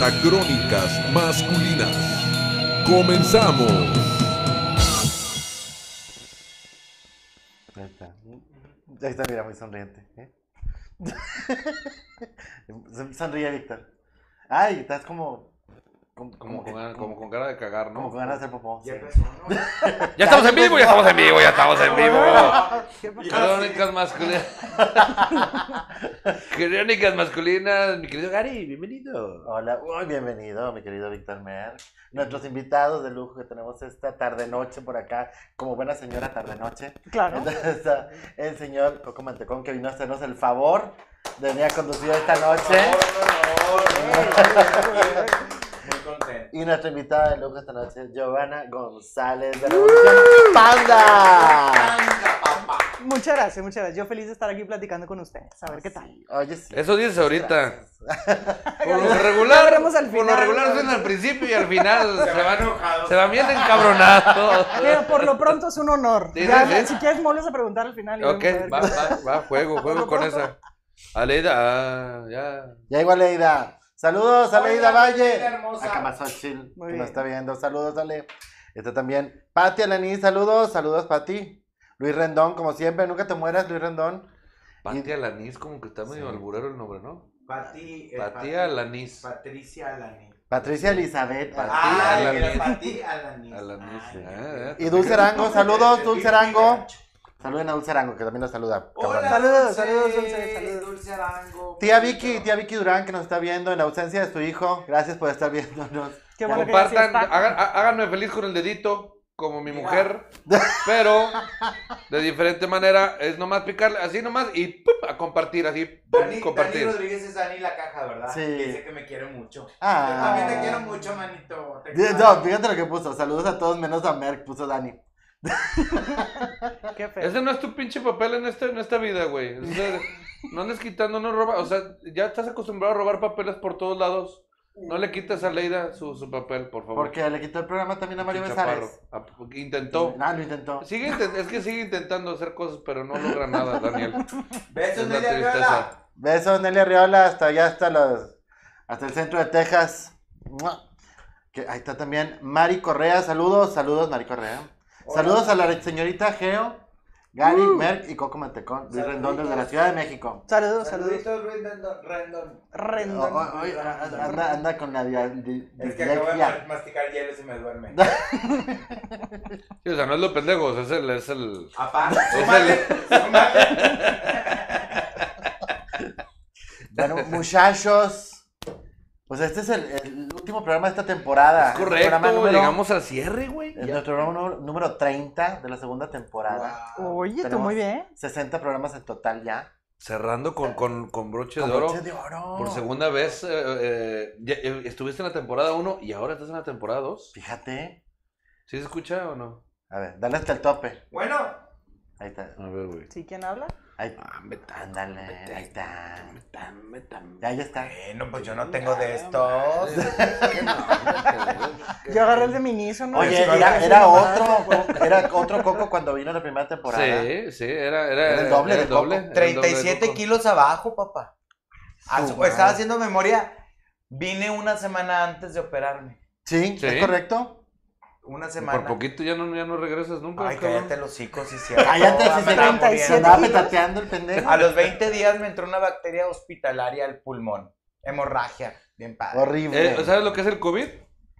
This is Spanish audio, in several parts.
A Crónicas Masculinas. Comenzamos. Ahí está. Ahí está, mira, muy sonriente. ¿eh? Sonríe, Víctor. Ay, estás como. Como, Como que- con, ganas- como con cara de cagar, como ¿no? con ganas de hacer popó. sí. Ya empezó, ¿no? Ya estamos en vivo, ya estamos en vivo, ya estamos en vivo. Crónicas masculinas. Crónicas masculinas, mi querido Gary, bienvenido. Hola, muy bienvenido, mi querido Víctor Mer. Nuestros invitados de lujo que tenemos esta tarde-noche por acá, como buena señora tarde-noche. Claro. Entonces está el señor Coco Mantecón que vino a hacernos el favor de venir a conducir esta noche. Muy contento. Y nuestra invitada de lujo esta noche, Giovanna González de Revolución Panda. Muchas gracias, muchas gracias. Yo feliz de estar aquí platicando con ustedes. A ver qué tal. Oye, sí. Eso dices ahorita. Por lo regular, al por lo final. regular suena al principio y al final se, Se va van, enojado. se van bien encabronados. Mira, por lo pronto es un honor. Sí, Ya, sí, sí. Si quieres, me a preguntar al final. y Ok, va, va, va, juego, juego con esa. Aleida, ah, ya. Ya igual Leida. Saludos a Leida Valle. Leida hermosa. A Camasochil, Muy que bien. nos está viendo. Saludos, Ale. Está también Pati Alaní. Saludos, saludos, Pati. Luis Rendón, como siempre. Nunca te mueras, Luis Rendón. Pati Alanis, como que está medio Sí. alburero el nombre, ¿no? Pati. eh, Pati Pati- Alanis. Patricia Alanis. Patricia Elizabeth. Pati Ah, Alanis. era Pati Alanis. Alanis, Ay, eh, Y Dulce Arango. Saludos, Dulce Arango. Saluden a Dulce Arango, que también nos saluda. Hola. Saludos, saludos, Dulce, saludos. Dulce Arango. Tía Vicky, tía Vicky Durán, que nos está viendo en ausencia de su hijo. Gracias por estar viéndonos. Qué bueno Compartan, hagan- há- háganme feliz con el dedito, como mi mujer, pero de diferente manera, es nomás picarle así nomás y ¡pum! a compartir, así, ¡pum! Dani, Dani compartir. Rodríguez es Dani la caja, ¿verdad? Sí. Dice que me quiere mucho. Ah. Yo también te quiero mucho, manito. Te Di- quiero. No, fíjate lo que puso. Saludos a todos menos a Merck, puso Dani. Qué feo. Ese no es tu pinche papel en esta, en esta vida, güey. O sea, no andes quitando, no robas, o sea, ya estás acostumbrado a robar papeles por todos lados. No le quites a Leida su, su papel, por favor. Porque le quitó el programa también a Mario. Besares. Ah, porque Intentó. Ah, lo intentó. Sigue inten- es que sigue intentando hacer cosas, pero no logra nada, Daniel. Besos, Es Nelly Arriola. Besos, Nelly Arriola, hasta allá, hasta los, hasta el centro de Texas. ¡Mua! Que ahí está también Mari Correa, saludos, saludos Mari Correa. Saludos a la señorita Geo, Gary, Merck y Coco Mantecón, Luis Rendón desde la Ciudad de México. Saludos, saludos. Saluditos. O- Rendón. o- oye, anda, anda con la dia- di- Es que acabo de dislexia. masticar hielo y se me duerme. Sí, o sea, no es lo pendejos, es el, es el. Es súmale, súmale. Bueno, muchachos, pues este es el, el último programa de esta temporada. Es El programa correcto, número- llegamos al cierre, güey. Es nuestro programa número, número 30 de la segunda temporada. Oye, tú muy bien. 60 programas en total ya. Cerrando con, con, con broche Con de oro. broche de oro. Por segunda vez, eh, eh, ya, eh, estuviste en la temporada 1 y ahora estás en la temporada 2. Fíjate. ¿Sí se escucha o no? A ver, dale hasta el tope. Bueno, Ahí está. A ver, güey. ¿Sí? ¿Quién habla? Ahí, Ah, vete, ándale, vete, ahí está. vete. Ya, ya está. bueno, pues yo no tengo de estos. Yo agarré el de mi inicio, ¿no? Oye, era, otro, era otro Coco cuando vino la primera temporada. Sí, sí, era, era, Era el doble era el doble de 37 Coco. kilos abajo, papá. Ah, Su estaba haciendo memoria. Vine una semana antes de operarme. Sí, Sí. ¿es correcto? Una Y semana. Por poquito ya no, ya no regresas nunca. Ay, cabrón. cállate los hocicos, sí, sí. Cállate, si se, andaba 37 se andaba kilos. petateando el pendejo. A los 20 días me entró una bacteria hospitalaria al pulmón. Hemorragia. Bien padre. Horrible. Eh, ¿Sabes lo que es el COVID?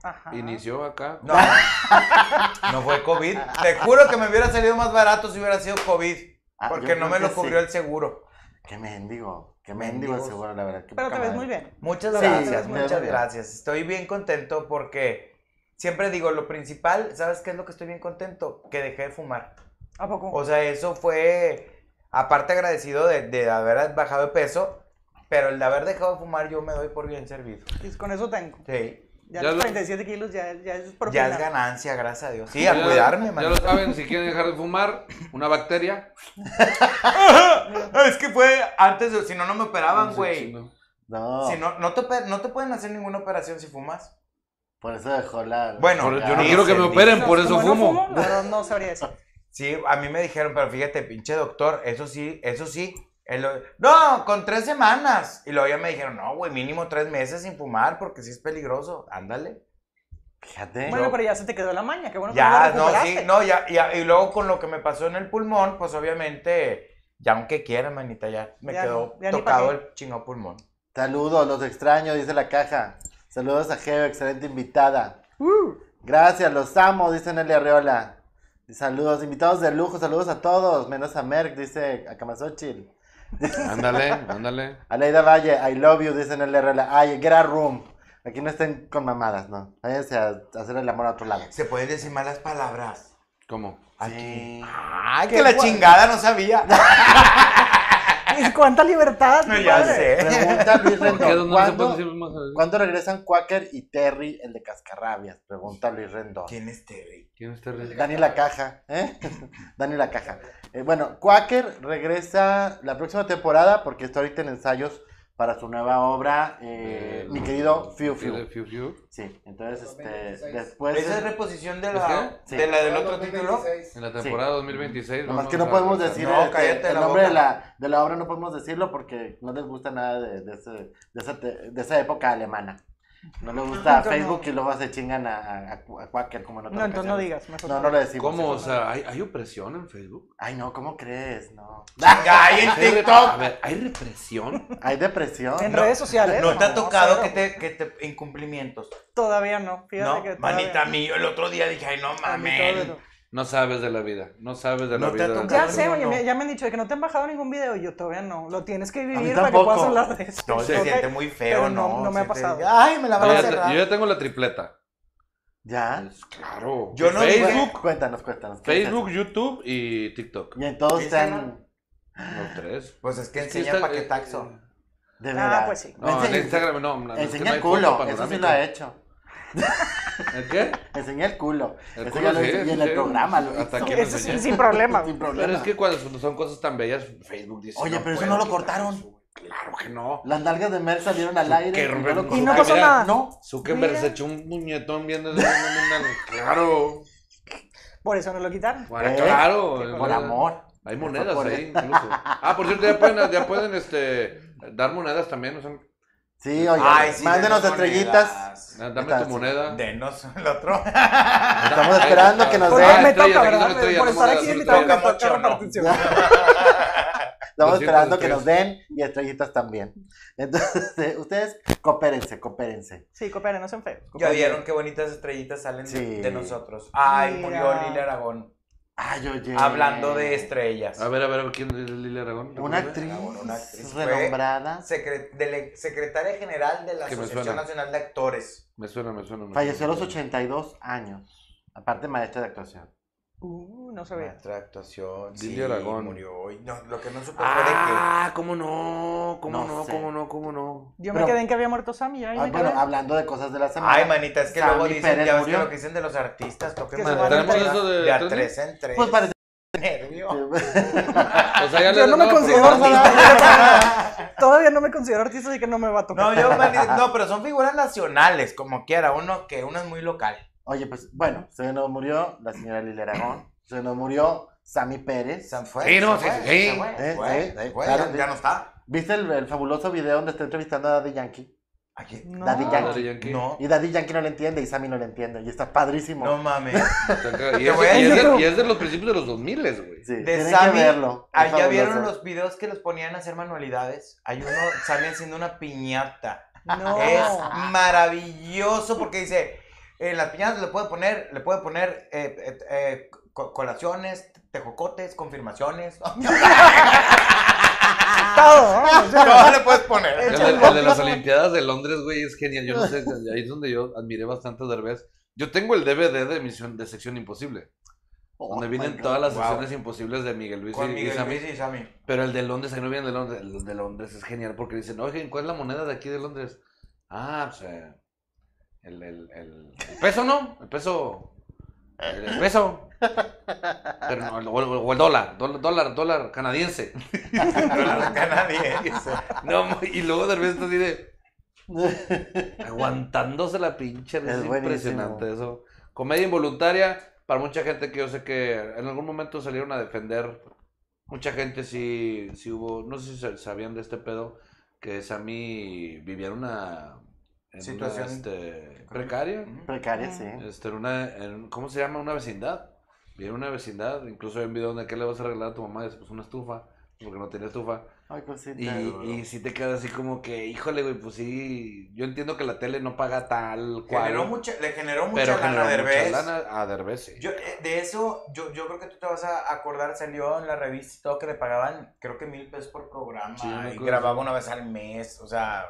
Ajá. Inició acá. No, no fue COVID. Te juro que me hubiera salido más barato si hubiera sido COVID. Ah, Porque no me lo cubrió sí. el seguro. Qué mendigo. Qué mendigo el seguro, la verdad. qué Pero te ves madre. muy bien. Muchas gracias, muchas gracias. Estoy bien contento porque siempre digo, lo principal, ¿sabes qué es lo que estoy bien contento? Que dejé de fumar. ¿A poco? O sea, eso fue, aparte agradecido de, de haber bajado de peso, pero el de haber dejado de fumar yo me doy por bien servido. Y con eso tengo. Sí. Ya, Ya los lo- 37 kilos ya, ya es Ya propina. es ganancia, gracias a Dios. Sí, Ya- a cuidarme, Ya man. lo saben, si quieren dejar de fumar, una bacteria. es que fue antes, de- si no, no me operaban, güey. no. No, Si no, no te, no te pueden hacer ninguna operación si fumas. Por eso dejó la. Bueno, Por- yo no quiero que me operen, por eso no fumo. no, no sabría decir. Sí, a mí me dijeron, pero fíjate, pinche doctor, eso sí, eso sí, no, con tres semanas. Y luego ya me dijeron, no, güey, mínimo tres meses sin fumar porque sí es peligroso. Ándale. Fíjate. Bueno, pero ya se te quedó la maña, qué bueno que Ya, no, sí, no, ya, ya, y luego con lo que me pasó en el pulmón, pues obviamente, ya aunque quiera, manita, ya me Ya quedó tocado el chingado pulmón. Saludos, los extraño, dice la caja. Saludos a Geo, excelente invitada. Uh, Gracias, los amo, dice Nelly Arreola. Saludos, invitados de lujo, saludos a todos, menos a Merck, dice Akamazochil. Ándale, ándale. Aleida Valle, I love you, dice Nelly Arreola. Ay, get a room. Aquí no estén con mamadas, ¿no? Váyanse a, a hacer el amor a otro lado. Se pueden decir malas palabras. ¿Cómo? Sí. Ay, Qué que la guay. chingada no sabía. y cuánta libertad, mi ya padre. sé. Pregunta Luis. Rendón. ¿Dónde se puede ¿Cuándo, decir más? ¿Cuándo regresan Quaker y Terry, el de Cascarrabias? Pregunta Luis Rendón. ¿Quién es Terry? ¿Quién es Terry? Dani la caja, ¿eh? Dani la caja. Eh, bueno, Quaker regresa la próxima temporada porque está ahorita en ensayos para su nueva obra, eh, Eh, mi querido Fiu Fiu, Fiu. Fiu. Sí, entonces, este, 2026. después... ¿Esa es reposición de ¿Es la, de la del otro título? 2026. En la temporada 2026. Nomás que no podemos decir No, este, cállate el nombre de la, de la obra, no podemos decirlo porque no les gusta nada de, de, ese- de esa, te- de esa época alemana. No les gusta Entonces, Facebook no. y luego se chingan a, a, a Quaker como en otras No, entonces no digas. mejor No, no lo decimos. ¿Cómo? O sea, ¿hay, hay opresión en Facebook? Ay, no, ¿cómo crees? No. Ay, en ¿Hay re- TikTok. A ver, ¿hay represión? Hay depresión. En No, redes sociales. ¿No te ha tocado que te, que te incumplimientos? Todavía no. Fíjate No, que todavía manita, a mí yo el otro día dije, ay, no A mames. No. Sabes de la vida. No sabes de la No vida. tocado. Ya sé, oye, no. ya me han dicho de que no te han bajado ningún video y yo todavía no. Lo tienes que vivir para que puedas hablar de eso. No, se Ok, siente muy feo, pero no- ¿no? no me ha te- pasado. Ay, me la van a cerrar. yo ya tengo la tripleta. ¿Ya? Pues, claro. Yo no Facebook, Cuéntanos, cuéntanos. ¿qué es Facebook? YouTube y TikTok. Y en todos Instagram. están... Los tres. Pues es que Es que enseña está- paquetaxo. De Ah, veras. pues sí. No, en Enseña- Instagram no. Enseña el culo, eso sí lo ha hecho. ¿El qué? Enseña el culo. El Eso culo ya lo sí, hizo, y sí, en el programa lo Hasta hizo. aquí lo Eso sí, enseñé. sin problema. Sin problema. Pero es que cuando son- cosas tan bellas, Facebook dice. Oye, pero eso puedo no lo quitar cortaron. eso. Claro que no. Las nalgas de Mer salieron al aire. Y no lo rompen- Y no cortaron. pasó Mira, nada. No. Zuckerberg Mira. se echó un muñetón viendo. Claro. Por eso no lo quitaron. Bueno, ¿Eh? claro. Por amor. Hay monedas Por- ahí incluso. Ah, por cierto, ya pueden, ya pueden este, dar monedas también. O sea, Sí, oye, Ay, sí, mándenos denos estrellitas. monedas. dame Está, tu sí. moneda. Denos el otro. Estamos esperando que nos den. me toca, Por no estar aquí invitado me toca repartición. Estamos 200 esperando que nos den y estrellitas también. Entonces, ustedes coopérense, coopérense. Sí, coopérenos en Facebook. Ya vieron qué bonitas estrellitas salen de- Sí. de nosotros. Ay, Mira. murió Lili Aragón. Ay, oye. Hablando de estrellas. A ver, a ver, ¿quién es Lili Aragón? Una actriz, Una actriz renombrada. Secretaria general de la Que Asociación. Nacional de Actores. Me suena, me suena. me Falleció a suena. los 82 años. Aparte, maestra de actuación. Uh, no sabía. Maestra de actuación. Lili sí, Aragón. murió hoy. No, lo que no supe fue de Ah, ¿cómo no? ¿Cómo No no? sé. ¿Cómo no? ¿Cómo no? Yo Pero- me quedé en que había muerto Sammy. Ahí Ah, me bueno, quedé. hablando de cosas de la que. semana. Ay, manita, es que Sammy luego dicen, Pérez ya ves murió. que lo que dicen de los artistas, toquen Que se madera. van a ¿Tenemos entregar. eso de, De a tres? en tres. Pues parece Nervio. O sea, ya Yo no me considero artista. Todavía no me considero artista, así que no me va a tocar. No, yo, no, pero son figuras nacionales, como quiera. Uno que uno es muy local. Oye, pues bueno, se nos murió la señora Lili Aragón. Se nos murió Sammy Pérez. Se fue, Sí, no, se sí, fue, sí. se fue, Eh, fue, sí, sí, fue, claro, ya, no está. ¿Viste el, el fabuloso video donde está entrevistando a Daddy Yankee? Aquí. No. Daddy Ah, Yankee. Daddy Yankee. No, Y Daddy Yankee no le entiende y Sammy no le entiende. Y está padrísimo. no mames. Y es, a de, y es de- decir- y es de los principios de los 2000, güey. Sí, De tienen Sammy, que verlo. fabuloso. vieron los videos que los ponían a hacer manualidades. Hay uno, Sammy haciendo una piñata. No. Es maravilloso porque dice, en las piñatas le puede poner, le puede poner eh, eh, eh, colaciones, tejocotes, confirmaciones. Todo, ya. Todo le puedes poner. El de, el de las Olimpiadas de Londres, güey, es genial. Yo no sé, ahí es donde yo admiré bastante a Derbez. Yo tengo el DVD de emisión de Sección Imposible, Oh, donde vienen God. todas las Wow. secciones imposibles de Miguel Luis Con y, Sammy. Luis y Sammy. Pero el de Londres, ahí no viene el de Londres. El de Londres es genial porque dicen, oye, ¿cuál es la moneda de aquí de Londres? Ah, pues eh, el, el, el, el peso, ¿no? El peso. El, el peso. Pero no, o, el dólar, dólar, dólar, dólar canadiense. Dólar canadiense. No, y luego de repente así de aguantándose la pinche Es es impresionante eso. Comedia involuntaria para mucha gente que yo sé que en algún momento salieron a defender Mucha gente sí, sí hubo, no sé si sa- sabían de este pedo, que Sammy vivía en una, en Situación una, este, precaria. Precaria, sí. este, en una, en- ¿cómo se llama? Una vecindad. En una vecindad, incluso hay un video donde ¿qué le vas a regalar a tu mamá? Y dice, pues una estufa, porque no tenía estufa. Ay, cosita. Y, y sí te quedas así como que, híjole, güey, pues sí, yo entiendo que la tele no paga tal cual. Generó mucha, le generó mucha pero lana generó a mucha Derbez. lana a Derbez, sí. Yo, eh, de eso, yo, yo creo que tú te vas a acordar, salió en la revista y todo que le pagaban, creo que mil pesos por programa Sí, y grababa una vez al mes, o sea,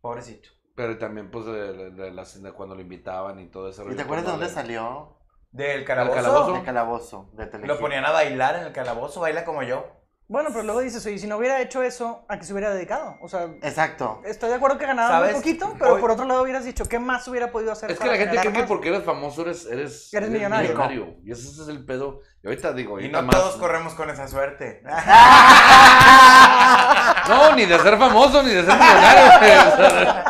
pobrecito. Pero también, pues, de, de- de cuando lo invitaban y todo eso. ¿Y te acuerdas de dónde salió? Del calabozo, calabozo? De calabozo, de lo ponían a bailar en el calabozo, baila como yo. Bueno, pero luego dices, oye, si no hubiera hecho eso, ¿a qué se hubiera dedicado? O sea, Exacto. estoy de acuerdo que ganaba ¿Sabes? muy poquito, pero Hoy- por otro lado hubieras dicho, ¿qué más hubiera podido hacer? Es que la gente cree que porque eres famoso eres, eres, Eres millonario. Y ese, ese es el pedo. Y ahorita digo, Y no más. todos corremos con esa suerte. No, ni de ser famoso, ni de ser millonario.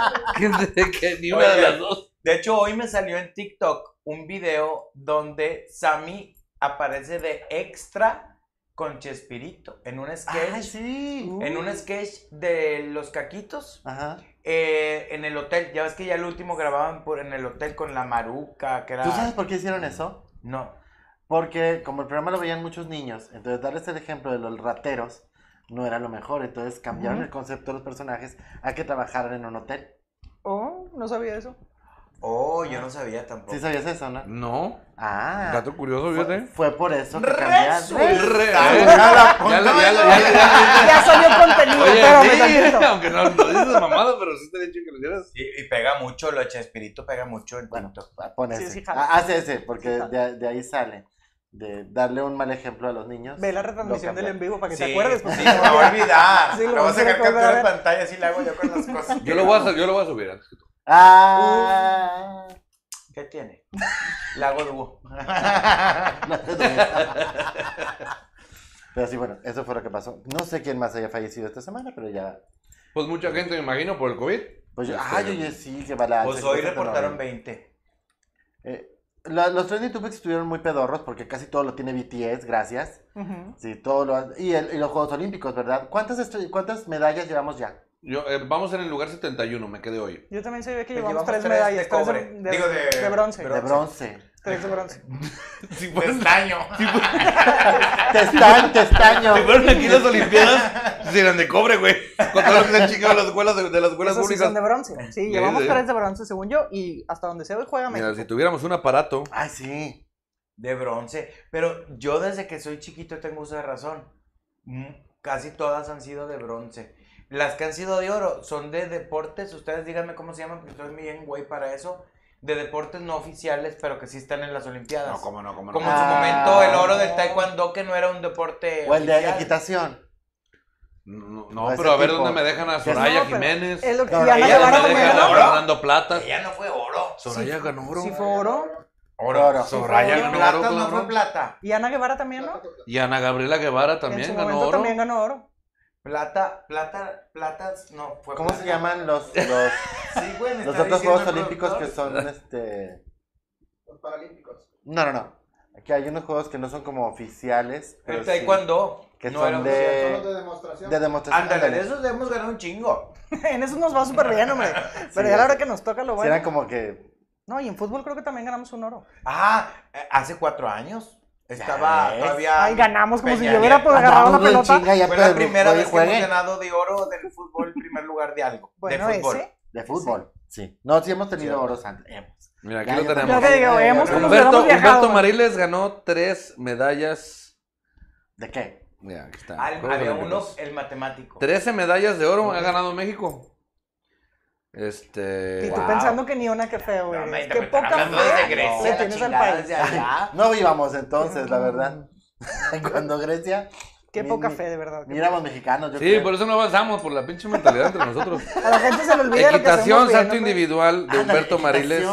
que- que ni una de las dos. De hecho, hoy me salió en TikTok un video donde Sammy aparece de extra con Chespirito en un sketch. Ay, sí. En un sketch de los caquitos Ajá. eh, en el hotel. Ya ves que ya el último grababan por, en el hotel con la maruca, que era. ¿Tú sabes por qué hicieron eso? No. Porque como el programa lo veían muchos niños, entonces darles el ejemplo de los rateros no era lo mejor. Entonces cambiaron Ujú. el concepto de los personajes a que trabajaran en un hotel. Oh, no sabía eso. Oh, yo no sabía tampoco. ¿Sí sabías eso, no? No. Ah. Dato curioso, Fue, fíjate. fue por eso que eh, ya salió contenido, Oye, pero me sí, tantito. aunque no, no dices mamada, pero sí te he dicho que lo hicieras. Y, y pega mucho, lo Chespirito pega mucho en Bueno, TikTok. pon Sí, ese. sí. Ah, Haz ese, porque de, de ahí sale. De darle un mal ejemplo a los niños. Ve la retransmisión del en vivo para que sí, te acuerdes. pues. Sí, se me va a olvidar. Sí, lo lo voy a sacar captura de pantalla, así le hago yo con las cosas. Yo lo voy a hacer, yo lo voy a subir antes que tú. Ah. ¿Qué tiene? Le hago dúo. Pero sí, bueno, eso fue lo que pasó. No sé quién más haya fallecido esta semana, pero ya. Pues mucha gente, me imagino, por el COVID. Pues yo, Este, ay, oye, sí, que balance. Pues hoy reportaron no. 20. Eh, la- los trending topics estuvieron muy pedorros porque casi todo lo tiene BTS, gracias. Sí, todo lo y, el- y los Juegos Olímpicos, ¿verdad? ¿Cuántas, ¿Cuántas medallas llevamos ya? Yo, eh, vamos en el lugar 71, me quedé hoy. Yo también sabía que llevamos, llevamos tres tres medallas. de tres cobre. de, Digo, de- de bronce. De Bronce. Tres de bronce. Si fueran, estaño. Testaño, testaño. si fueran aquí las Olimpiadas, serían de cobre, güey. Con todo lo que se han chingado las escuelas de, de las escuelas Esos sí públicas. son de bronce. Sí, Sí, llevamos sí. tres de bronce, según yo. Y hasta donde se hoy juega Mira, México. si tuviéramos un aparato. Ay, sí. De bronce. Pero yo desde que soy chiquito tengo uso de razón. Mm, Casi todas han sido de bronce. Las que han sido de oro son de deportes. Ustedes díganme cómo se llaman, porque estoy bien güey para eso. De deportes no oficiales, pero que sí están en las Olimpiadas. No, cómo no, cómo no. Como en su momento el oro del taekwondo, que no era un deporte. O el de oficial. equitación. No, no, pero a ver tipo. dónde me dejan a Soraya no, Jiménez. Es lo que No, y Ana ella Guevara no me dejan a oro. Fernando Plata. Ella no fue oro. Soraya ganó oro. Sí fue oro. Oro. Soraya fue ganó Plata oro, no claro. fue plata. Y Ana Guevara también, ¿no? Y Ana Gabriela Guevara en también su ganó oro. también ganó oro. Plata, plata, platas, no. Fue ¿Cómo plata. se llaman los, los, Sí, güey, me los está otros Juegos Olímpicos que son este. Los Paralímpicos. No, no, no. Aquí hay unos juegos que no son como oficiales. Pero El sí, que no son era de- oficial. De demostración. de demostración. Ándale, de ándale. esos hemos ganado un chingo. en eso nos va súper bien, hombre. Pero Sí, ya la hora sí. que nos toca lo Sí, bueno. eran como que. No, y en fútbol creo que también ganamos un oro. Ah, eh, hace cuatro años. Estaba ves? todavía. Ay, ganamos como si yo hubiera pues, agarrado la pelota. chinga, ya Fue pero la primera vez que hemos ganado de oro del fútbol, el primer lugar de algo. Bueno, de fútbol. ese. De fútbol, sí. No, sí hemos tenido Sí. oros antes. Hemos. Mira, aquí Ya, lo tenemos. Que digo, hemos Humberto, viajado. Humberto. Mariles ganó tres medallas. ¿De qué? Mira, aquí está. Al- había uno, el matemático. 13 medallas de oro ha ganado México. Este. Y tú Wow. pensando que ni una que feo, güey. No, me poca fe Grecia, le la tienes al chingada país. desde allá. No íbamos entonces, la verdad. Cuando Grecia. Qué poca fe, de verdad. Ni éramos mexicanos, yo Sí, creo. por eso no avanzamos, por la pinche mentalidad entre nosotros. A la gente se le olvida lo que Equitación, bien, salto individual de Ándale, Humberto Mariles.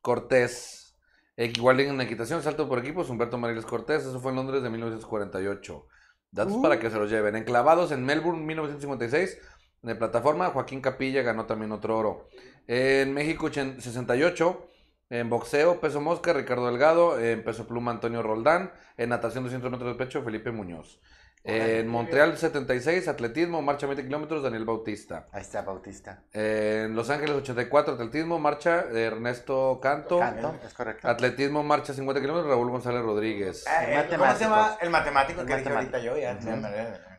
Cortés. Igual en equitación, salto por equipos, Humberto Mariles Cortés. Eso fue en Londres de 1948. Datos Uh. para que se los lleven. Enclavados en Melbourne 1956. En plataforma, Joaquín Capilla ganó también otro oro. En México ochen- 68, En boxeo, peso mosca, Ricardo Delgado. En peso pluma, Antonio Roldán. En natación, 200 metros de pecho, Felipe Muñoz. En Montreal, 76, atletismo, marcha 20 kilómetros, Daniel Bautista. Ahí está, Bautista. En Los Ángeles, 84, atletismo, marcha, Ernesto Canto. Canto, es correcto. Atletismo, marcha 50 kilómetros, Raúl González Rodríguez. Eh, eh, ¿Cómo se Matemáticos. llama? El matemático que El dije ahorita yo. Ya. Ujú.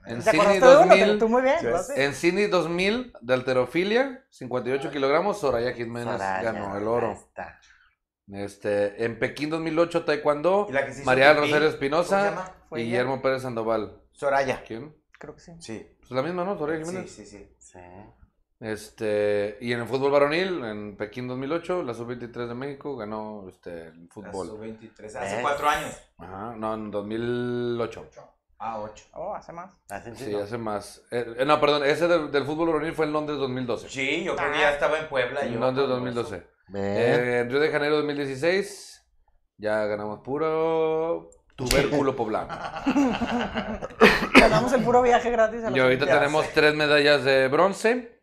En ¿Te Sydney acordaste de uno? 2000, Tú muy bien, Sí. haces. en Sydney 2000 de alterofilia, 58 kilogramos, Soraya Jiménez Soraya, ganó el oro. está. Este, en Pekín 2008 taekwondo, ¿Y la María? Rosario ¿Cómo se Espinosa y ella. Guillermo Pérez Sandoval. Soraya. ¿Quién? Creo que sí. Sí. Pues la misma, ¿no? Soraya Sí, Jiménez. sí, sí. Sí. Este, y en el fútbol varonil, en Pekín 2008, la sub-23 de México ganó este, el La fútbol. sub-23. Hace cuatro años. Ajá, no, en 2008. Ah, ocho. Oh, hace más. Sí, hace más. Eh, eh, no, perdón, ese del, del fútbol varonil fue en Londres 2012. Sí, yo creo que ya estaba en Puebla. En yo, Londres cuando 2012. Ven. Eh, en Río de Janeiro 2016, ya ganamos puro tubérculo poblano. Ganamos el puro viaje gratis a Y ahorita Ya tenemos sé. tres medallas de bronce.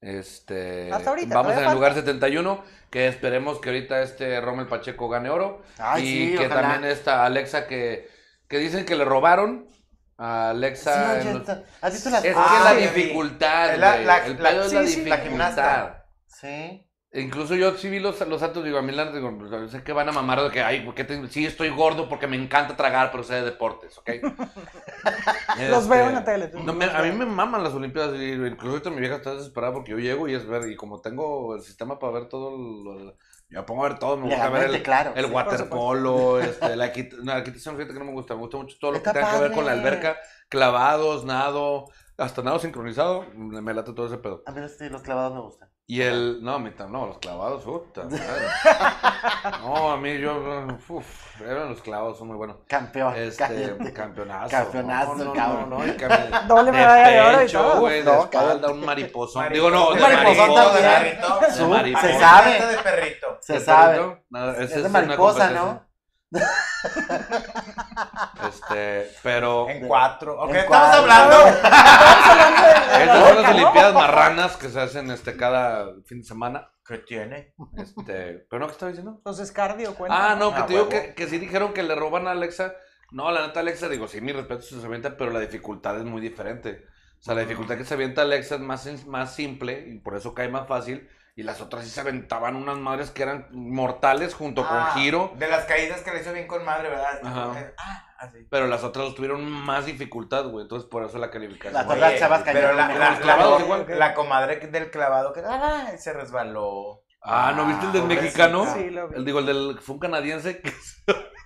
Este, Hasta ahorita, vamos en el lugar 71, que esperemos que ahorita este Rommel Pacheco gane oro. Ay, y sí, que ojalá. también esta Alexa que, que dicen que le robaron a Alexa. Sí, en ¿Has visto las Es Ah, que la vi. dificultad, La- la- el la- pedo es la la dificultad. Sí. Incluso yo sí vi los, los santos, digo, a mí la digo, pues, sé que van a mamar de que, ay, ¿por qué te- sí estoy gordo porque me encanta tragar, pero sé de deportes, ¿ok? Los veo Este, en la tele. No, me- a mí me maman las Olimpiadas, y incluso ahorita mi vieja está desesperada porque yo llego y es ver, y como tengo el sistema para ver todo, lo, yo pongo a ver todo, me gusta ver el, claro. el sí. waterpolo, este, la, no, equitación, fíjate que no me gusta, me gusta mucho todo lo que tenga que ver con la alberca, clavados, nado, hasta nado sincronizado, me late todo ese pedo. A mí sí, los clavados me gustan. Y el. No, a mí tam- no, los clavados, puta madre. No, a mí yo. Uf, eran los clavados, son muy buenos. Campeón. Este, campeonazo. Campeonazo, no, no, cabrón. No, no, y cam- Doble medalla de oro y pecho, todo. güey, de No, espalda, un mariposón. Maripos- Digo, no, Un de mariposón de mariposa. se sabe. de perrito. Se ¿De sabe. No, esa Es de mariposa, competencia. Este, pero. En cuatro. ¿Ok? En estamos cuatro. hablando. Estas son las Olimpiadas marranas que se hacen este cada fin de semana. ¿Qué tiene? Este, pero no, ¿qué estaba diciendo? Entonces, cardio cuenta. Ah, no, que Ah, te digo que, que sí dijeron que le roban a Alexa. No, la neta Alexa, digo, sí, mi respeto se avienta, pero la dificultad es muy diferente. O sea, la dificultad que se avienta Alexa es más, más simple y por eso cae más fácil. Y las otras sí se aventaban unas madres que eran mortales junto Ah, con giro. De las caídas que le hizo bien con madre, ¿verdad? Ajá. Ah, así. Pero las otras tuvieron más dificultad, güey. Entonces por eso la calificación. Las otras chavas pero cayeron la, la, la- igual. la comadre del clavado que ah, se resbaló. Ah, ¿no viste el del pobrecita. mexicano? Sí, lo vi. El, digo, el del. Fue un canadiense que.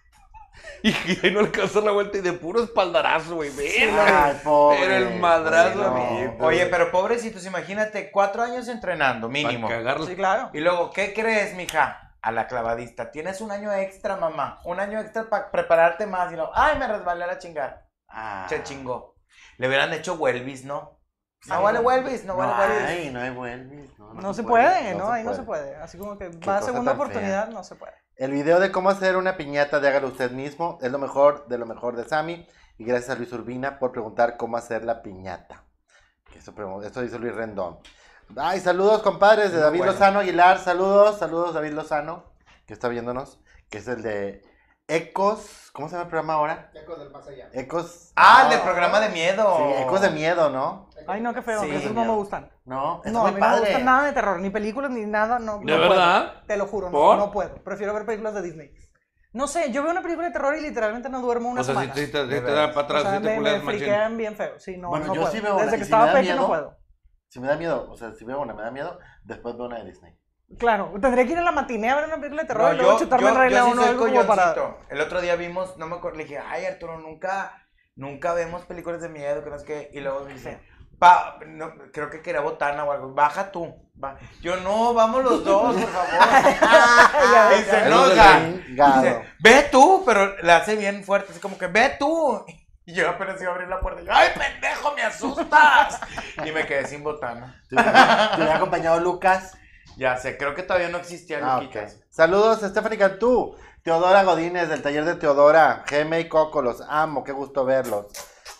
y que no alcanzó la vuelta y de puro espaldarazo, güey. verga. Ay, pobre. Era el madrazo, Sí, no. Oye, pero pobrecitos, imagínate, cuatro años entrenando, mínimo. Sí, claro. Y luego, ¿qué crees, mija? A la clavadista. Tienes un año extra, mamá. Un año extra para prepararte más. Y luego, ay, me resbalé a la chingada. Ah. Se chingó. Le hubieran hecho Welvis, ¿no? Sí. No vale Welvis, no vale Welvis. hay, no hay Welvis. No, No, se puede, ¿no? Ahí no se puede. Así como que va a segunda oportunidad, no se puede. El video de cómo hacer una piñata de hágalo usted mismo es lo mejor de lo mejor de Sammy. Y gracias a Luis Urbina por preguntar cómo hacer la piñata. Eso dice Luis Rendón. Ay, saludos, compadres, de Muy David bueno. Lozano Aguilar. Saludos, saludos, David Lozano, que está viéndonos. Que es el de Ecos. ¿Cómo se llama el programa ahora? Ecos del más allá. Ecos. Ah, el no. del programa de miedo. Sí, Ecos de miedo, ¿no? Ay, no, qué feo. Sí, esos no me gustan. No, está No, a muy mí no me padre. gusta nada de terror, ni películas, ni nada. No, ¿De no puedo. verdad? Te lo juro, no, no puedo. Prefiero ver películas de Disney. No sé, yo veo una película de terror y literalmente no duermo una O sea, si semana. te, si te- si te da para atrás, o sea, si te me, friquean bien feo. Sí, no, Bueno, no yo puedo. sí veo una, Desde que estaba pequeño miedo, no puedo. Si me da miedo, o sea, si veo una me da miedo, después veo una de Disney. Claro, tendría que ir a la matiné a ver una película de terror No, y luego yo, chutarme yo, el Rey yo sí León o soy como para... El otro día vimos, no me acuerdo, le dije, ay Arturo, nunca, nunca vemos películas de miedo, que no es que, y luego me dice, pa, no, creo que quería botana o algo, baja tú, va. Yo, no, vamos los dos, por favor. y se enoja. Dice, ve tú, pero le hace bien fuerte, así como que, ve tú. Y yo apenas iba a abrir la puerta, y yo, ay, pendejo, me asustas. y me quedé sin botana. Te hubiera acompañado Lucas. Ya sé, creo que todavía no existía Ah. Luquitas. Saludos a Stephanie Cantú, Teodora Godínez del taller de Teodora, Geme y Coco, los amo, qué gusto verlos.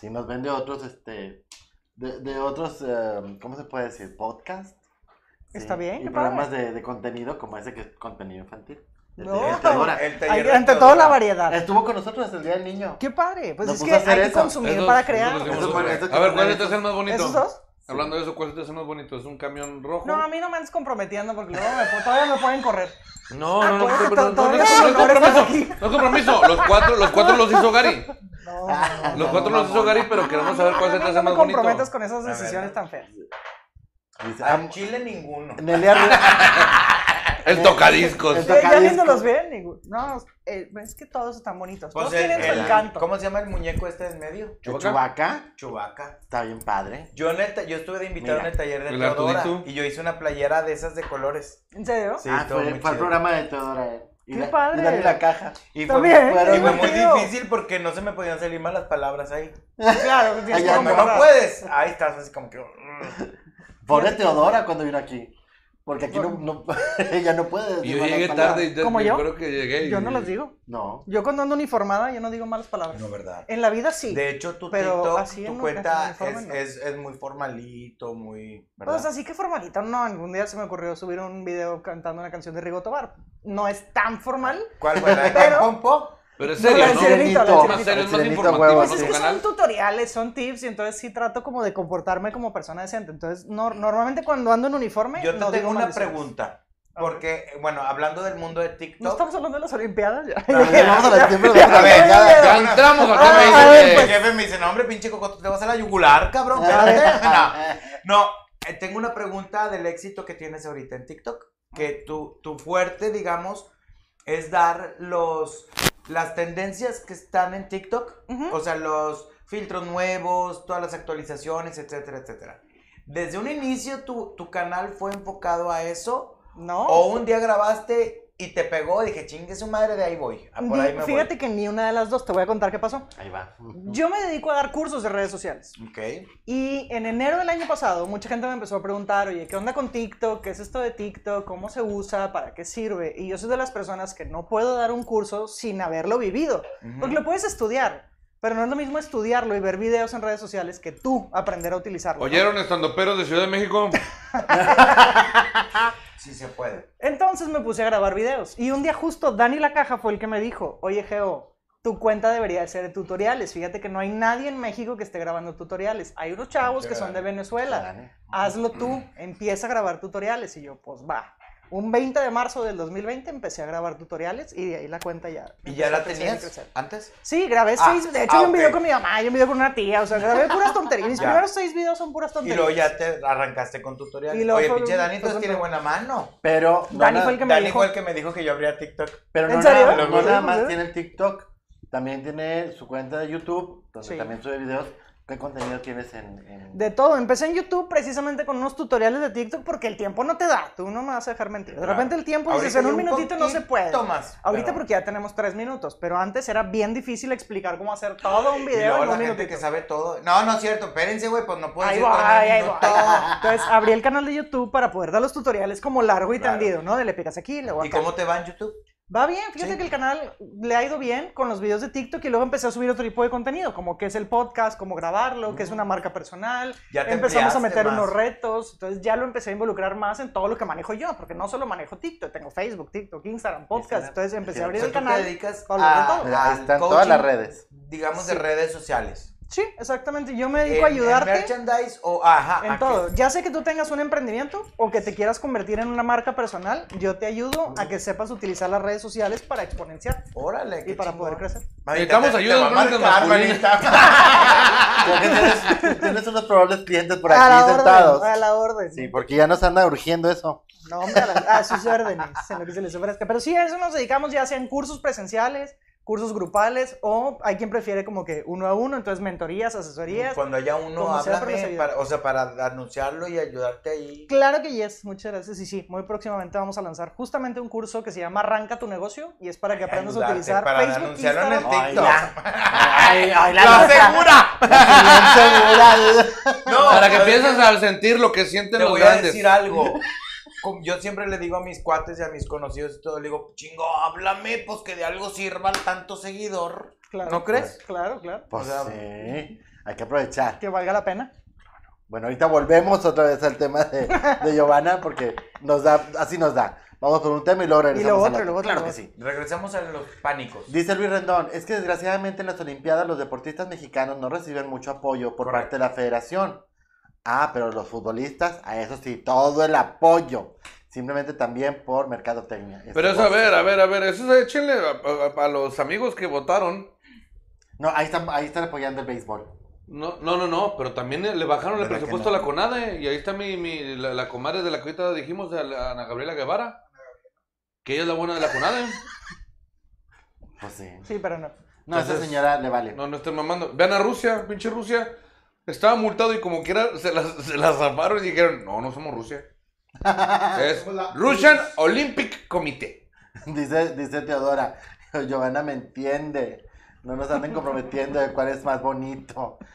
Y nos ven de otros, este, de, de otros, eh, ¿cómo se puede decir? ¿Podcast? Está Sí, bien, Y qué programas padre. de, de contenido como ese que es contenido infantil. El No. el. El ante toda la variedad. Estuvo con nosotros el día del niño. Qué padre. Pues Nos es que hay que eso. consumir Esos- para crear. Eso eso A ver, que- ¿cuál hace el más bonito? ¿Esos dos? Hablando de eso, ¿cuál te hace más bonito? ¿Es un camión rojo? No, a mí no me andes comprometiendo porque luego me- todavía me pueden correr. No, no, no, Ah, no, to- no, no, no, todavía es- son no es mejores compromiso. aquí. No es compromiso. Los cuatro, los cuatro los hizo Gary. No, Los cuatro los hizo Gary, pero queremos saber cuál se te hace no me más bonito. comprometas con esas decisiones tan feas. Am- Chile ninguno. Nelia El tocadiscos. El ya tocadiscos. viéndolos bien, digo, no, eh, es que todos están bonitos. Pues Todos el- tienen su el- encanto. ¿Cómo se llama el muñeco este en medio? ¿Chubaca? Chubaca. Está bien padre. Yo, en el ta- yo estuve de invitado Mira, en el taller de Teodora y yo hice una playera de esas de colores. ¿En serio? Sí, ah, fue, muy fue el programa de Teodora. Y ¡Qué la- padre! Y Dani la caja. Y fue, También, qué y fue muy difícil porque no se me podían salir malas palabras ahí. Claro, tienes Allá no. no puedes, ahí estás así como que... Pobre Teodora cuando vino aquí. Porque aquí no, no- ella no puede. Yo llegué palabras. tarde y ¿Como yo? creo que llegué. y- Yo no los digo. No. Yo cuando ando uniformada, yo no digo malas palabras. No, ¿verdad? En la vida sí. De hecho, tu Pero TikTok, así tu cuenta uniforme, es, no. es, es muy formalito, muy... ¿verdad? Pues así que formalito, no. Algún día se me ocurrió subir un video cantando una canción de Rigo Tobar. No es tan formal. ¿Cuál fue? ¿La de Pero- Pompo? Pero es No, serio, ¿no? Es más sirenita. serio, es más huevo, Pues ¿no? es que canal. son tutoriales, son tips, y entonces sí trato como de comportarme como persona decente. Entonces, no, normalmente cuando ando en uniforme. Yo te no tengo una pregunta. Porque, bueno, hablando del mundo de ¿No TikTok... estamos hablando de las Olimpiadas? Ya. No, ya vamos a la siempre A vamos a la ver, chingada. Ya entramos acá, Ah, me a ver, El que- jefe me dice, no, hombre, pinche cocoto, te vas a la yugular, cabrón. A ver. espérate". No, no eh, tengo una pregunta del éxito que tienes ahorita en TikTok. Que tu, tu fuerte, digamos, es dar los las tendencias que están en TikTok. O sea, los filtros nuevos, todas las actualizaciones, etcétera, etcétera. ¿Desde un inicio tu, tu canal fue enfocado a eso? No. ¿O un día grabaste y te pegó y dije, chingue su madre, de ahí voy? Ah, Por ahí me Fíjate que ni una de las dos, te voy a contar qué pasó. Ahí va. Yo me dedico a dar cursos de redes sociales. voy. Ok. Y en enero del año pasado, mucha gente me empezó a preguntar, oye, ¿qué onda con TikTok? ¿Qué es esto de TikTok? ¿Cómo se usa? ¿Para qué sirve? Y yo soy de las personas que no puedo dar un curso sin haberlo vivido. Ujú. Porque lo puedes estudiar, pero no es lo mismo estudiarlo y ver videos en redes sociales que tú aprender a utilizarlo. ¿no? ¿Oyeron estandoperos de Ciudad de México? Sí se puede. Entonces me puse a grabar videos. Y un día justo Dani La Caja fue el que me dijo, oye Geo, tu cuenta debería de ser de tutoriales. Fíjate que no hay nadie en México que esté grabando tutoriales. Hay unos chavos que son de Venezuela. Hazlo tú, empieza a grabar tutoriales. Y yo, pues va. Un 20 de marzo del 2020 empecé a grabar tutoriales y de ahí la cuenta ya. ¿Y ya la y tenías crecer. antes? Sí, grabé Ah, seis. De hecho, ah, hay un video con mi mamá, hay un video con una tía. O sea, grabé puras tonterías. Mis primeros seis videos son puras Y tonterías. luego ya te arrancaste con tutoriales. Y luego Oye, pinche Dani, entonces tiene buena mano. Pero no, Dani fue el que me Dani dijo. fue el que me dijo que yo abría TikTok. pero no, ¿En serio? nada, no nada más tiene el TikTok. También tiene su cuenta de YouTube, donde Sí. también sube videos. ¿Qué contenido tienes en...? en- De todo. Empecé en YouTube precisamente con unos tutoriales de TikTok porque el tiempo no te da. Tú no me vas a dejar mentir. De repente el tiempo dices, en un un minutito no se puede. más, Ahorita pero- porque ya tenemos tres minutos, pero antes era bien difícil explicar cómo hacer todo un Y video luego en la un gente minutito. que sabe todo. No, no es cierto. Espérense, güey, pues no puedo Ahí decir voy, todo ahí voy. Entonces abrí el canal de YouTube para poder dar los tutoriales como largo y Claro. tendido, ¿no? De le picas aquí, luego ¿Y acá. cómo te va en YouTube? Va bien, fíjate Sí. que el canal le ha ido bien con los videos de TikTok y luego empecé a subir otro tipo de contenido, como que es el podcast, cómo grabarlo, que es una marca personal. Ya te Empezamos a meter más. unos retos, entonces ya lo empecé a involucrar más en todo lo que manejo yo, porque no solo manejo TikTok, tengo Facebook, TikTok, Instagram, podcast, entonces empecé a abrir O sea, el tú canal. te dedicas a, todo. Mira, ahí están coaching, todas las redes. Digamos de redes sociales. Sí, exactamente, yo me dedico En- a ayudarte. En merchandise o... Ajá. En ¿a todo. Ya sé que tú tengas un emprendimiento o que te quieras convertir en una marca personal, yo te ayudo a que sepas utilizar las redes sociales para exponenciar Órale, y para chingón. poder crecer. Necesitamos ayuda que tienes, tienes unos probables clientes por a la aquí sentados. orden, a la orden. Sí, porque ya nos anda urgiendo eso. No, hombre, a, la- a sus órdenes, en lo que se les ofrezca. Pero sí, a eso nos dedicamos ya sea en cursos presenciales, cursos grupales, o hay quien prefiere como que uno a uno, entonces mentorías, asesorías. Cuando haya uno, sea, háblame, para- o sea, para anunciarlo y ayudarte ahí. Claro que yes, muchas gracias. Y sí, muy próximamente vamos a lanzar justamente un curso que se llama Arranca tu negocio y es para que aprendas a utilizar para Facebook, anunciarlo en el TikTok. Ay, ay, la ¡La segura! Segura. No, Para que pienses al sentir lo que sienten Te los voy a decir algo. Yo siempre le digo a mis cuates y a mis conocidos y todo, le digo, chingo, háblame, pues que de algo sirva al tanto seguidor. Claro, ¿No crees? Claro, claro. Pues O sea, sí, hay que aprovechar. Que valga la pena. Bueno, ahorita volvemos otra vez al tema de, de Giovanna porque nos da, así nos da. Vamos por un tema y luego regresamos. al otro, y luego otro, Claro que sí. Regresamos a los pánicos. Dice Luis Rendón, es que desgraciadamente en las Olimpiadas los deportistas mexicanos no reciben mucho apoyo por Correcto. parte de la federación. Ah, pero los futbolistas, a eso sí, todo el apoyo. Simplemente también por mercadotecnia. Es Pero eso, a ver, a ver, a ver, eso es échenle a, a- a los amigos que votaron. No, ahí están, ahí están apoyando el béisbol. No, no, no, no, pero también le bajaron el ¿Verdad que presupuesto no? a la CONADE y ahí está mi, mi la, la comadre de la que ahorita dijimos, la- Ana Gabriela Guevara, que ella es la buena de la CONADE. Pues sí. Sí, pero no. No, a esa señora le vale. No, no estén mamando. Vean a Rusia, pinche Rusia. Estaba multado y como quiera se las, se las zafaron y dijeron, no, no somos Rusia. Es Russian Olympic Committee. Dice, dice Teodora, Giovanna me entiende. No nos anden comprometiendo de cuál es más bonito.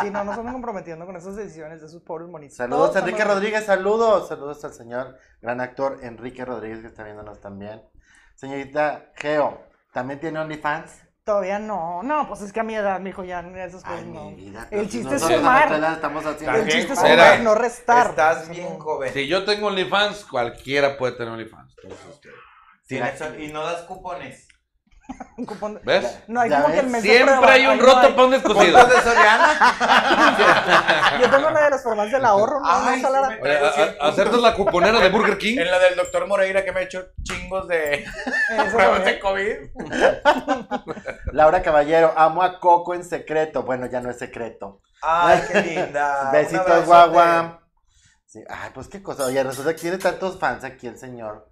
Sí, no nos estamos comprometiendo con esas decisiones de esos pobres monitos. Saludos Todos a Enrique Rodríguez, saludos. Saludos al señor gran actor Enrique Rodríguez que está viéndonos también. Señorita Geo, ¿también tiene OnlyFans? Todavía no. No, pues es que a mi edad, mijo, ya esas cosas Ay, no. mi vida. El chiste es sumar. estamos haciendo El chiste es sumar, no restar. Estás Eso bien no. joven. Si yo tengo OnlyFans, cualquiera puede tener OnlyFans. Entonces, Tienes- y no das cupones. Un cupón de- ¿Ves? No, hay que el de Siempre prueba, hay un ahí no roto hay. para un descosido. ¿Cuántos de Soriana? Yo tengo una de las formas del ahorro, ¿no? Ay, no sí Salara? me- Oye, a- a- hacerte la cuponera de Burger King. En la del doctor Moreira que me ha hecho chingos de pruebas de COVID. Laura Caballero, amo a Coco en secreto. Bueno, ya no es secreto. Ay, qué linda. Besitos, guagua. Sí, ay, pues qué cosa. Oye, resulta que tiene tantos fans aquí el señor.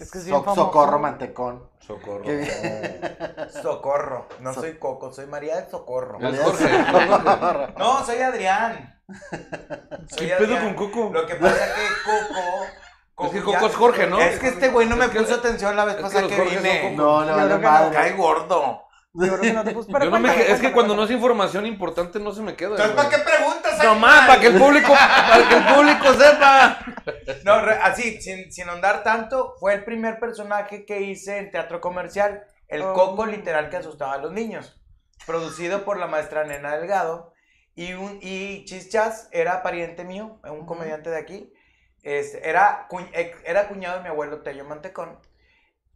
Es que es bien So- famoso. Socorro Mantecón. Socorro. Socorro. No So- soy Coco, soy María de Socorro. Jorge. No, soy Adrián. Soy ¿Qué pedo con Coco? Lo que pasa es que Coco. Es que ya- Coco es Jorge, ¿no? Es que este güey no me Es que- puso atención la vez pasada que vine. son No, que madre. Cae gordo. Yo creo que no te puse. Pero Yo no me cuéntame, que- es que cuéntame, cuando no es información importante no se me queda. Entonces. ¿para qué preguntas? No más, para que el público, para que el público sepa. No, re- así, sin, sin ahondar tanto, fue el primer personaje que hice en teatro comercial, el Oh. coco literal que asustaba a los niños, producido por la maestra Nena Delgado, y, un, y Chichas era pariente mío, un comediante de aquí, este, era, cu- era cuñado de mi abuelo Tello Mantecón,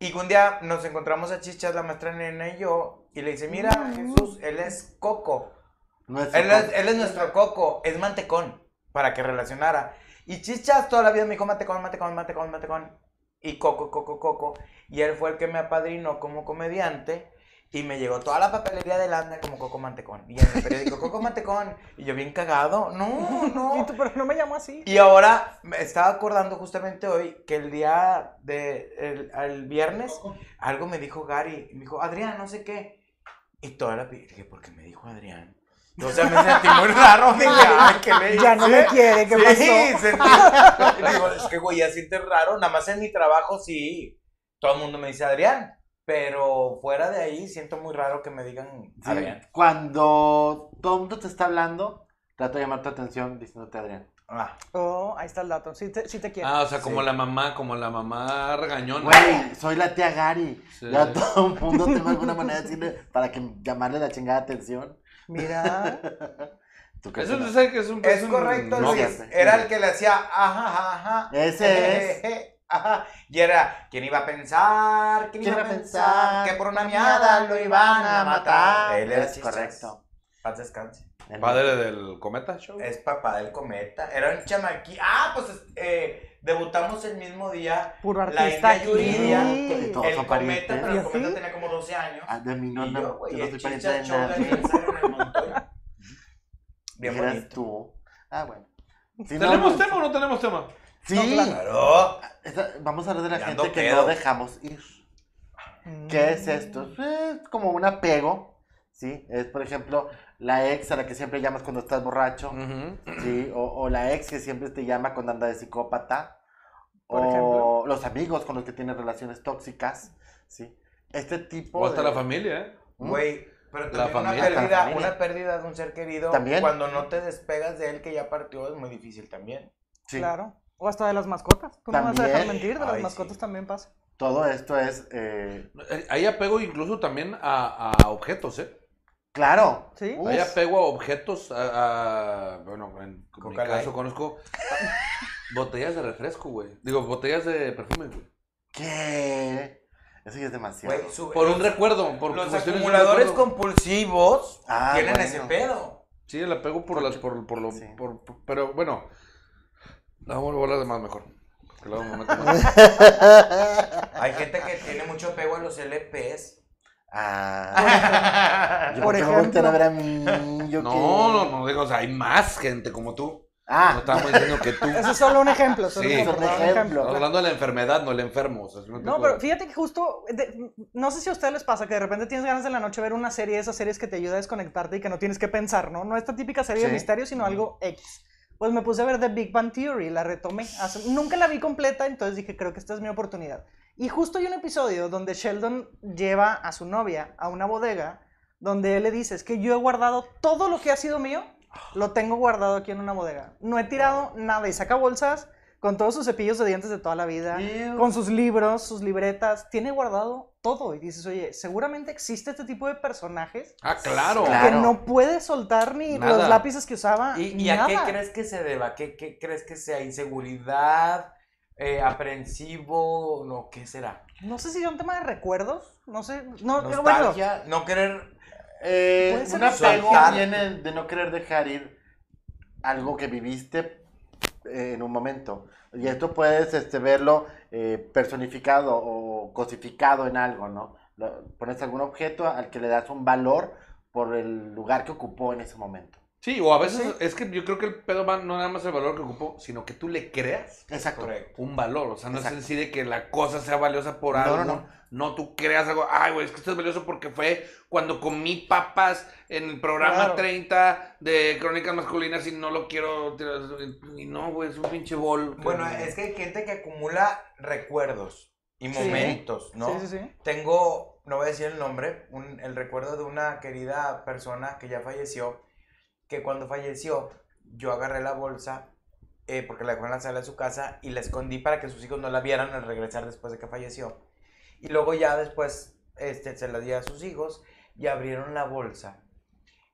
y un día nos encontramos a Chichas, la maestra Nena y yo, y le dice, mira. Jesús, él es coco, él es, Socorro. él es nuestro coco, es mantecón, para que relacionara. Y Chichas toda la vida me dijo mantecón, mantecón, mantecón, mantecón. Y coco, coco, coco. Y él fue el que me apadrinó como comediante. Y me llegó toda la papelería de Landa como Coco Mantecón. Y en el periódico Coco Mantecón. Y yo bien cagado. No, Y no. tú, pero no me llamo así. Y ahora me estaba acordando justamente hoy que el día de el, el viernes algo me dijo Gary. Me dijo, Adrián, no sé qué. Y toda la dije, ¿por qué me dijo Adrián? O sea, me sentí muy raro. Dije, ay, ¿qué le Ya no me quiere, ¿qué sí, pasó? sentí. Digo, es que güey, ya sientes raro. Nada más en mi trabajo sí. Todo el mundo me dice Adrián. Pero fuera de ahí siento muy raro que me digan Sí, Adrián. Cuando todo el mundo te está hablando, trato de llamar tu atención diciéndote Adrián. Ah, Oh, ahí está el dato. Sí te, sí te quiero. Ah, o sea, como Sí. la mamá, como la mamá regañona. Güey, soy la tía Gary. Sí. Ya todo el mundo tengo alguna manera de decirle para que llamarle la chingada atención. Mira. ¿Tú crees Eso que no? es, que es un es un- correcto, no, Luis. Era el que le hacía ajá, ajá, ajá. Ese es. Ajá. Y era, ¿quién iba a pensar? ¿Quién iba a pensar? Que por una miada lo iban a matar. Él era Es correcto. Paz descanse. El- Padre del Cometa Show. Es papá del cometa. Era un chamaqui. Ah, pues eh, debutamos el mismo día. Puro La artista India Yuridia, el cometa, parientes. pero ¿Y el cometa tenía como 12 años. Ah, de mí no, no, yo, yo güey, no soy pariente de. Bien bonito. tú. Ah, bueno. Si ¿Tenemos no- tema o no tenemos tema? Sí. Claro. Esa- vamos a hablar de la Ya gente que pedo. no dejamos ir. ¿Qué es esto? Es como un apego, ¿sí? Es, por ejemplo, la ex a la que siempre llamas cuando estás borracho. ¿sí? O, o la ex que siempre te llama cuando anda de psicópata. Por o ejemplo. los amigos con los que tienes relaciones tóxicas, ¿sí? Este tipo O hasta de- la familia, ¿eh? ¿Mm? Güey, pero La también una familia. Pérdida, familia. una pérdida de un ser querido, También. cuando no te despegas de él que ya partió, es muy difícil también. Sí. Claro. O hasta de las mascotas. Tú no me vas a dejar También. mentir, de las mascotas sí. también pasa. Todo esto es... eh, Hay apego incluso también a, a objetos, ¿eh? Claro. ¿Sí? Hay apego a objetos, a, a- bueno, en, mi caso conozco botellas de refresco, güey. Digo, botellas de perfume, güey. ¿Qué? Eso ya es demasiado. Güey, Por un los- recuerdo, por Los acumuladores compulsivos Ah, tienen bueno. ese pedo. Sí, el apego por las, por, por lo, Sí. por- por- pero bueno, vamos a hablar de más mejor. Hay gente que tiene mucho apego a los LPs. Ah. Yo Por ¿por qué me ejemplo. voltean a ver a mí? Yo No, qué- no, no, digo, o sea, hay más gente como tú. No Ah, estábamos diciendo que tú. Ese es solo un ejemplo. Solo Sí. un ejemplo, ejemplo. ejemplo. Estamos hablando de la enfermedad, no el enfermo. o sea, No, tipo pero de- fíjate que justo, de- no sé si a ustedes les pasa que de repente tienes ganas de la noche ver una serie, esas series que te ayuda a desconectarte y que no tienes que pensar, ¿no? No esta típica serie de Sí. misterio, sino algo X. Pues me puse a ver The Big Bang Theory, la retomé. hace- nunca la vi completa, entonces dije, creo que esta es mi oportunidad. Y justo hay un episodio donde Sheldon lleva a su novia a una bodega donde él le dice, es que yo he guardado todo lo que ha sido mío, lo tengo guardado aquí en una bodega. No he tirado nada y saca bolsas con todos sus cepillos de dientes de toda la vida, Ew. con sus libros, sus libretas, tiene guardado todo. Y dices, oye, seguramente existe este tipo de personajes Ah, claro. Claro. que no puede soltar ni Nada. los lápices que usaba. ¿Y, ni y a qué crees que se deba? ¿Qué, qué crees que sea? ¿Inseguridad? Eh, ¿Aprensivo? No, ¿qué será? No sé si es un tema de recuerdos, no sé. No, pero bueno. ¿No querer Eh, un apego viene de no querer dejar ir algo que viviste eh, en un momento. Y esto puedes este, verlo eh, personificado o cosificado en algo, ¿no? Lo- pones algún objeto al que le das un valor por el lugar que ocupó en ese momento. Sí, o a veces es que yo creo que el pedo va no nada más el valor que ocupó, sino que tú le creas Exacto. un valor. O sea, no Exacto. es en sí de que la cosa sea valiosa por No, algo. no, No, no. tú creas algo. Ay, güey, es que esto es valioso porque fue cuando comí papas en el programa Claro. 30 de Crónicas Masculinas y no lo quiero. tirar. Y no, güey, es un pinche bol. que- Bueno, es que hay gente que acumula recuerdos y Sí. momentos, ¿no? Sí, sí, sí. Tengo, no voy a decir el nombre, un- el recuerdo de una querida persona que ya falleció, que cuando falleció yo agarré la bolsa, eh, porque la dejó en la sala su casa, y la escondí para que sus hijos no la vieran al regresar después de que falleció. Y luego ya después este, se la di a sus hijos y abrieron la bolsa.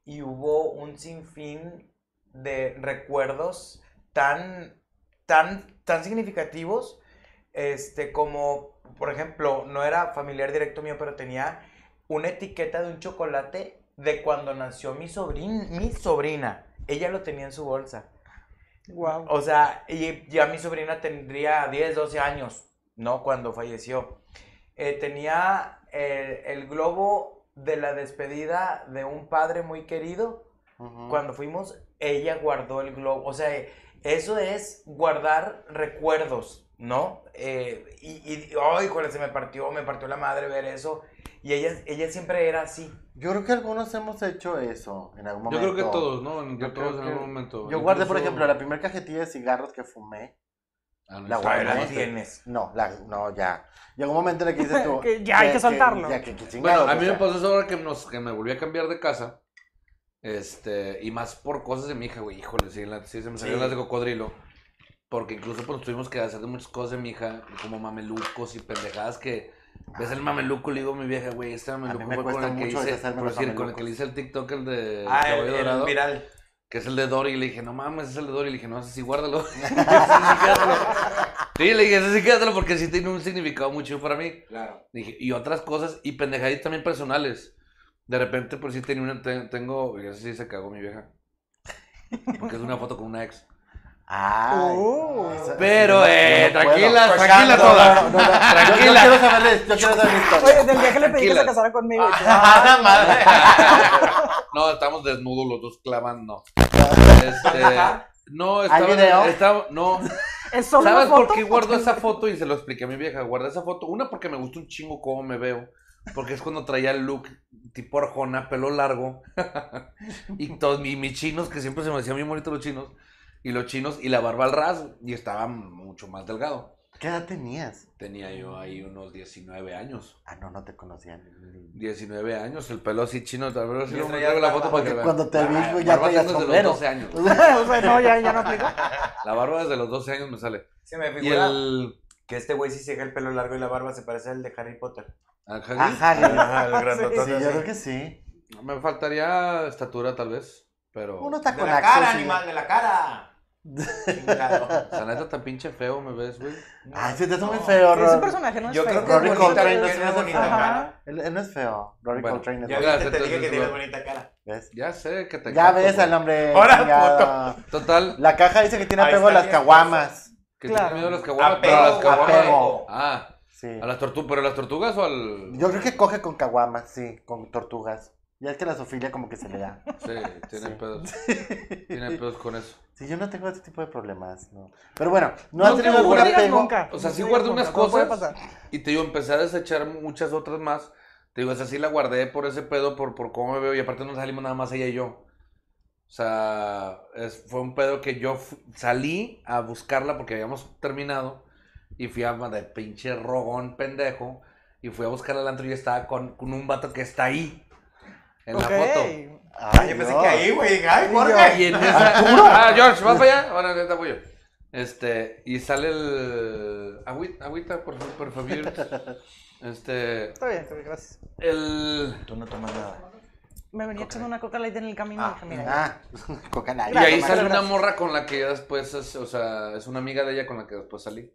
Y hubo un sinfín de recuerdos tan, tan, tan significativos este, como, por ejemplo, no era familiar directo mío, pero tenía una etiqueta de un chocolate de cuando nació mi sobrina, mi sobrina. Ella lo tenía en su bolsa. Wow. O sea, y ya mi sobrina tendría 10, 12 años, ¿no? Cuando falleció. Eh, tenía el, el globo de la despedida de un padre muy querido. Ujú. Cuando fuimos, ella guardó el globo. O sea, eso es guardar recuerdos, ¿no? Eh, y, y, ay, joder, se me partió, me partió la madre ver eso. Y ella, ella siempre era así. Yo creo que algunos hemos hecho eso en algún Yo momento. creo que todos, ¿no? En- Yo todos en que- algún momento. Yo guardé, por Incluso- ejemplo, la primera cajetilla de cigarros que fumé. Ah, no, la guardé. la tienes. No, la, no, ya. Llegó un momento en el que dices tú. Que ya hay que soltarlo. ya, que, que Bueno, chingados, a mí me sea. pasó eso ahora que, nos, que me volví a cambiar de casa. Este, y más por cosas de mi hija, güey. Híjole, sí, la- sí se me salieron Sí. las de cocodrilo. Porque incluso pues tuvimos que hacer de muchas cosas de mi hija, como mamelucos y pendejadas que ves el mameluco, le digo a mi vieja, güey, este mameluco me fue con cuesta el que mucho hice, decir, con el que le hice el TikTok, el de Ah, el, Dorado, viral. que es el de Dory, y le dije, no mames, es el de Dory, y le dije, no, ese sí, guárdalo. Ese sí, quédatelo. Sí, le dije, ese sí, quédatelo, porque sí tiene un significado muy chido para mí. Claro. Dije, y otras cosas, y pendejaditas también personales. De repente, por si tenía una, te- tengo, y así se cagó mi vieja. Porque es una foto con una ex. Ay. Uh. Esa- Pero, no, eh, no puedo. tranquila, Pues tranquila No, toda. no, no, no, no. Yo- Yo, Tranquila. quiero saber, yo quiero saber. Oye, del día que le pedí que Tranquila. se casara conmigo. ¡Ah, madre! No, estamos desnudos los dos clavando. Este, no, ¿Hay estaba, video? estaba- no. Es solo ¿Sabes una foto. por qué guardo esa foto? Y se lo expliqué a mi vieja. Guardé esa foto. Una, porque me gusta un chingo cómo me veo. Porque es cuando traía el look tipo Arjona, pelo largo. y todos mi- mis chinos, que siempre se me hacían bien bonitos los chinos. Y los chinos, y la barba al ras. Y estaba mucho más delgado. ¿Qué edad tenías? Tenía yo ahí unos 19 años. Ah, no, no te conocían. 19 años, el pelo así chino. Tal vez Ya traías traigo la foto para que. Cuando te vi, Ah, güey, ya barba traías tengo desde sombrero. los 12 años. o sea, no, ya, ya no aplico. La barba desde los 12 años me sale. Se me Y figura el... que este güey sí se deja el pelo largo y la barba se parece al de Harry Potter. al Hagrid, Ah, Harry. Ajá, el Sí, grandotote Sí, yo creo que sí. Me faltaría estatura tal vez, pero... Uno está con la cara, sí. animal, de la cara. Chingado. La neta tan pinche feo me ves, güey. Ay, sí, te hace muy feo, Ese Rory. personaje no es Yo feo. creo que Rory es bonita, Coltrane no tiene se bonita cara. Él, él no es feo. Rory Bueno, Coltrane es Ya feo. Viste, te dije que bueno. bonita cara. ¿Ves? Ya sé que te Ya ves al hombre. Ahora, chingado. Total, La caja dice que tiene apego a las caguamas. que Claro. tiene miedo a las caguamas, pero a las caguamas... Ah, Sí. ¿a las tortugas? ¿Pero a las tortugas o al...? Yo creo que coge con caguamas, sí, con tortugas. Ya es que la sofilia como que se le da. Sí, tiene Sí. pedos. Tiene pedos con eso. Sí, yo no tengo este tipo de problemas, no. Pero bueno, no, No has tenido algún apego. nunca. O sea, sí guardé unas cosas. pasar. Y te digo, empecé a desechar muchas otras más. Te digo, esa sí la guardé por ese pedo, por, por cómo me veo. Y aparte no salimos nada más ella y yo. O sea, es- fue un pedo que yo salí a buscarla porque habíamos terminado. Y fui a de pinche rogón pendejo. Y fui a buscarla al antro y estaba con, con un vato que está ahí. En la foto. Ay, yo pensé que ahí, güey. Ay, Jorge. Y en esa. Ah, George, ¿vas para allá? Ahora neta voy yo. Este, y sale el. Agüita, agüita por, favor, por favor. Este. Está bien, está bien, gracias. El. Tú no tomas nada. Me venía echando una coca light en el camino. Ah, dije, mira, Ah, coca light. Y ahí sale una morra con la que ya después, es, o sea, es una amiga de ella con la que después salí.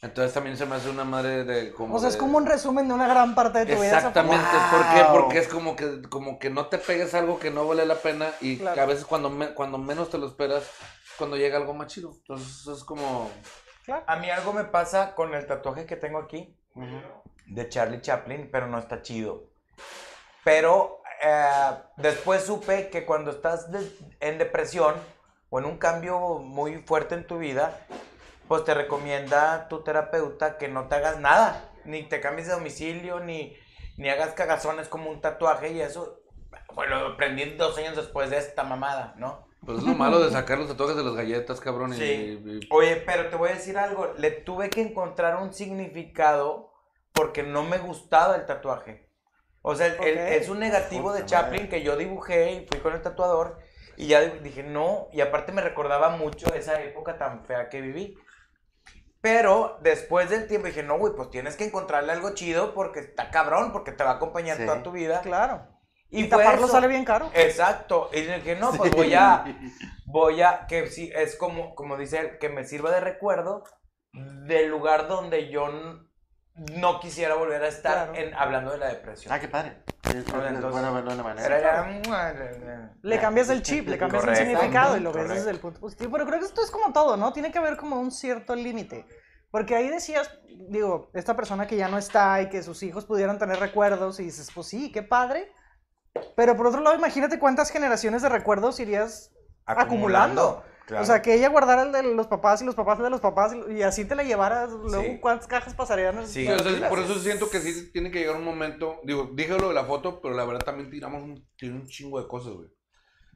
Entonces también se me hace una madre de como. O sea, es como un resumen de una gran parte de tu vida. Exactamente, Wow. ¿por qué? Porque es como que, como que no te pegues algo que no vale la pena y Claro. que a veces cuando, me- cuando menos te lo esperas, cuando llega algo más chido. Entonces es como... A mí algo me pasa con el tatuaje que tengo aquí de Charlie Chaplin, pero no está chido. Pero eh, después supe que cuando estás de- en depresión o en un cambio muy fuerte en tu vida, pues te recomienda tu terapeuta que no te hagas nada, ni te cambies de domicilio, ni, ni hagas cagazones como un tatuaje y eso, pues lo aprendí dos años después de esta mamada, ¿no? Pues es lo malo de sacar los tatuajes de las galletas, cabrón. y- Sí. y- Oye, pero te voy a decir algo. Le tuve que encontrar un significado porque no me gustaba el tatuaje. O sea, el- el- es un negativo de Chaplin madre. que yo dibujé y fui con el tatuador. Y ya dije, no. Y aparte me recordaba mucho esa época tan fea que viví. Pero después del tiempo dije, no, güey, pues tienes que encontrarle algo chido porque está cabrón, porque te va a acompañar Sí. toda tu vida. Claro. Y, Y, taparlo eso. sale bien caro. Exacto. Y dije, no, pues voy a, voy a, que sí, es como, como dice él, que me sirva de recuerdo del lugar donde yo no quisiera volver a estar Claro. en, hablando de la depresión. Ah, qué padre. Sí, es, Ahora, es entonces- bueno verlo de una manera. Era- Le cambias el chip, le cambias Correcto. el significado y lo ves desde el punto positivo. Pero creo que esto es como todo, ¿no? Tiene que haber como un cierto límite. Porque ahí decías, digo, esta persona que ya no está y que sus hijos pudieran tener recuerdos y dices, pues sí, qué padre. Pero por otro lado, imagínate cuántas generaciones de recuerdos irías acumulando. Claro. O sea, que ella guardara el de los papás y los papás el de los papás y, así te la llevaras. Luego, Sí. ¿cuántas cajas pasarían? Sí. Sí, o sea, por eso siento que sí tiene que llegar un momento. Digo, dije lo de la foto, pero la verdad también tiramos un, tiré un chingo de cosas, güey.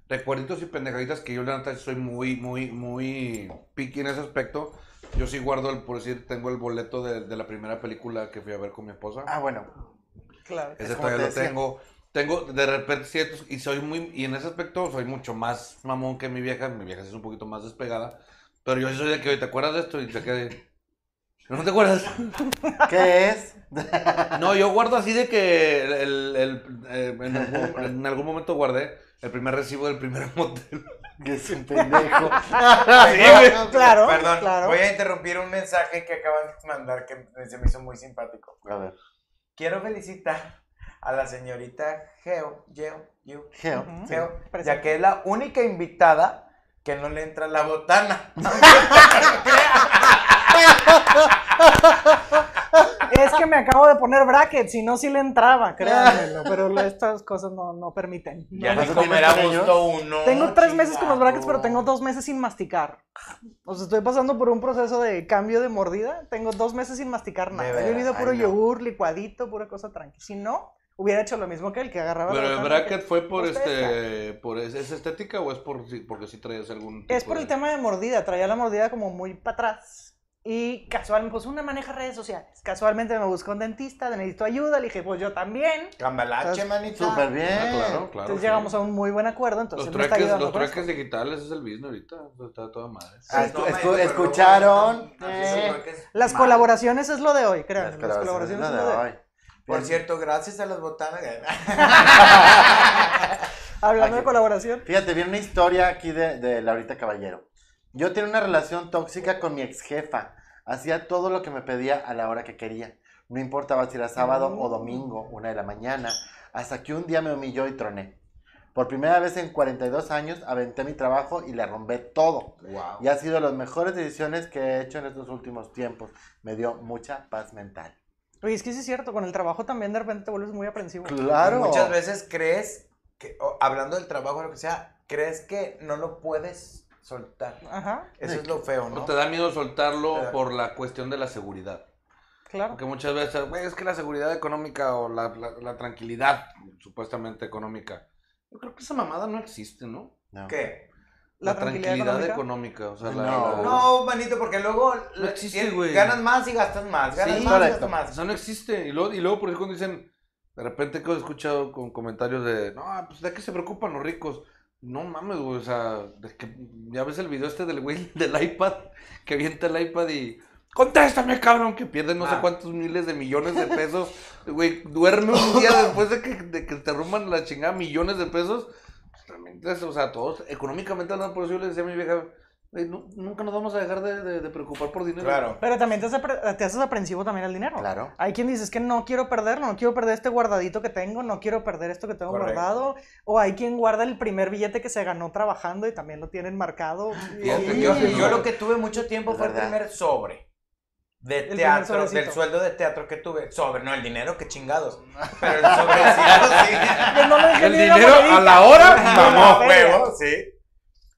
Recuerditos y pendejaditas que yo, la neta, soy muy, muy, muy picky en ese aspecto. Yo sí guardo, el, por decir, tengo el boleto de, de la primera película que fui a ver con mi esposa. Ah, bueno. Claro. Ese todavía te lo decía. tengo. Tengo de repente ciertos, y soy muy, y en ese aspecto soy mucho más mamón que mi vieja. Mi vieja es un poquito más despegada. Pero yo sí soy de que, ¿te acuerdas de esto? Y te quedé. ¿No te acuerdas? ¿Qué es? No, yo guardo así de que el, el- el- eh, en, algún, en algún momento guardé el primer recibo del primer motel. Que es un pendejo. Claro, Perdón, claro. voy a interrumpir un mensaje que acaban de mandar que se me hizo muy simpático. A ver. Quiero felicitar a la señorita Geo, Geo, Geo, Geo. Sí. Geo, presente. ya que es la única invitada que no le entra la botana. Es que me acabo de poner brackets, si no, sí le entraba, créanmelo. Pero estas cosas no, no permiten. No Ya me- ni ¿Cuánto comer a gusto uno. Tengo tres meses con los brackets, pero tengo dos meses sin masticar. O sea, estoy pasando por un proceso de cambio de mordida. Tengo dos meses sin masticar nada. He bebido puro ay, no. yogur, licuadito, pura cosa tranqui. Si no, hubiera hecho lo mismo que él, que agarraba la Pero el botana, bracket que- fue por este. Por, ¿Es es estética o es por, si- porque sí traías algún. Es tipo por de- el tema de mordida, traía la mordida como muy para atrás. Y casualmente, pues una maneja redes sociales. Casualmente me buscó un dentista, necesito ayuda, le dije, pues yo también. Cambalache, Entonces, manita. Súper bien. Ah, claro, claro. Entonces sí. llegamos a un muy buen acuerdo, entonces Los traques, los traques digitales es el business ahorita. Está toda madre. Ah, Sí, escu- no, escu- escucharon. Eh, Las mal. colaboraciones es lo de hoy, créanme. Las Las colaboraciones es lo de hoy. Por cierto, gracias a las botanas. Hablando de colaboración. Fíjate, viene una historia aquí de, de Laurita Caballero. Yo tenía una relación tóxica con mi ex jefa. Hacía todo lo que me pedía a la hora que quería. No importaba si era sábado o domingo, una de la mañana. Hasta que un día me humilló y troné. Por primera vez en 42 años aventé mi trabajo y le rompé todo. Y ha sido las mejores decisiones que he hecho en estos últimos tiempos. Me dio mucha paz mental. Oye, es que sí es cierto, con el trabajo también de repente te vuelves muy aprensivo. Claro. Muchas veces crees que, o hablando del trabajo o lo que sea, crees que no lo puedes soltar. Ajá, Eso es lo feo, No ¿no? te da miedo soltarlo da- por la cuestión de la seguridad. claro. Porque muchas veces, güey, es que la seguridad económica o la, la- la tranquilidad supuestamente económica. Yo creo que esa mamada no existe, ¿no? No. ¿Qué? La La, tranquilidad tranquilidad, económica. económica. O sea, la, no. la- No, manito, porque luego No existe, tienes- güey. ganas más y gastas más. Ganas Sí, más y gastas más. Eso no existe. Y luego, y luego por eso cuando dicen, de repente que he escuchado con comentarios de, no, pues de qué se preocupan los ricos. No mames, güey, o sea, de que, ya ves el video este del güey del iPad, que avienta el iPad y, contéstame, cabrón, que pierde no sé Ah. cuántos miles de millones de pesos. Güey, duerme un día después de que, de que te rumban la chingada millones de pesos. Realmente, es- o sea, todos económicamente andan por eso. Yo le decía a mi vieja, nunca nos vamos a dejar de, de- de preocupar por dinero. Claro. Pero también te, hace apre- te haces aprensivo también al dinero. Claro. Hay quien dice, es que no quiero perderlo, no quiero perder este guardadito que tengo, no quiero perder esto que tengo Correcto. guardado. O hay quien guarda el primer billete que se ganó trabajando y también lo tienen marcado. Yo, yo lo que tuve mucho tiempo fue el primer sobre. De teatro, del sueldo de teatro que tuve. Sobre, no el dinero, qué chingados. Pero el sobrecito sí. Que no dejé El dinero a la hora, Mamó, huevo, sí.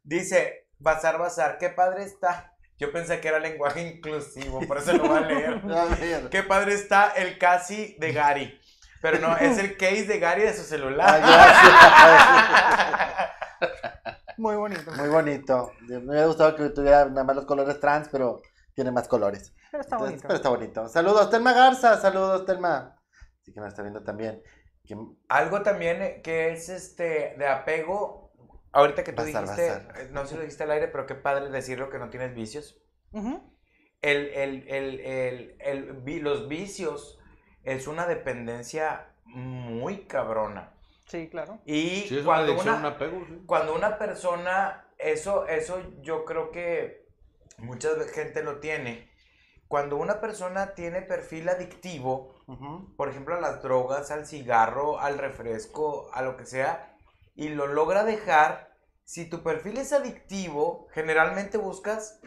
Dice, bazar, bazar, qué padre está. Yo pensé que era lenguaje inclusivo, por eso lo voy a leer. Qué padre está el casi de Gary. Pero no, es el case de Gary de su celular. gracias. Muy bonito. Muy bonito. Me hubiera gustado que tuviera nada más los colores trans, pero tiene más colores. Pero está Entonces, bonito. pero está bonito. Saludos, Telma Garza. Saludos, Telma. Así que nos está viendo también. Que- Algo también eh, que es este de apego. Ahorita que tú Bazar, dijiste, bazar. eh, no sé si lo dijiste al aire, pero qué padre decirlo que no tienes vicios. Ujú. El, el, el, el, los vicios es una dependencia muy cabrona. Sí, claro. Y Sí, es una cuando, adicción, una, un apego, sí. cuando una persona, eso, eso yo creo que mucha gente lo tiene. Cuando una persona tiene perfil adictivo, por ejemplo, a las drogas, al cigarro, al refresco, a lo que sea, y lo logra dejar, si tu perfil es adictivo, generalmente buscas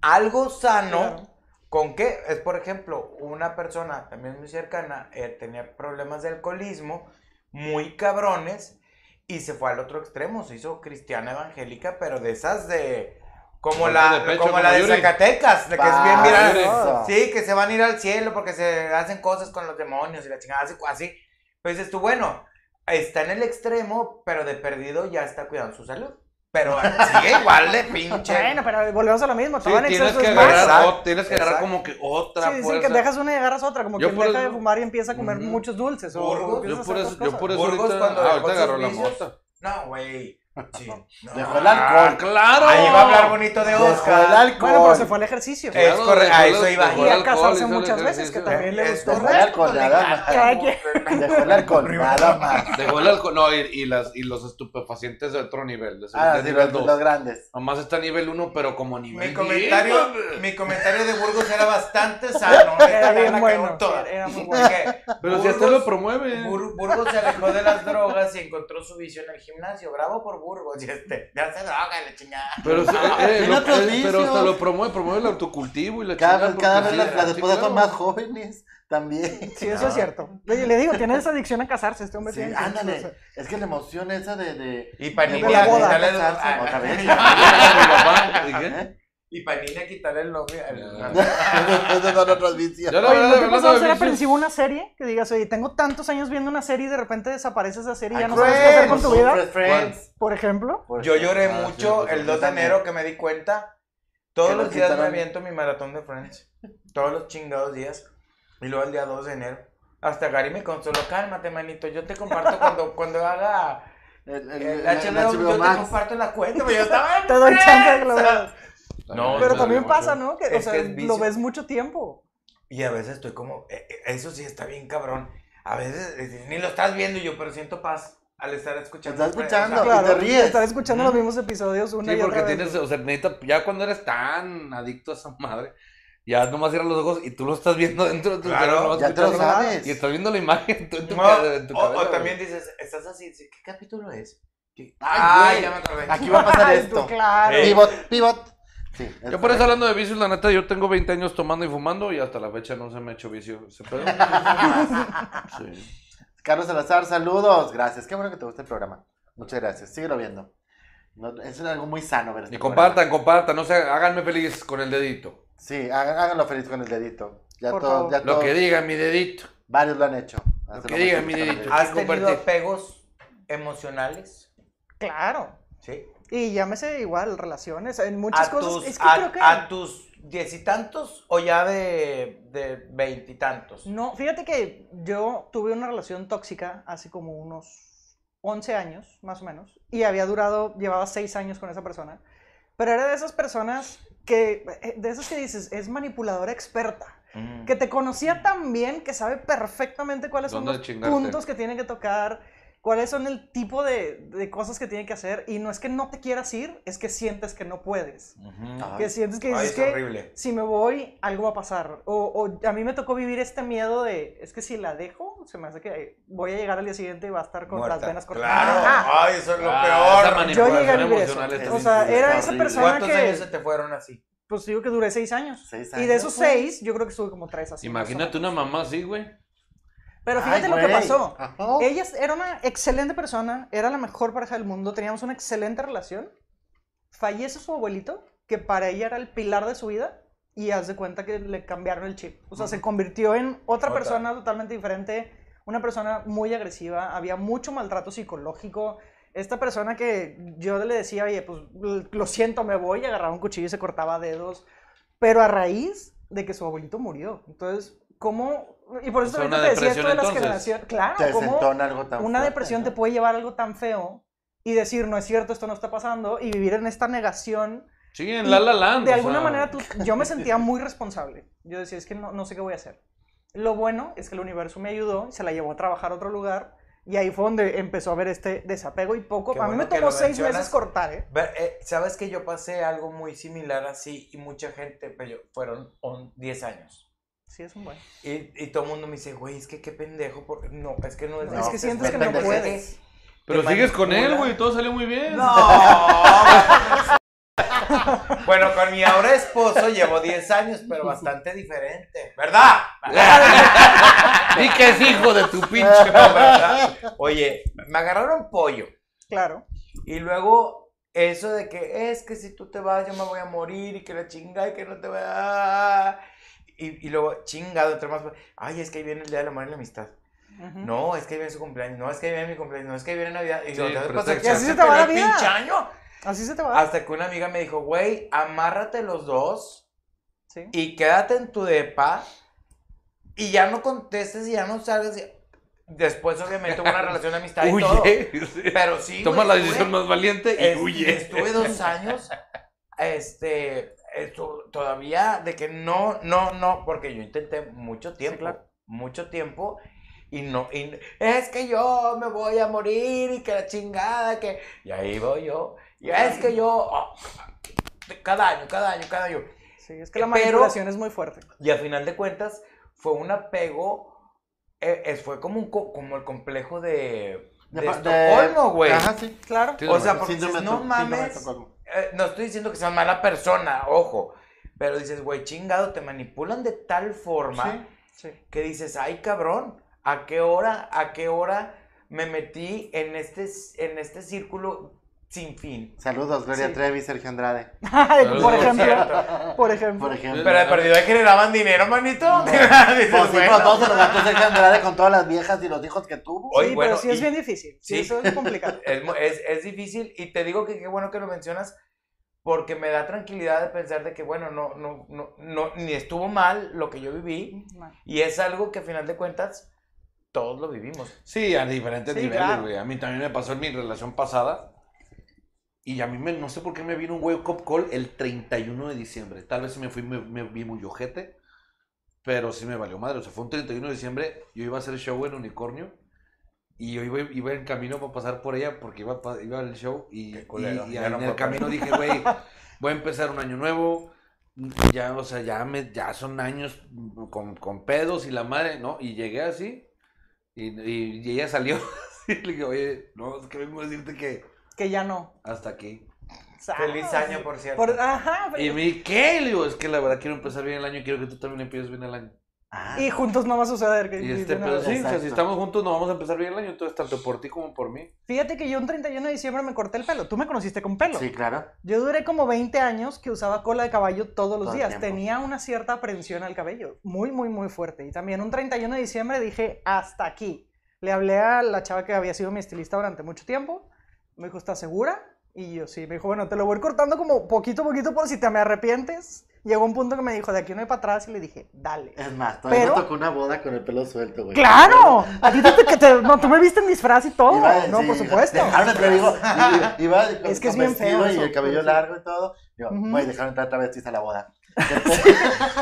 algo sano. Claro. ¿Con qué? Es, por ejemplo, una persona también muy cercana eh, tenía problemas de alcoholismo muy cabrones y se fue al otro extremo, se hizo cristiana evangélica, pero de esas de... Como la, de pecho, como la de Yuri. Zacatecas, de que es bien viral. Sí, que se van a ir al cielo porque se hacen cosas con los demonios y la chingada, así. así. Pues dices tú, bueno, está en el extremo, pero de perdido ya está cuidando su salud. Pero sigue igual de pinche. Bueno, pero volvemos a lo mismo. Sí, todo en tienes que agarrar, o- tienes que agarrar como que otra Sí, sí, fuerza. que dejas una y agarras otra, como Yo por deja eso- de fumar y empieza a comer Ujú. muchos dulces. O, Burgos, o Yo por eso, yo por eso Burgos, ahorita, cuando ah, ahorita agarró la mota. No, güey. Sí. No. Dejó el alcohol. claro. Ahí va a hablar bonito de Dejó el Oscar. alcohol. Bueno, pero se fue al ejercicio. Eh, Es correcto, a eso iba. Y a casarse muchas veces, que también le Es gustó. Dejó el alcohol, nada más. Dejó el alcohol, nada más. Dejó el alcohol, no, y, y las, y los estupefacientes de otro nivel. De, Ah, de sí, nivel los, dos. grandes. Nomás está nivel 1, pero como nivel Mi comentario, 10, mi comentario de Burgos era bastante sano. Esta Era bien bueno. Era muy bueno. Porque Pero si Burgos- lo promueve. Bur- Burgos se alejó de las drogas y encontró su visión en el gimnasio. Bravo por Burgos. Y este, ya se droga la chingada. Pero, se- eh, lo- otros eh, pero hasta lo promueve, promueve el autocultivo y la Cada, chingada, cada vez las, las esposas son más jóvenes también. Sí, eso es cierto. Le, le digo, tiene esa adicción a casarse este hombre. Sí, tiene- ándale. Es que la emoción esa de. de Y Panini De la a boda. el- Casarse ah, otra vez. ¿y? ¿Eh? Y Panini a quitarle el son otros vicios. Ya la Oye, verdad, ¿no te hablando pasó a vicios, aprensivo una serie? Que digas, oye, tengo tantos años viendo una serie y de repente desaparece esa serie y ya no sabes qué hacer con tu vida. Friends, Friends. Por ejemplo. Yo lloré Ah, mucho pues, el yo 2 de enero que me di cuenta. Todos los días me aviento mi maratón de Friends. Todos los chingados días. Y luego el día 2 de enero. Hasta Gary me consoló, cálmate, manito. Yo te comparto cuando, cuando haga El, el- el el- HBO, el HBO yo te comparto la cuenta. Pero yo estaba en Te doy chance de No, Pero también pasa. ¿no? Que, o sea, que lo ves mucho tiempo. Y a veces estoy como, eh, eso sí está bien cabrón. A veces eh, ni lo estás viendo yo, pero siento paz al estar escuchando. Estás escuchando. O sea, y te ríes. Estar escuchando los mismos episodios una Sí, y porque otra vez. tienes, o sea, neta, ya cuando eres tan adicto a esa madre, ya nomás cierras los ojos y tú lo estás viendo dentro de tu Claro, cerebro, Ya te lo sabes. Y estás viendo la imagen tú en tu, no, ca- en tu o, cabeza. o también dices, estás así, ¿qué capítulo es? ¿Qué- Ay, Ay, güey. ya me acordé. Aquí va a pasar esto. tú, claro. Pivot, pivot. Sí, Yo por eso hablando de vicios, la neta, yo tengo 20 años tomando y fumando y hasta la fecha no se me ha hecho vicio. Sí. Carlos Salazar, saludos. Gracias. Qué bueno que te gusta el programa. Muchas gracias. Síguelo viendo. No, es algo muy sano ver este Y compartan, compartan, no sé, háganme feliz con el dedito. programa. Sí, háganlo feliz con el dedito. Ya Por todo, favor. ya Lo todo- que diga mi dedito. varios lo han hecho. Lo Hasta que diga mi dedito. ¿Has tenido compartir. apegos emocionales? Claro. Sí. Y llámese igual, relaciones, en muchas a cosas. tus, es que a, creo que. a tus diez y tantos o ya de, de veintitantos. No, fíjate que yo tuve una relación tóxica hace como unos 11 años, más o menos, y había durado, llevaba 6 años con esa persona, pero era de esas personas que, eh, de esas que dices, es manipuladora experta, Mm. que te conocía tan bien que sabe perfectamente cuáles son ¿Dónde los chingarte? puntos que tiene que tocar, cuáles son el tipo de, de cosas que tiene que hacer, y no es que no te quieras ir, es que sientes que no puedes, Ujú. que sientes que Ay, dices es que horrible. si me voy, algo va a pasar. O, o a mí me tocó vivir este miedo de, es que si la dejo, se me hace que voy a llegar al día siguiente y va a estar con Muerta. las venas cortadas. Claro. Ajá. Ay, eso es lo Ah, peor. Yo llegué a vivir eso. O sea, era esa persona ¿Cuántos que, años se te fueron así? pues digo que duré seis años. Seis Y de años, esos seis, yo creo que estuve como tres así. Imagínate una mamá así, güey. Pero Ay, fíjate lo que pasó. Ajá. Ella era una excelente persona, era la mejor pareja del mundo, teníamos una excelente relación. Fallece su abuelito, que para ella era el pilar de su vida, y haz de cuenta que le cambiaron el chip. O sea, se convirtió en otra Otra. persona totalmente diferente, una persona muy agresiva, había mucho maltrato psicológico. Esta persona que yo le decía, oye, pues lo siento, me voy, y agarraba un cuchillo y se cortaba dedos. Pero a raíz de que su abuelito murió. Entonces, ¿cómo? Y por eso una te decía esto de las entonces. generaciones. Claro, Te en algo tan una fuerte, depresión ¿no? te puede llevar a algo tan feo y decir, no es cierto, esto no está pasando, y vivir en esta negación. Sí, en Y La La Land. De alguna sea, manera, tú- yo me sentía muy responsable. Yo decía, es que no, no sé qué voy a hacer. Lo bueno es que el universo me ayudó, se la llevó a trabajar a otro lugar, y ahí fue donde empezó a haber este desapego y poco. Qué a mí bueno me tomó seis meses cortar, ¿eh? Ver, eh, Sabes que yo pasé algo muy similar así y mucha gente, pero yo- fueron on- 10 años. Sí, es un buen. Y, y todo el mundo me dice, güey, es que qué pendejo. Porque... No, es que no es No, es que sientes que no puedes. Pero sigues con él, güey, todo salió muy bien. No. bueno, con mi ahora esposo llevo 10 años, pero bastante diferente. ¿Verdad? Di que es hijo de tu pinche. No, ¿verdad? Oye, me agarraron pollo. Claro. Y luego, eso de que es que si tú te vas, yo me voy a morir y que la chinga y que no te voy a. Y, y luego, chingado, entre más. Ay, es que ahí viene el día del amor y la amistad. No, es que ahí viene su cumpleaños. No, es que ahí viene mi cumpleaños. No, es que ahí viene Navidad. Y Sí. Y así se te va la el vida. pinche año. Así se te va. Hasta que una amiga me dijo, güey, amárrate los dos Sí. y quédate en tu depa y ya no contestes y ya no salgas. y- Después, obviamente, hubo una relación de amistad y todo. Huye. Pero sí. Toma güey, la decisión más valiente y es- huye. Estuve dos años, este, esto, todavía de que no, no, no, porque yo intenté mucho tiempo, claro. mucho tiempo. Y no, y es que yo me voy a morir y que la chingada, que. Y ahí voy yo. Y es que yo. oh, cada año, cada año, cada año. Sí, es que la Pero- manipulación es muy fuerte. Y a final de cuentas, fue un apego. eh, es- fue como, un, co- como el complejo de. De, De- Estocolmo, güey. Ajá, sí. Claro. Sí, O sea, porque Síndrome dices, no mames. Eh, no estoy diciendo que seas mala persona, ojo. Pero dices, güey, chingado, te manipulan de tal forma Sí. Sí. que dices, ay, cabrón, ¿a qué hora, a qué hora me metí en este, en este círculo sin fin? Saludos, Gloria Sí. Trevi, Sergio Andrade. Saludos. por ejemplo. Por ejemplo. Por ejemplo. Pero de perdido de que le daban dinero, manito. Dices, Pues sí, bueno. todos se lo gastó Sergio Andrade con todas las viejas y los hijos que tuvo. Sí, bueno, pero sí es y- bien difícil. Sí, sí. eso es complicado. Es, es, es difícil y te digo que qué bueno que lo mencionas porque me da tranquilidad de pensar de que, bueno, no, no, no, no, ni estuvo mal lo que yo viví y es algo que a final de cuentas todos lo vivimos. Sí, a diferentes Sí, niveles, claro. güey. A mí también me pasó en mi relación pasada. Y a mí me, no sé por qué me vino un wake up call el 31 de diciembre. Tal vez me fui, me, me vi muy ojete. pero sí me valió madre. O sea, fue un 31 de diciembre, yo iba a hacer show en Unicornio. Y yo iba, iba en camino para pasar por ella porque iba, iba al show y, culero, y- y en no el camino dije, güey, voy a empezar un año nuevo. Ya, o sea, ya, me, ya son años con, con pedos y la madre, ¿no? Y llegué así y, y- y ella salió. y le dije, oye, no, es que vengo a decirte que Que ya no. hasta aquí. Feliz año, por cierto. Por- ajá. Y me dije, ¿qué? Le digo, es que la verdad quiero empezar bien el año y quiero que tú también empieces bien el año. Ah, Y juntos no va a suceder. que- Y este, sí, o sea, si estamos juntos, nos vamos a empezar bien el año, entonces tanto por ti como por mí. Fíjate que yo un 31 de diciembre me corté el pelo. Tú me conociste con pelo. Sí, claro. Yo duré como 20 años que usaba cola de caballo todos los Todo días. Tenía una cierta aprensión al cabello. Muy, muy, muy fuerte. Y también un 31 de diciembre dije, hasta aquí. Le hablé a la chava que había sido mi estilista durante mucho tiempo. Me dijo, ¿estás segura? Y yo sí. Me dijo, bueno, te lo voy a ir cortando como poquito a poquito por si te me arrepientes. Llegó un punto que me dijo, de aquí no hay para atrás. Y le dije, dale. Es más, todavía Pero- me tocó una boda con el pelo suelto, güey. ¡Claro! A ti te, que te- no, tú me viste en disfraz y todo. Iba- no, sí, por supuesto. Dejaron entrar, digo, iba, iba con- Es que es con bien feo y el cabello sí. largo y todo. Digo, Ujú. güey, dejaron entrar travestis a la boda.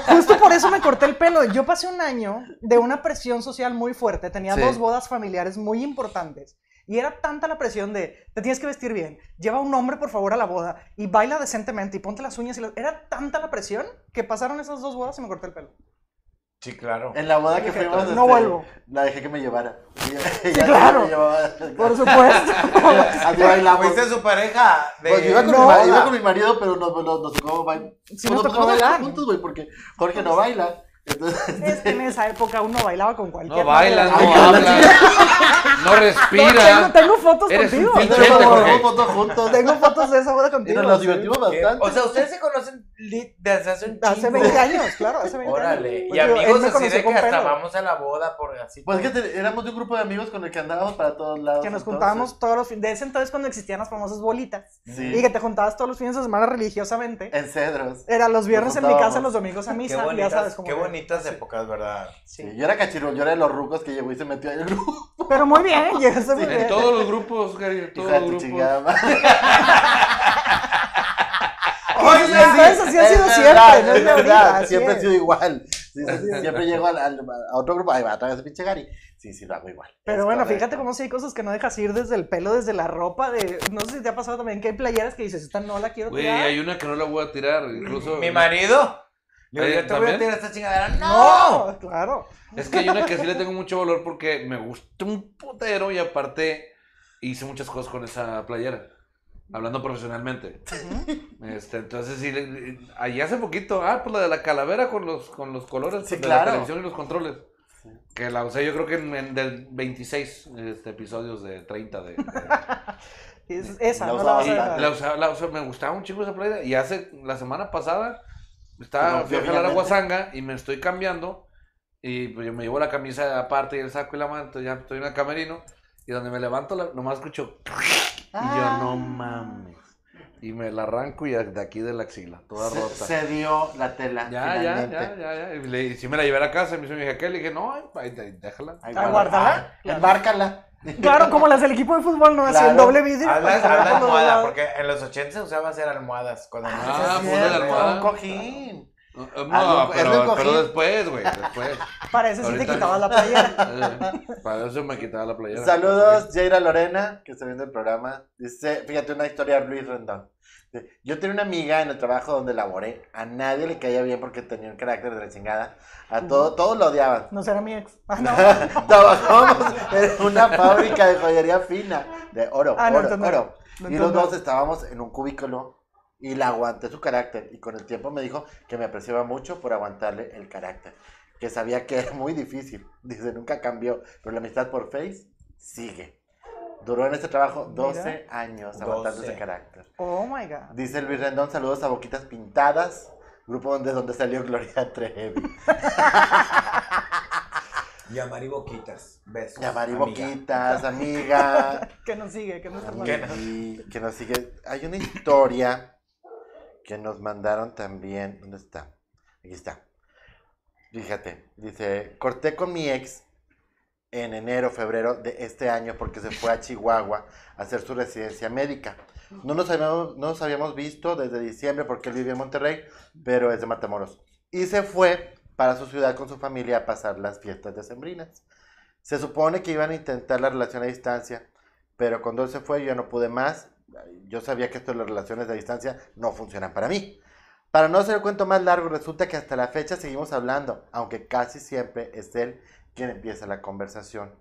Justo por eso me corté el pelo. Yo pasé un año de una presión social muy fuerte. Tenía Sí. dos bodas familiares muy importantes. Y era tanta la presión de, te tienes que vestir bien, lleva un hombre por favor a la boda y baila decentemente y ponte las uñas. Y las... Era tanta la presión que pasaron esas dos bodas y me corté el pelo. Sí, claro. En la boda que fuimos, no vuelvo. la dejé que me llevara. Sí, claro. Por supuesto. Así bailamos. ¿Fuiste su pareja? De... Pues yo iba con, No, mi, iba con mi marido, pero nos, nos, nos tocó bailar. Sí nos tocó bailar. juntos, güey, porque Jorge no baila. Entonces, Es que en esa época uno bailaba con cualquier No bailas, no hablas, no No, respira. tengo, tengo fotos Eres un contigo. Jorge. fotos juntos. Tengo fotos de esa boda Y contigo. nos, nos divertimos bastante. O sea, ustedes se conocen desde hace un Hace chingo. 20 años, claro, hace 20 Órale. años. Y Pues amigos así de que hasta pelo. vamos a la boda por así. Pues es que te- éramos de un grupo de amigos con el que andábamos para todos lados. Que nos entonces. juntábamos todos los fines. De ese entonces cuando existían las famosas bolitas. Sí. Y que te juntabas todos los fines de semana religiosamente. En cedros. Era los viernes en mi casa, los domingos a Qué misa. bonitas, ya sabes cómo qué era. bonitas épocas, ¿verdad? Sí. Sí, yo era cachirul, yo era de los rucos que llegó y se metió ahí al grupo. Pero muy bien, llegaste muy En bien. todos los grupos, Gary, en todos los tu grupos. Oye, ha sido verdad, siempre, no es verdad, Siempre es. sido igual. Sí, sí, sí, siempre llego al- al- a otro grupo, ahí va, otra vez el pinche Gary. Sí, sí, lo hago igual. Pero Es bueno, correcto. fíjate cómo si hay cosas que no dejas ir desde el pelo, desde la ropa, de... No sé si te ha pasado también que hay playeras que dices, esta no la quiero Güey, tirar. hay una que no la voy a tirar, incluso... Mi marido. Yo, yo te voy a ¿también? tirar esta chingadera. ¡No! No, claro. Es que hay una que sí le tengo mucho valor porque me gusta un putero y aparte hice muchas cosas con esa playera. Hablando profesionalmente. Este, entonces sí, le- ahí hace poquito, ah, pues la de la calavera con los, con los colores Sí, de claro. la televisión y los controles. Que la usé yo creo que en, en del 26 este, episodios de 30 de... de- Es- esa, La no la vas a y dejar. la usaba- la usaba- me gustaba un chingo esa playera. Y hace, la semana pasada, estaba, No, fui a jalar a. Guasanga y me estoy cambiando. Y pues yo me llevo la camisa aparte y el saco y la mano, entonces ya estoy en el camerino. Y donde me levanto, la- nomás escucho. Y yo, no mames. Y me la arranco y de aquí de la axila, toda Se, rota. se dio la tela. Ya, ya, finalmente. ya, ya, ya. Y, le, y sí me la llevé a la casa y me dijo mi hija, ¿qué? Le dije, no, ahí, déjala. Ahí Ah, guárdala. Ah, Embárcala. Claro, como las del equipo de fútbol, no así Claro. el doble vidrio. Habla, para habla almohada, porque en los 80 se usaba hacer almohadas. Cuando Ah, ponle es la almohada. Un cojín. No, Hazle un- no, pero, después, güey, después. Para eso sí te quitabas la playera. Eh, Para eso me quitaba la playera. Saludos, Jaira Lorena, que está viendo el programa. Dice, fíjate una historia de Luis Rendón. Yo tenía una amiga en el trabajo donde laboré. A nadie le caía bien porque tenía un carácter de la chingada. A todo, todos lo odiaban. No será mi ex. Ah, no. Trabajábamos en una fábrica de joyería fina, de oro, Ah, no, oro, no. oro. No, y los dos estábamos en un cubículo y la aguanté su carácter. Y con el tiempo me dijo que me apreciaba mucho por aguantarle el carácter. Que sabía que era muy difícil. Dice, nunca cambió. Pero la amistad por Face sigue. Duró en este trabajo 12 años aguantando 12. ese carácter. Oh my god. Dice Luis Rendón, saludos a Boquitas Pintadas. Grupo donde, donde salió Gloria Trevi. Llamar y boquitas. Besos. Llamar y amiga. Boquitas, amiga. Que nos sigue, que no está ¿Qué? mal. Y que nos sigue. Hay una historia que nos mandaron también. ¿Dónde está? Aquí está. Fíjate, dice, corté con mi ex en enero, febrero de este año porque se fue a Chihuahua a hacer su residencia médica. No nos habíamos, no nos habíamos visto desde diciembre porque él vivía en Monterrey, pero es de Matamoros. Y se fue para su ciudad con su familia a pasar las fiestas decembrinas. Se supone que iban a intentar la relación a distancia, pero cuando él se fue yo ya no pude más. Yo sabía que esto de las relaciones a distancia no funcionan para mí. Para no hacer el cuento más largo, resulta que hasta la fecha seguimos hablando, aunque casi siempre es él quien empieza la conversación.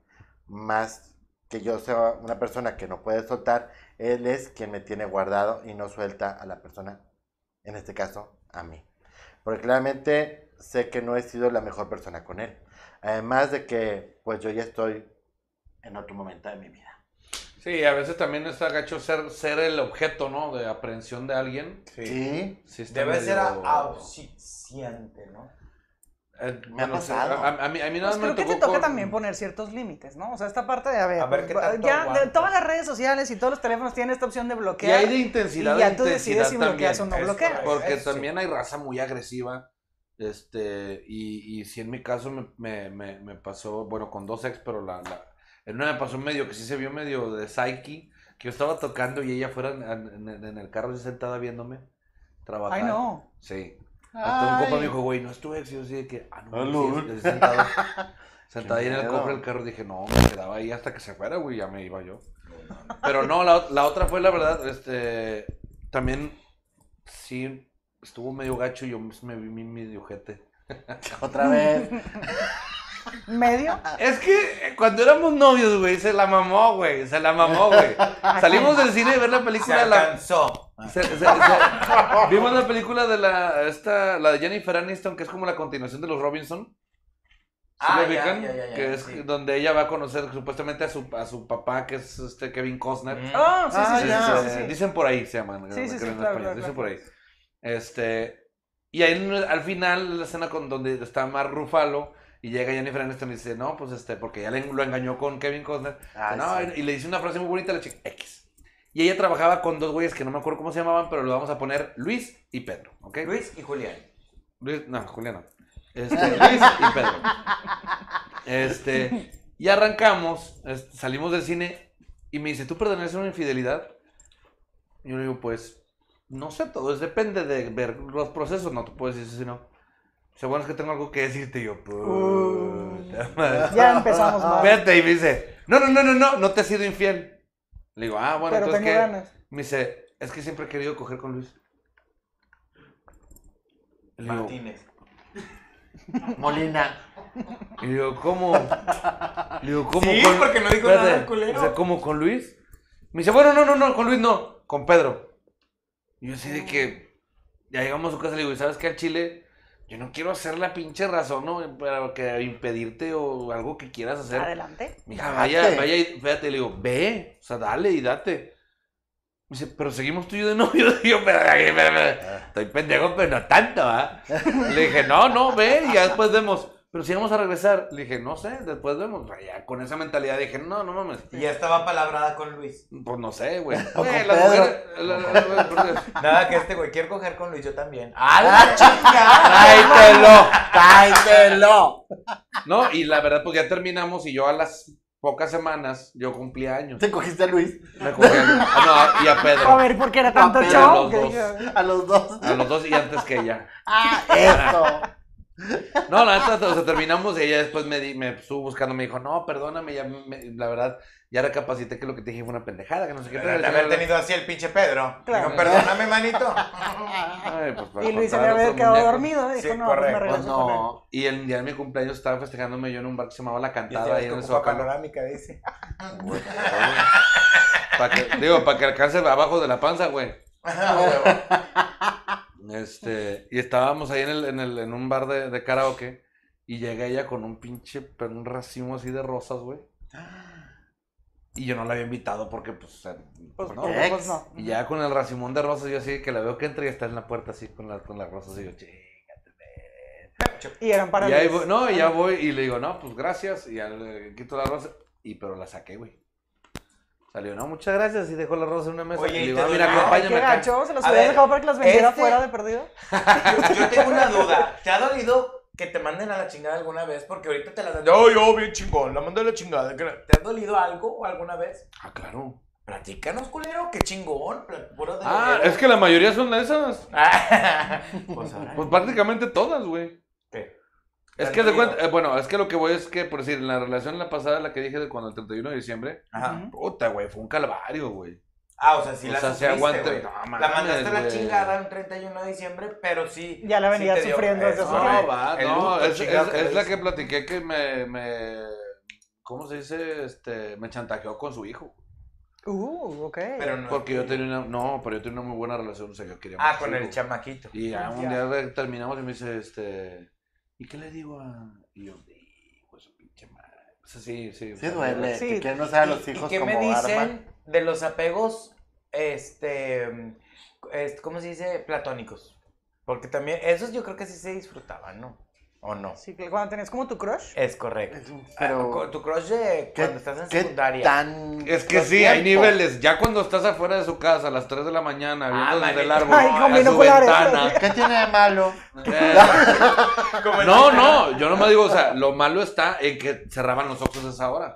Más que yo sea una persona que no puede soltar, él es quien me tiene guardado y no suelta a la persona, en este caso, a mí. Porque claramente sé que no he sido la mejor persona con él. Además de que, pues yo ya estoy en otro momento de mi vida. Sí, a veces también está gacho ser, ser el objeto, ¿no? De aprehensión de alguien. Sí. Sí está Debe ser auxiciante, ¿no? Eh, Me ha bueno, sí, pasado. A, a mí, a mí nada Pues más me creo que te toca con- también poner ciertos límites, ¿no? O sea, esta parte de, a ver, A ver pues, qué tanto ya de todas las redes sociales y todos los teléfonos tienen esta opción de Y bloquear. hay de intensidad y ya tú decides si bloqueas o no también. Es bloqueas. Porque también hay raza muy agresiva. Este, y, y si en mi caso me, me, me, me pasó, bueno, con dos ex, pero la, la, en una me pasó medio que sí se vio medio de psyche, que yo estaba tocando y ella fuera en, en- en el carro así sentada viéndome trabajar. Ay, no. Sí. Hasta un compa me dijo, güey, no es tu ex. Y yo así de que, ah, no, Salud. sí, sentado. Ahí en el cofre del carro, dije, no, me quedaba ahí hasta que se fuera, güey, ya me iba yo. Pero no, la, ot- la otra fue la verdad, este, también, sí, estuvo medio gacho y yo me vi mi medio ojete. Otra vez. Medio. Es que eh, cuando éramos novios, güey, se la mamó, güey, se la mamó, güey. Salimos del cine a ver la Se película, la, alcanzó. se- se- se- vimos la película de la, esta, la de Jennifer Aniston, que es como la continuación de los Robinson. ¿Sí Ah, lo ya, ubican? ya, ya, ya, que es sí. donde ella va a conocer supuestamente a su, a su papá, que es este Kevin Costner. Mm. Ah, sí, Ah, sí, sí, ya. sí. Dicen por ahí se llaman. Sí, sí, claro, claro, Dicen claro. por ahí. Este. Y ahí al final, la escena con donde está Mark Ruffalo y llega Jennifer Aniston y dice, no, pues este, porque ya le- lo engañó con Kevin Costner. No, sí. y, le dice una frase muy bonita a la chica, X. Y ella trabajaba con dos güeyes que no me acuerdo cómo se llamaban, pero lo vamos a poner Luis y Pedro, ¿ok? Luis y Julián. Luis, no, Julián no. Este, Luis y Pedro. Este, y arrancamos, este, salimos del cine y me dice, ¿tú perdonarías una infidelidad? Y yo le digo, pues, no sé, todo es, depende de ver los procesos, no te puedo decir si no. Dice, bueno, es que tengo algo que decirte. Y yo, puta madre. Ya empezamos mal. Espérate, y me dice, no, no, no, no, no, no te he sido infiel. Le digo, ah, bueno, pero entonces tengo qué. ganas. Me dice, es que siempre he querido coger con Luis. Le digo, Martínez. Molina. Y le digo, ¿cómo? Le digo, ¿cómo Sí, con porque no dijo Espérate, nada, culero. O sea, ¿cómo con Luis? Me dice, bueno, no, no, no, con Luis no, con Pedro. Y yo así de que ya llegamos a su casa y le digo, ¿y sabes qué al Chile? Yo no quiero hacer la pinche razón, ¿no? Para que impedirte o algo que quieras hacer. Adelante. Mija, vaya, vaya, y fíjate, le digo, ve, o sea, dale y date. Me dice, pero seguimos tú y yo de novio. Y yo, pero, espera, estoy pendejo, pero no tanto, ¿ah? Le dije, no, no, ve, y ya después vemos. Pero si vamos a regresar, le dije, no sé, después vemos. Ya con esa mentalidad dije, no, no mames. Y ya estaba palabrada con Luis. Pues no sé, güey. Mujeres- la- la- la- la- Nada, que este güey quiere coger con Luis, yo también. ¡A la chingada! ¡Tráetelo! ¡Cálltelo! No, y la verdad, pues ya terminamos y yo a las pocas semanas, yo cumplía años. ¿Te cogiste a Luis? Me cogí a, ah, no, y a Pedro. A ver, ¿por qué era tanto show? los dos. A los dos. A los dos y antes que ella. ¡Ah, eso! No, la neta, o sea, terminamos y ella después me, di- me estuvo buscando, me dijo, no, perdóname, ya me- la verdad, ya recapacité que lo que te dije fue una pendejada, que no sé qué. Pero de haber tenido así el pinche Pedro. Claro. Perdóname, manito. Ay, pues, para Y Luis se había quedado dormido. Dijo, Sí, no, pues me. Pues regreso con él. no. Y el día de mi cumpleaños estaba festejándome yo en un bar que se llamaba La Cantada, ahí en el panorámica, dice. Para que, digo, para que alcance abajo de la panza, güey. Este, y estábamos ahí en, el, en, el, en un bar de, de karaoke y llega ella con un pinche, pero un racimo así de rosas, güey. Y yo no la había invitado porque, pues, Pues pues, no, pues no. Y ya con el racimón de rosas, yo así que la veo que entra y está en la puerta así con, la, con las rosas y yo, chingate, ven". Y eran para Y ahí Luis. voy, no, y ya voy y le digo, no, pues gracias. Y ya le quito la rosa. Y pero la saqué, güey. Salió, no, muchas gracias. Y dejó la rosa en una mesa. Oye, y ¿y le te digo, mira, acompáñame qué gacho, se los hubiera dejado para que las vendiera este- fuera de perdido. Yo, yo tengo una duda. ¿Te ha dolido que te manden a la chingada alguna vez? Porque ahorita te la dan. Yo, yo, bien chingón, la mandé a la chingada. ¿Te ha dolido algo alguna vez? Ah, claro. Platícanos, culero, qué chingón. Ah, es que la mayoría son de esas. Pues. Pues prácticamente todas, güey. Es que de cuenta, eh, bueno, es que lo que voy es que, por decir, en la relación la pasada, la que dije de cuando el 31 de diciembre, Ajá. Puta, güey, fue un calvario, güey. Ah, o sea, sí O la sea, se sufriste, aguanta- güey. no, La mandaste a la chingada un 31 de diciembre, pero sí. Ya la venía sufriendo desde No, rato. va, el no, luto es, chingado es- que es le la que platiqué que me, me, ¿cómo se dice? Este, me chantajeó con su hijo. Uh, ok. Pero no. Porque yo tenía una, no, pero yo tenía una muy buena relación, o sea, yo quería Ah, con el chamaquito. Y ya un Ya. día terminamos y me dice, este, ¿y qué le digo a...? Y yo, hijo de su pinche madre. O sea, sí, sí. duele, Sí. que quieren usar a los ¿Y- hijos ¿Y qué como me dicen arma. de los apegos, este, es- ¿cómo se dice? Platónicos. Porque también, esos yo creo que sí se disfrutaban, ¿no? ¿O no? Sí, cuando tenías como tu crush. Es correcto. Pero, Ah, co- tu crush de ¿qué, cuando estás en qué secundaria. tan... Es que sí, hay niveles. Ya cuando estás afuera de su casa a las 3 de la mañana, viendo Ah, desde el árbol Ay, con a su binoculares. ventana. ¿Qué tiene de malo? eh, no, no, yo no me digo, o sea, lo malo está en que cerraban los ojos a esa hora.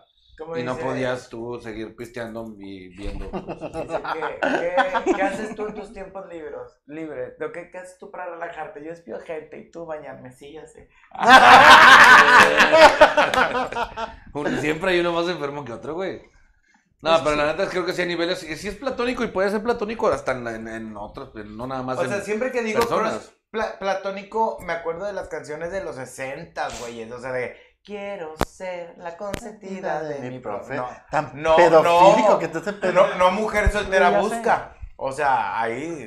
Y no dice- podías tú seguir pisteando y viendo. ¿qué, haces tú en tus tiempos libres? libres? ¿Lo que, ¿Qué haces tú para relajarte? Yo espío gente y tú bañarme, sí, ya sé. Siempre hay uno más enfermo que otro, güey. No, pero la neta creo que sí hay niveles. Sí sí es platónico y puede ser platónico hasta en, en, en otros, no nada más O sea, en siempre que digo personas. pla- platónico, me acuerdo de las canciones de los 60, güey. O sea, de quiero ser la consentida de mi profe. No, Tan No, pedofílico no. que te hace pedo. no, no mujer soltera Ya sé. busca. O sea, ahí.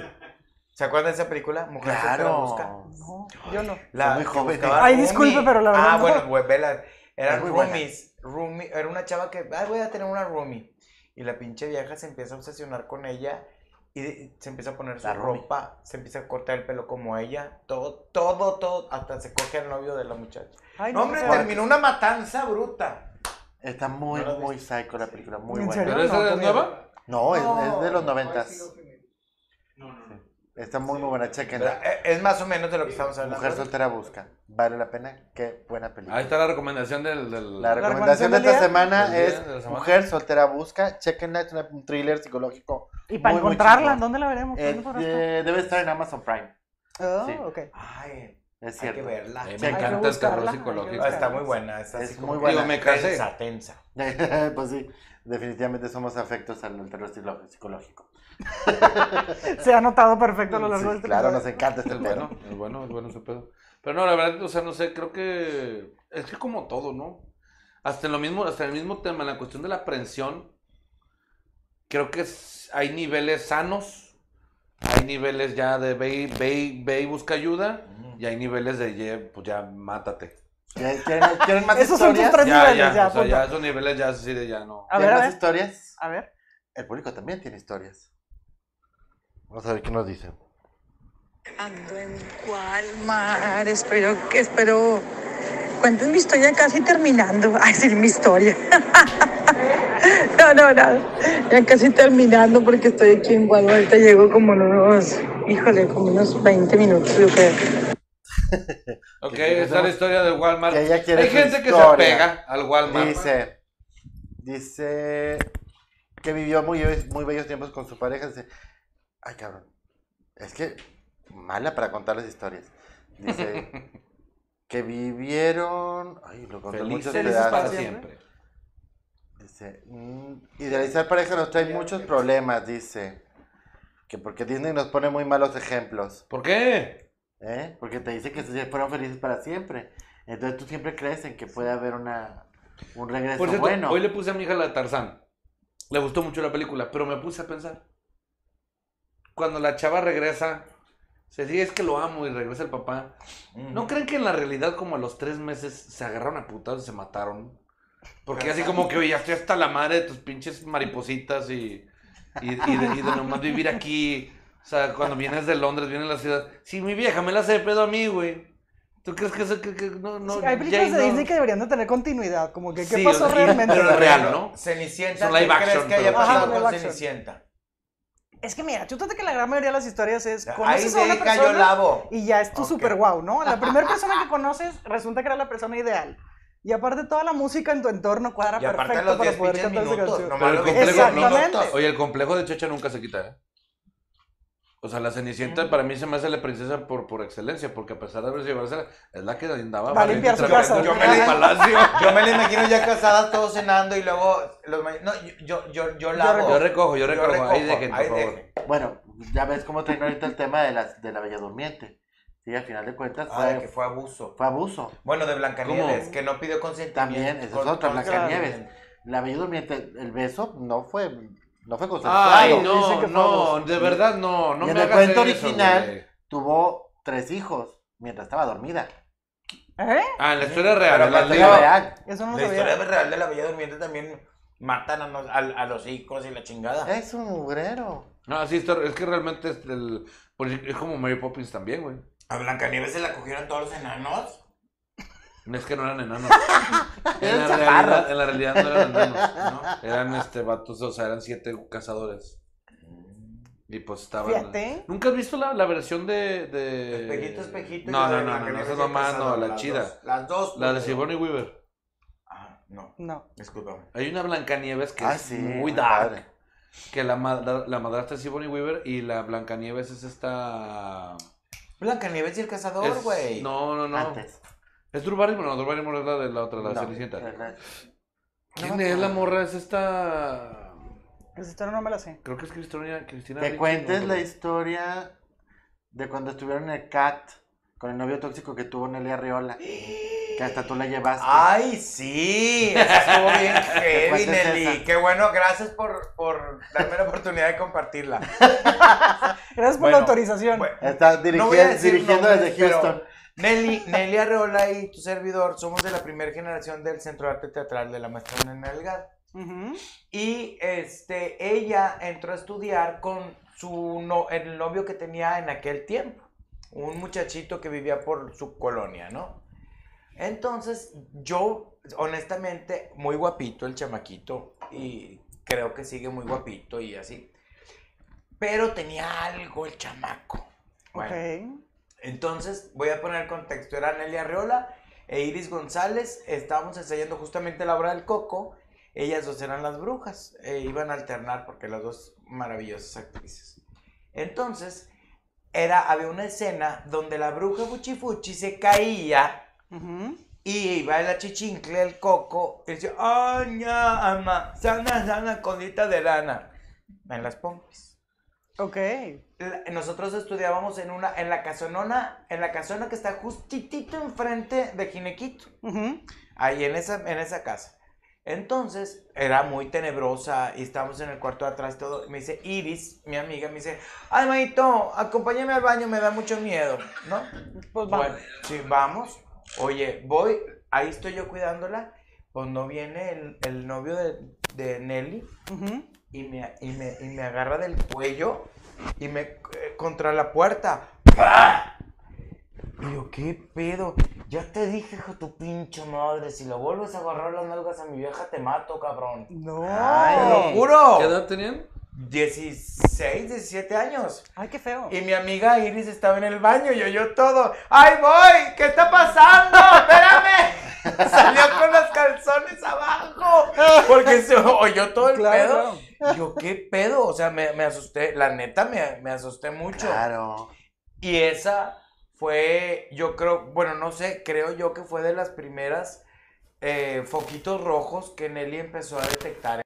¿Se acuerdan de esa película? Mujer soltera busca. Claro. No, yo no. La muy joven. Ay, roomie. disculpe, pero la verdad Ah, no. bueno, güey, vela. Eran Es muy buena. roomies. roomie- era una chava que, ay, voy a tener una roomie. Y la pinche vieja se empieza a obsesionar con ella y de- se empieza a poner su La roomie. ropa, se empieza a cortar el pelo como ella, todo, todo, todo, hasta se coge al novio de la muchacha. Ay, No, hombre, terminó una matanza bruta. Está muy, No muy psycho la película, muy ¿En buena. ¿Pero esa No, es nueva? No, es, No. es de los sí, noventas. no, sí, No, no, no. Está muy, muy buena, chequenla. eh, Es más o menos de lo que estamos hablando. Mujer soltera busca. Vale la pena, qué buena película. Ahí está la recomendación del. del- La recomendación recomendación de esta día. semana día, es semana. Mujer soltera busca. Chequenla, es un thriller psicológico. Y para muy, encontrarla. ¿dónde la veremos? Eh, ¿Dónde podrá eh, debe estar en Amazon Prime. Oh, sí. ok. Ay, Es hay cierto. que verla. Eh, Hay me que encanta el terror hay que psicológico. Ah, está muy buena. Está Es así muy como buena. Digo, me casé. Tensa, tensa. pues sí, definitivamente somos afectos al terror psicológico. Se ha notado perfecto a lo largo Sí, de este claro, nos encanta este bueno, es bueno, es bueno ese pedo. Pero no, la verdad, o sea, no sé, creo que es que como todo, ¿no? Hasta en lo mismo, hasta en el mismo tema, en la cuestión de la aprensión, creo que es- hay niveles sanos, hay niveles ya de ve, y- ve, ve y busca ayuda, y hay niveles de, ye, pues ya, mátate. ¿Quieren, quieren- más Esos son tus historias? tres Ya, niveles, ya, ya, o sea, ya esos niveles ya así de ya no. A ver, ¿Quieren a más ver. historias? A ver. El público también tiene historias. Vamos a ver qué nos dicen. Ando en Walmart, espero que, espero, cuenten mi historia casi terminando. Ay, sí, mi historia. No, no, no, ya casi terminando porque estoy aquí en Walmart, ahorita llego como en unos, híjole, como unos 20 minutos, yo creo. Ok, esta es la historia de Walmart. que ella quiere Hay gente que se apega al Walmart. Dice, dice que vivió muy, muy bellos tiempos con su pareja. Dice, ay cabrón, es que mala para contar las historias. Dice que vivieron, ay, lo conté muchos pedazos. para siempre. Dice, mm, idealizar pareja nos trae muchos problemas, dice. Que porque Disney nos pone muy malos ejemplos. ¿Por qué? ¿eh? Porque te dice que fueron felices para siempre. Entonces tú siempre crees en que puede haber una un regreso Por cierto, bueno. hoy le puse a mi hija la de Tarzán. Le gustó mucho la película, pero me puse a pensar. Cuando la chava regresa, se dice es que lo amo y regresa el papá. ¿No creen que en la realidad como a los tres meses se agarraron a putados y se mataron? Porque así como que, oye, ya estoy hasta la madre de tus pinches maripositas y, y, y de, y de nomás vivir aquí. O sea, cuando vienes de Londres, vienes a la ciudad. Sí, mi vieja me la hace de pedo a mí, güey. ¿Tú crees que, eso, que, que no, no, Sí, hay películas de no? Disney que deberían de tener continuidad, como que qué Sí, pasó o sea, y- realmente. pero es real, ¿no? Cenicienta, ¿qué crees action, que haya pasado con. Cenicienta? Es que mira, chútate que la gran mayoría de las historias es Ahí conoces a una yo persona lavo. y ya es tu Ok. super wow, ¿no? La primera persona que conoces resulta que era la persona ideal. Y aparte toda la música en tu entorno cuadra Y aparte perfecto los para 10 poder cantar esa canción. Nomás el 10 complejo- Exactamente. minutos. Oye, el complejo de Checha nunca se quita, ¿eh? O sea, la Cenicienta para mí se me hace la princesa por, por excelencia, porque a pesar de haberse llevarse, es la que andaba Va a limpiar su casa. Yo en me palacio. Yo me la imagino ya casada, todos cenando y luego los No, yo, yo, yo la hago. Yo recojo, yo recojo. Ahí recojo, dejen, por ahí favor. dejen. Bueno, ya ves cómo traen ahorita el tema de, las, de la Bella Durmiente. Sí, al final de cuentas Ah, de fue, que fue abuso. fue abuso. Bueno, de Blancanieves, ¿Cómo? que no pidió consentimiento. También, esa es otra, Blancanieves. La Bella Durmiente, el beso no fue, no fue consensuado. Ay, Dice no, que no, de verdad no, no Y en me el hagas cuento original- güey. Tuvo tres hijos mientras estaba dormida. ¿Eh? Ah, en la historia real, en la. Era real. Eso no historia real de la Bella Durmiente también matan a, nos- a, a los hijos y la chingada. Es un mugrero. No, sí, es que realmente es, el, es como Mary Poppins también, güey. ¿A Blancanieves se la cogieron todos los enanos? Es que no eran enanos. En, la realidad, en la realidad no eran enanos. ¿no? Eran este vatos, o sea, eran siete cazadores. Y pues estaban. Fíjate. ¿Nunca has visto la, la versión de, de. Espejito, espejito. y No, no, no, no, no, esa mamá, no, la las chida. dos, las dos. La de Sigourney Weaver. Ah, no, No. discúlpame. Hay una Blancanieves que Ah, es sí, muy dark. padre. Que la, la, la madrastra es Sigourney Weaver y la Blancanieves es esta. Blancanieves y el cazador, güey. No, no, no. Antes. Es Drew Barrymore, no, Drew Barrymore es la de la otra, la No, Cenicienta. la- ¿Quién es la morra? Es esta. Esa historia no me la sé. Creo que es Cristina. Cristina Ricci, cuentes no, la no. historia de cuando estuvieron en el CAT con el novio tóxico que tuvo Nelly Arriola. Que hasta tú la llevaste. Ay, sí, eso estuvo bien heavy, Nelly. Qué bueno, gracias por, por darme la oportunidad de compartirla. Gracias por Bueno, la autorización. Bueno, Está no dirigi- voy a decir dirigiendo nombres, desde Houston. Nelly, Nelly Arreola y tu servidor somos de la primera generación del Centro de Arte Teatral de la maestra Nena Delgado. Y este, ella entró a estudiar con su no, el novio que tenía en aquel tiempo. Un muchachito que vivía por su colonia, ¿no? Entonces, yo, honestamente, muy guapito el chamaquito. Y creo que sigue muy guapito y así. Pero tenía algo el chamaco. Bueno, entonces, voy a poner contexto. Era Nelly Arreola e Iris González. Estábamos ensayando justamente la obra del Coco. Ellas dos eran las brujas. e iban a alternar porque las dos maravillosas actrices. Entonces, era, había una escena donde la bruja Fuchifuchi se caía y iba la chichincle, el coco, y decía, ¡Aña, ama! ¡Sana, sana, condita de lana! En las pompis. Ok. La- nosotros estudiábamos en una, en la casonona, en la casona que está justitito enfrente de Ginequito, ahí en esa, en esa casa. Entonces, era muy tenebrosa y estábamos en el cuarto de atrás todo. Me dice Iris, mi amiga, me dice, ay, manito, acompáñame al baño, me da mucho miedo, ¿no? Pues vamos. Bueno, sí, vamos. Oye, voy, ahí estoy yo cuidándola. Cuando viene el, el novio de, de Nelly y me, y, me, y me agarra del cuello y me eh, contra la puerta. ¡Pah! Y yo, ¿qué pedo? Ya te dije, hijo tu pinche madre, si lo vuelves a agarrar las nalgas a mi vieja, te mato, cabrón. No. Ay. ¡Te lo juro! ¿Qué edad tenían? 16, 17 años. Ay, qué feo. Y mi amiga Iris estaba en el baño y oyó todo. ¡Ay, voy! ¿Qué está pasando? ¡Espérame! Salió con los calzones abajo. Porque se oyó todo el Claro, pedo. Yo, ¿qué pedo? O sea, me, me asusté. La neta, me, me asusté mucho. Claro. Y esa fue, yo creo, bueno, no sé, creo yo que fue de las primeras eh, foquitos rojos que Nelly empezó a detectar.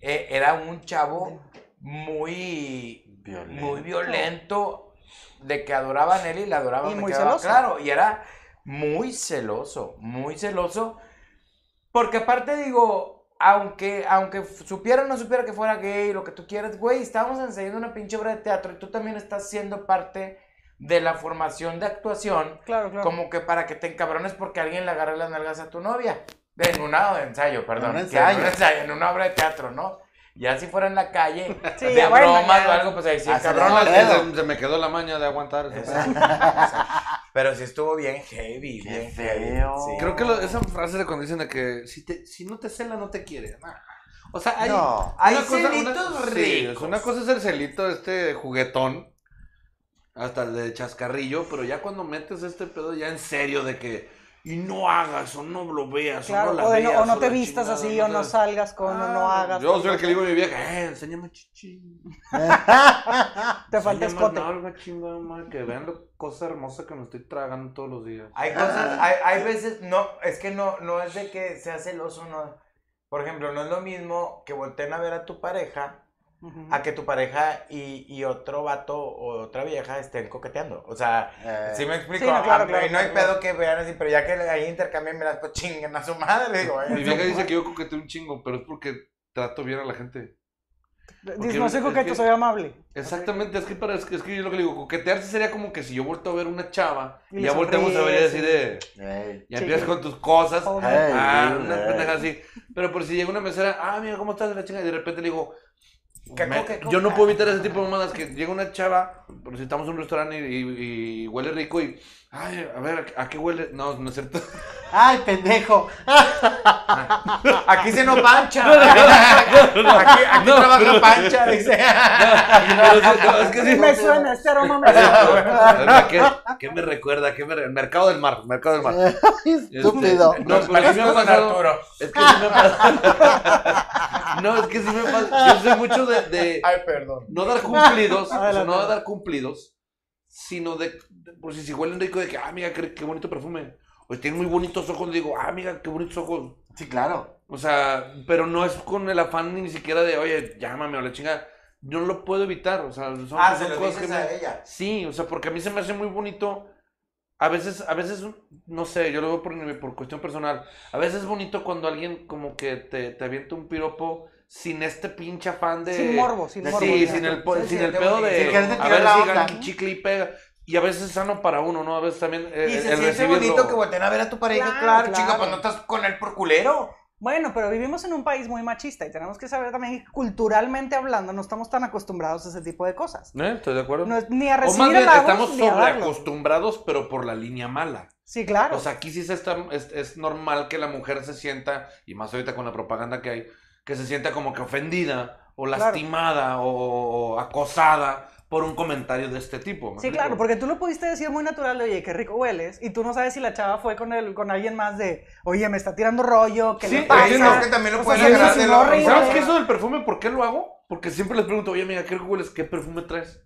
Eh, era un chavo muy Violento. muy violento, de que adoraba a Nelly, la adoraba, Y me muy quedaba celoso. claro, y era muy celoso, muy celoso, porque aparte digo, aunque, aunque supiera o no supiera que fuera gay, lo que tú quieras, güey, estábamos ensayando una pinche obra de teatro y tú también estás siendo parte de la formación de actuación, Claro, claro. como que para que te encabrones porque alguien le agarre las nalgas a tu novia. En una ensayo, perdón. En un que En un ensayo. en una obra de teatro, ¿no? Ya si fuera en la calle, Sí, de bueno, bromas ya. o algo, pues ahí sí, Ah, se cabrón. No, se, me quedó la maña de aguantar. Pero sí estuvo bien heavy, Qué bien feo. heavy. sí. Creo que lo- esa frase de cuando dicen de que si, te, si no te cela, no te quiere. Nah. O sea, hay, No. Hay una cosa- celitos una- sí, ricos. una cosa es el celito, este juguetón, hasta el de chascarrillo, pero ya cuando metes este pedo ya en serio de que y no hagas o no lo veas Claro, o no la o, no, veas o no te vistas chingada, así, no o no salgas con, o no Ah, hagas. Yo soy el que le digo a mi vieja, eh, enséñame chichi. Te falta escote. nalga, chingada madre, que vean la cosa hermosa que me estoy tragando todos los días. Hay cosas, hay, hay veces, no, es que no, no es de que sea celoso, no. Por ejemplo, no es lo mismo que volteen a ver a tu pareja A que tu pareja y, y otro vato o otra vieja estén coqueteando. O sea, Eh, ¿sí me explico? Sí, no, claro, Ah, claro, y no hay claro, pedo que vean así, pero ya que ahí intercambian, mira, pues chinguen a su madre. Digo, Mi "Ay, vieja dice que yo coqueteo un chingo, pero es porque trato bien a la gente. Dices, no soy es coqueto, que- soy amable. Exactamente, es que, para, es, que, es que yo lo que le digo, coquetearse sería como que si yo vuelto a ver una chava Y ya volteamos a ver y así sí. de... Ey. Ya empiezas con tus cosas. Ey, ah, sí, una pendeja así. Pero por si llega una mesera, ah, mira, ¿cómo estás? La chinga, y de repente le digo, ¿Qué me- coque- yo no puedo evitar ese tipo de mamadas que llega una chava, estamos en un restaurante y, y- y huele rico y, ay, a ver, ¿a qué huele? No, no es cierto. Ay, pendejo. Aquí se no pancha. aquí aquí trabaja pancha, dice. Pero sí, no, es que sí. me suena, este aroma me suena. ¿Qué, qué me recuerda? ¿Qué me re- Mercado del Mar, Mercado del Mar. Estúpido. Este, no, Nos pero sí me ha pasado. Arturo. Es que sí me pasa. No, es que sí me pasa. Yo soy mucho de, de Ay, perdón. no dar cumplidos, o sea, Adelante. no dar cumplidos, sino de- por si, si huelen rico, de que, ah, amiga, qué, qué bonito perfume. O tiene muy bonitos ojos, digo, ah, amiga, qué bonitos ojos. Sí, claro. O sea, pero no es con el afán ni siquiera de, oye, llámame o la chinga. Yo no lo puedo evitar, o sea, son, Ah, son se lo cosas dices que me- a ella. Sí, o sea, porque a mí se me hace muy bonito. A veces, a veces, no sé, yo lo veo por, por cuestión personal. A veces es bonito cuando alguien como que te, te avienta un piropo sin este pinche afán de... Sin morbo, sin morbo. Sí, sin el, Se sin el pedo de... A ver la si chicle y pega. Y a veces es sano para uno, ¿no? A veces también eh, Y el, se el siente recibirlo- bonito que volteen a ver a tu pareja, Claro, claro, claro. chica, pues no estás con él por culero. Bueno, pero vivimos en un país muy machista y tenemos que saber también que culturalmente hablando no estamos tan acostumbrados a ese tipo de cosas. ¿Eh? ¿Estoy de acuerdo? No es ni a o más recibir bien halagos estamos ni a darlos. sobreacostumbrados, pero por la línea mala. Sí, claro. O sea, aquí sí se está, es, es normal que la mujer se sienta, y más ahorita con la propaganda que hay, que se sienta como que ofendida, o Claro. lastimada, o, o acosada por un comentario de este tipo. ¿me Sí, explico? claro, porque tú lo pudiste decir muy natural de, oye, qué rico hueles, y tú no sabes si la chava fue con el, con alguien más de, oye, me está tirando rollo, ¿qué Sí, le pasa? que no, es que también lo pueden agarrar sí, de sí, lo- horrible. ¿Sabes qué eso del perfume? ¿Por qué lo hago? Porque siempre les pregunto, oye, amiga, ¿qué hueles? ¿Qué perfume traes?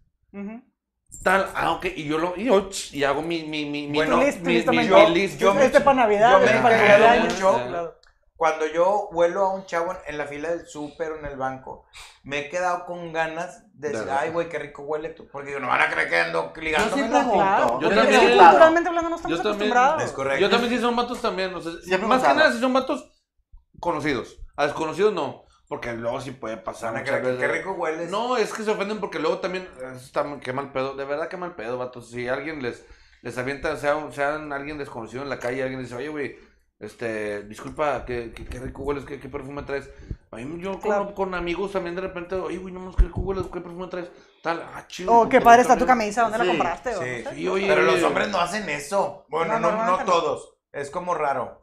Tal, ah, ok, y yo lo, y, yo, ch, y hago mi, mi, mi, mi, Bueno, mi- mi- mi- me mi list. yo me- este para Navidad, yo me este he para mucho. Claro. Cuando yo vuelo a un chavo en- la fila del súper o en el banco, me he quedado con ganas de decir, ¿Verdad? ay, güey, qué rico huele tú. Porque no van a creer que ando Yo ligándome. sí ¿no? pregunto. Claro, Yo también. que culturalmente hablando no estamos Yo también. acostumbrados. Es correcto. Yo también si son vatos también, o sea, Siempre más que nada si son vatos conocidos. A desconocidos no, porque luego sí puede pasar. Van a muchas creer que qué rico hueles. No, es que se ofenden porque luego también está qué mal pedo, de verdad qué mal pedo, vatos. Si alguien les les avienta, sea, sean alguien desconocido en la calle, alguien dice, "Oye, güey, este, disculpa, qué, qué, qué rico hueles, qué, qué perfume traes." A mí yo con, Claro. con amigos también de repente, "Oye, güey, no más qué rico hueles, qué perfume traes." Tal, ah, chido. Oh, qué padre está tu camisa, ¿dónde la compraste? sí, no? Sí, oye, Pero los oye, hombres no hacen eso. Bueno, No, no, no, no. todos. Es como raro.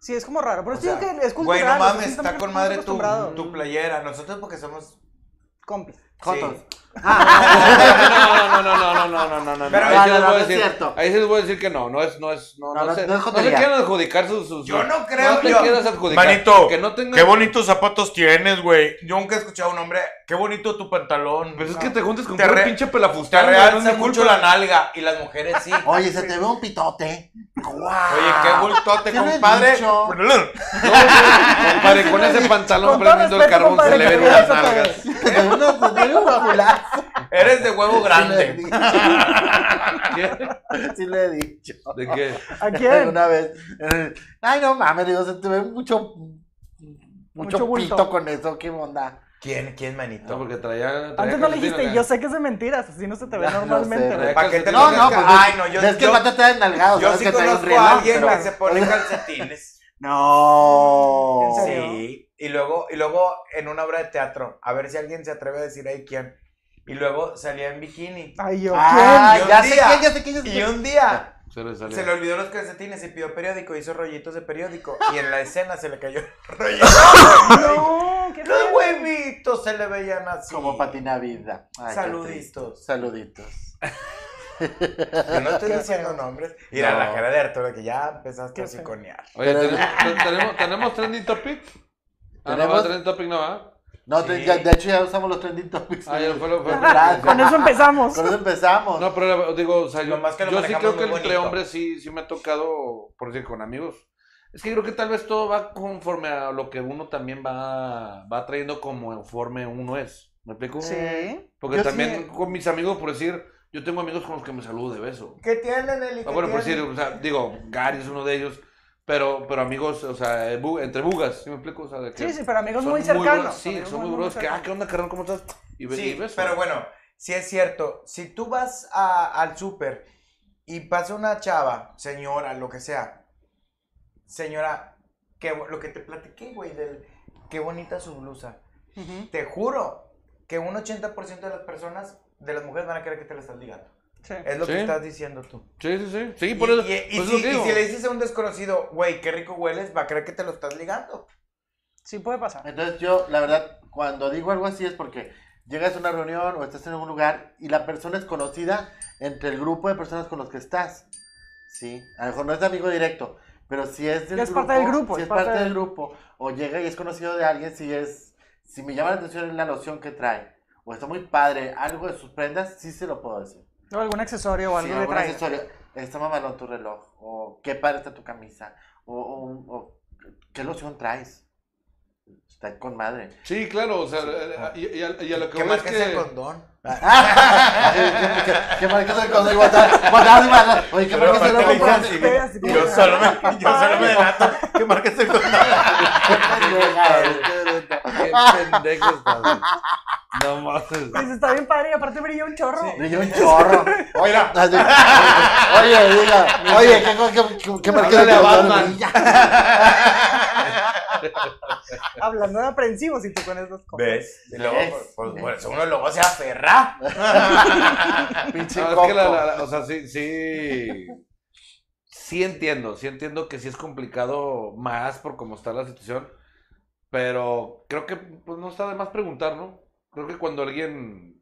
Sí, es como raro, pero O sea, que es Güey, cultural. no o sea, mames, está con madre tu, tu playera. Nosotros porque somos... Compis. Jotos. Sí. no, no, no, no, no, no, no, no, no, Pero ahí no, sí no, les no, voy a decir- cierto. Ahí sí les voy a decir que no, no es, no es, no, No, no, no- sé, no se quieran adjudicar sus, sus- Yo no creo, no te yo- quieras adjudicar, Manito, que no tengas, Qué bonitos zapatos tienes, güey. Yo nunca he escuchado a un hombre. Qué bonito tu pantalón. pues es que te juntes con Te un pinche Te pelafustán, no realza mucho la nalga. Y las mujeres sí. Oye, se te ve un pitote. Oye, qué bultote, ¿Qué le he compadre. Compadre, con ese pantalón prendiendo el carbón se le ven unas te nalgas. Te te. Eres de huevo grande. Sí le he dicho. ¿De qué? ¿A quién? Una vez. Ay, no mames, digo, se te ve mucho. Mucho pito con eso, qué onda. ¿Quién, quién, No, manito? porque traía, traía Antes no le dijiste, yo sé que es de mentiras, así no se te ve Ya, no normalmente. sé, güey. ¿Para qué te No, no, pues. Ay, no, yo, es que yo, el pato está enalgado. yo sí que trae un conozco rielón, a alguien pero- que se pone calcetines. No. ¿En serio? Sí. Y luego, y luego en una obra de teatro, a ver si alguien se atreve a decir ahí quién. Y luego salía en bikini. Ay, yo, Ah, Y un ya sé día- quién, ya sé quién, ya sé Y quién. un día Se le salió. se le olvidó los calcetines y pidió periódico, hizo rollitos de periódico. Y en la escena se le cayó el rollito. quién. No, qué Los feo. huevitos se le veían así. Como patina vida. Ay, qué Saluditos. Saluditos. Yo no estoy diciendo nombres. Mira No. la cara de Arturo que ya empezaste a psiconear. Oye, ¿tenemos, tenemos, ¿tenemos trending topic? Ah, no, ¿Tenemos? trending topic no, ¿ah? No, Sí. te- ya- de hecho ya usamos los trending topics. Ah, ya fue lo fue. Con eso empezamos. Con eso empezamos. No, pero digo, o sea, yo, más que yo sí creo que entre hombres sí, sí me ha tocado, por decir, con amigos. Es que creo que tal vez todo va conforme a lo que uno también va, va trayendo como conforme uno es. ¿Me explico? Sí. Porque Yo también sí- con mis amigos, por decir, yo tengo amigos con los que me saludo de beso. ¿Qué tienen, Eli? Ah, ¿Qué bueno, por decir, tienen? o sea, digo, Gary es uno de ellos, pero, pero amigos, o sea, eh, bu- entre bugas, ¿sí me explico? O sea, de que Sí, sí, pero amigos muy cercanos. sí, amigos son muy bros, que, ah. ¿qué onda, carnal? ¿Cómo estás? Y, be- y Sí, beso. pero bueno, sí es cierto. Si tú vas a- al súper y pasa una chava, señora, lo que sea, señora, que, lo que te platiqué, güey, del qué bonita su blusa. Ujú, Te juro que un 80% de las personas, de las mujeres, van a creer que te la estás ligando. sí. Es lo Sí. que estás diciendo tú. Sí, sí, sí. Sí, Y, por eso. y- y por eso si, digo. y si le dices a un desconocido, güey, qué rico hueles, va a creer que te lo estás ligando. Sí puede pasar. Entonces yo, la verdad, cuando digo algo así es porque llegas a una reunión o estás en algún lugar y la persona es conocida entre el grupo de personas con los que estás. Sí, a lo mejor no es amigo directo, pero si es del es grupo, parte del grupo, si es parte del del- grupo, o llega y es conocido de alguien, si es, si me llama la atención la loción que trae, o está muy padre, algo de sus prendas, sí se lo puedo decir. O algún accesorio o Sí, algo que algún accesorio, está mamalón tu reloj, o qué padre está tu camisa, o, o- o qué loción traes. Está con madre. Sí, claro, o sea, eh, y, y a, y a lo que ¿Qué voy es que condón? ¿Qué marca es el condón? Igual está- guardado y mal. Oye, ¿qué marca es el condón? Yo solo me, yo solo me delato. ¿Qué marca es el condón? Qué pendejo estás, güey. No mames. Pues está bien padre y aparte brilla un chorro. Brilla un chorro. Oye, así- oye, diga, oye, ¿qué, qué, qué, qué marca es el condón? Hablando de aprensivos y tú con esas cosas. ¿Ves? Y luego, ¿Ves? pues, pues, por eso uno luego se aferra. Pinche No, es coco. que la, la- la- o sea, sí, sí. Sí entiendo, sí entiendo que sí es complicado más por cómo está la situación. Pero creo que pues, no está de más preguntar, ¿no? Creo que cuando alguien.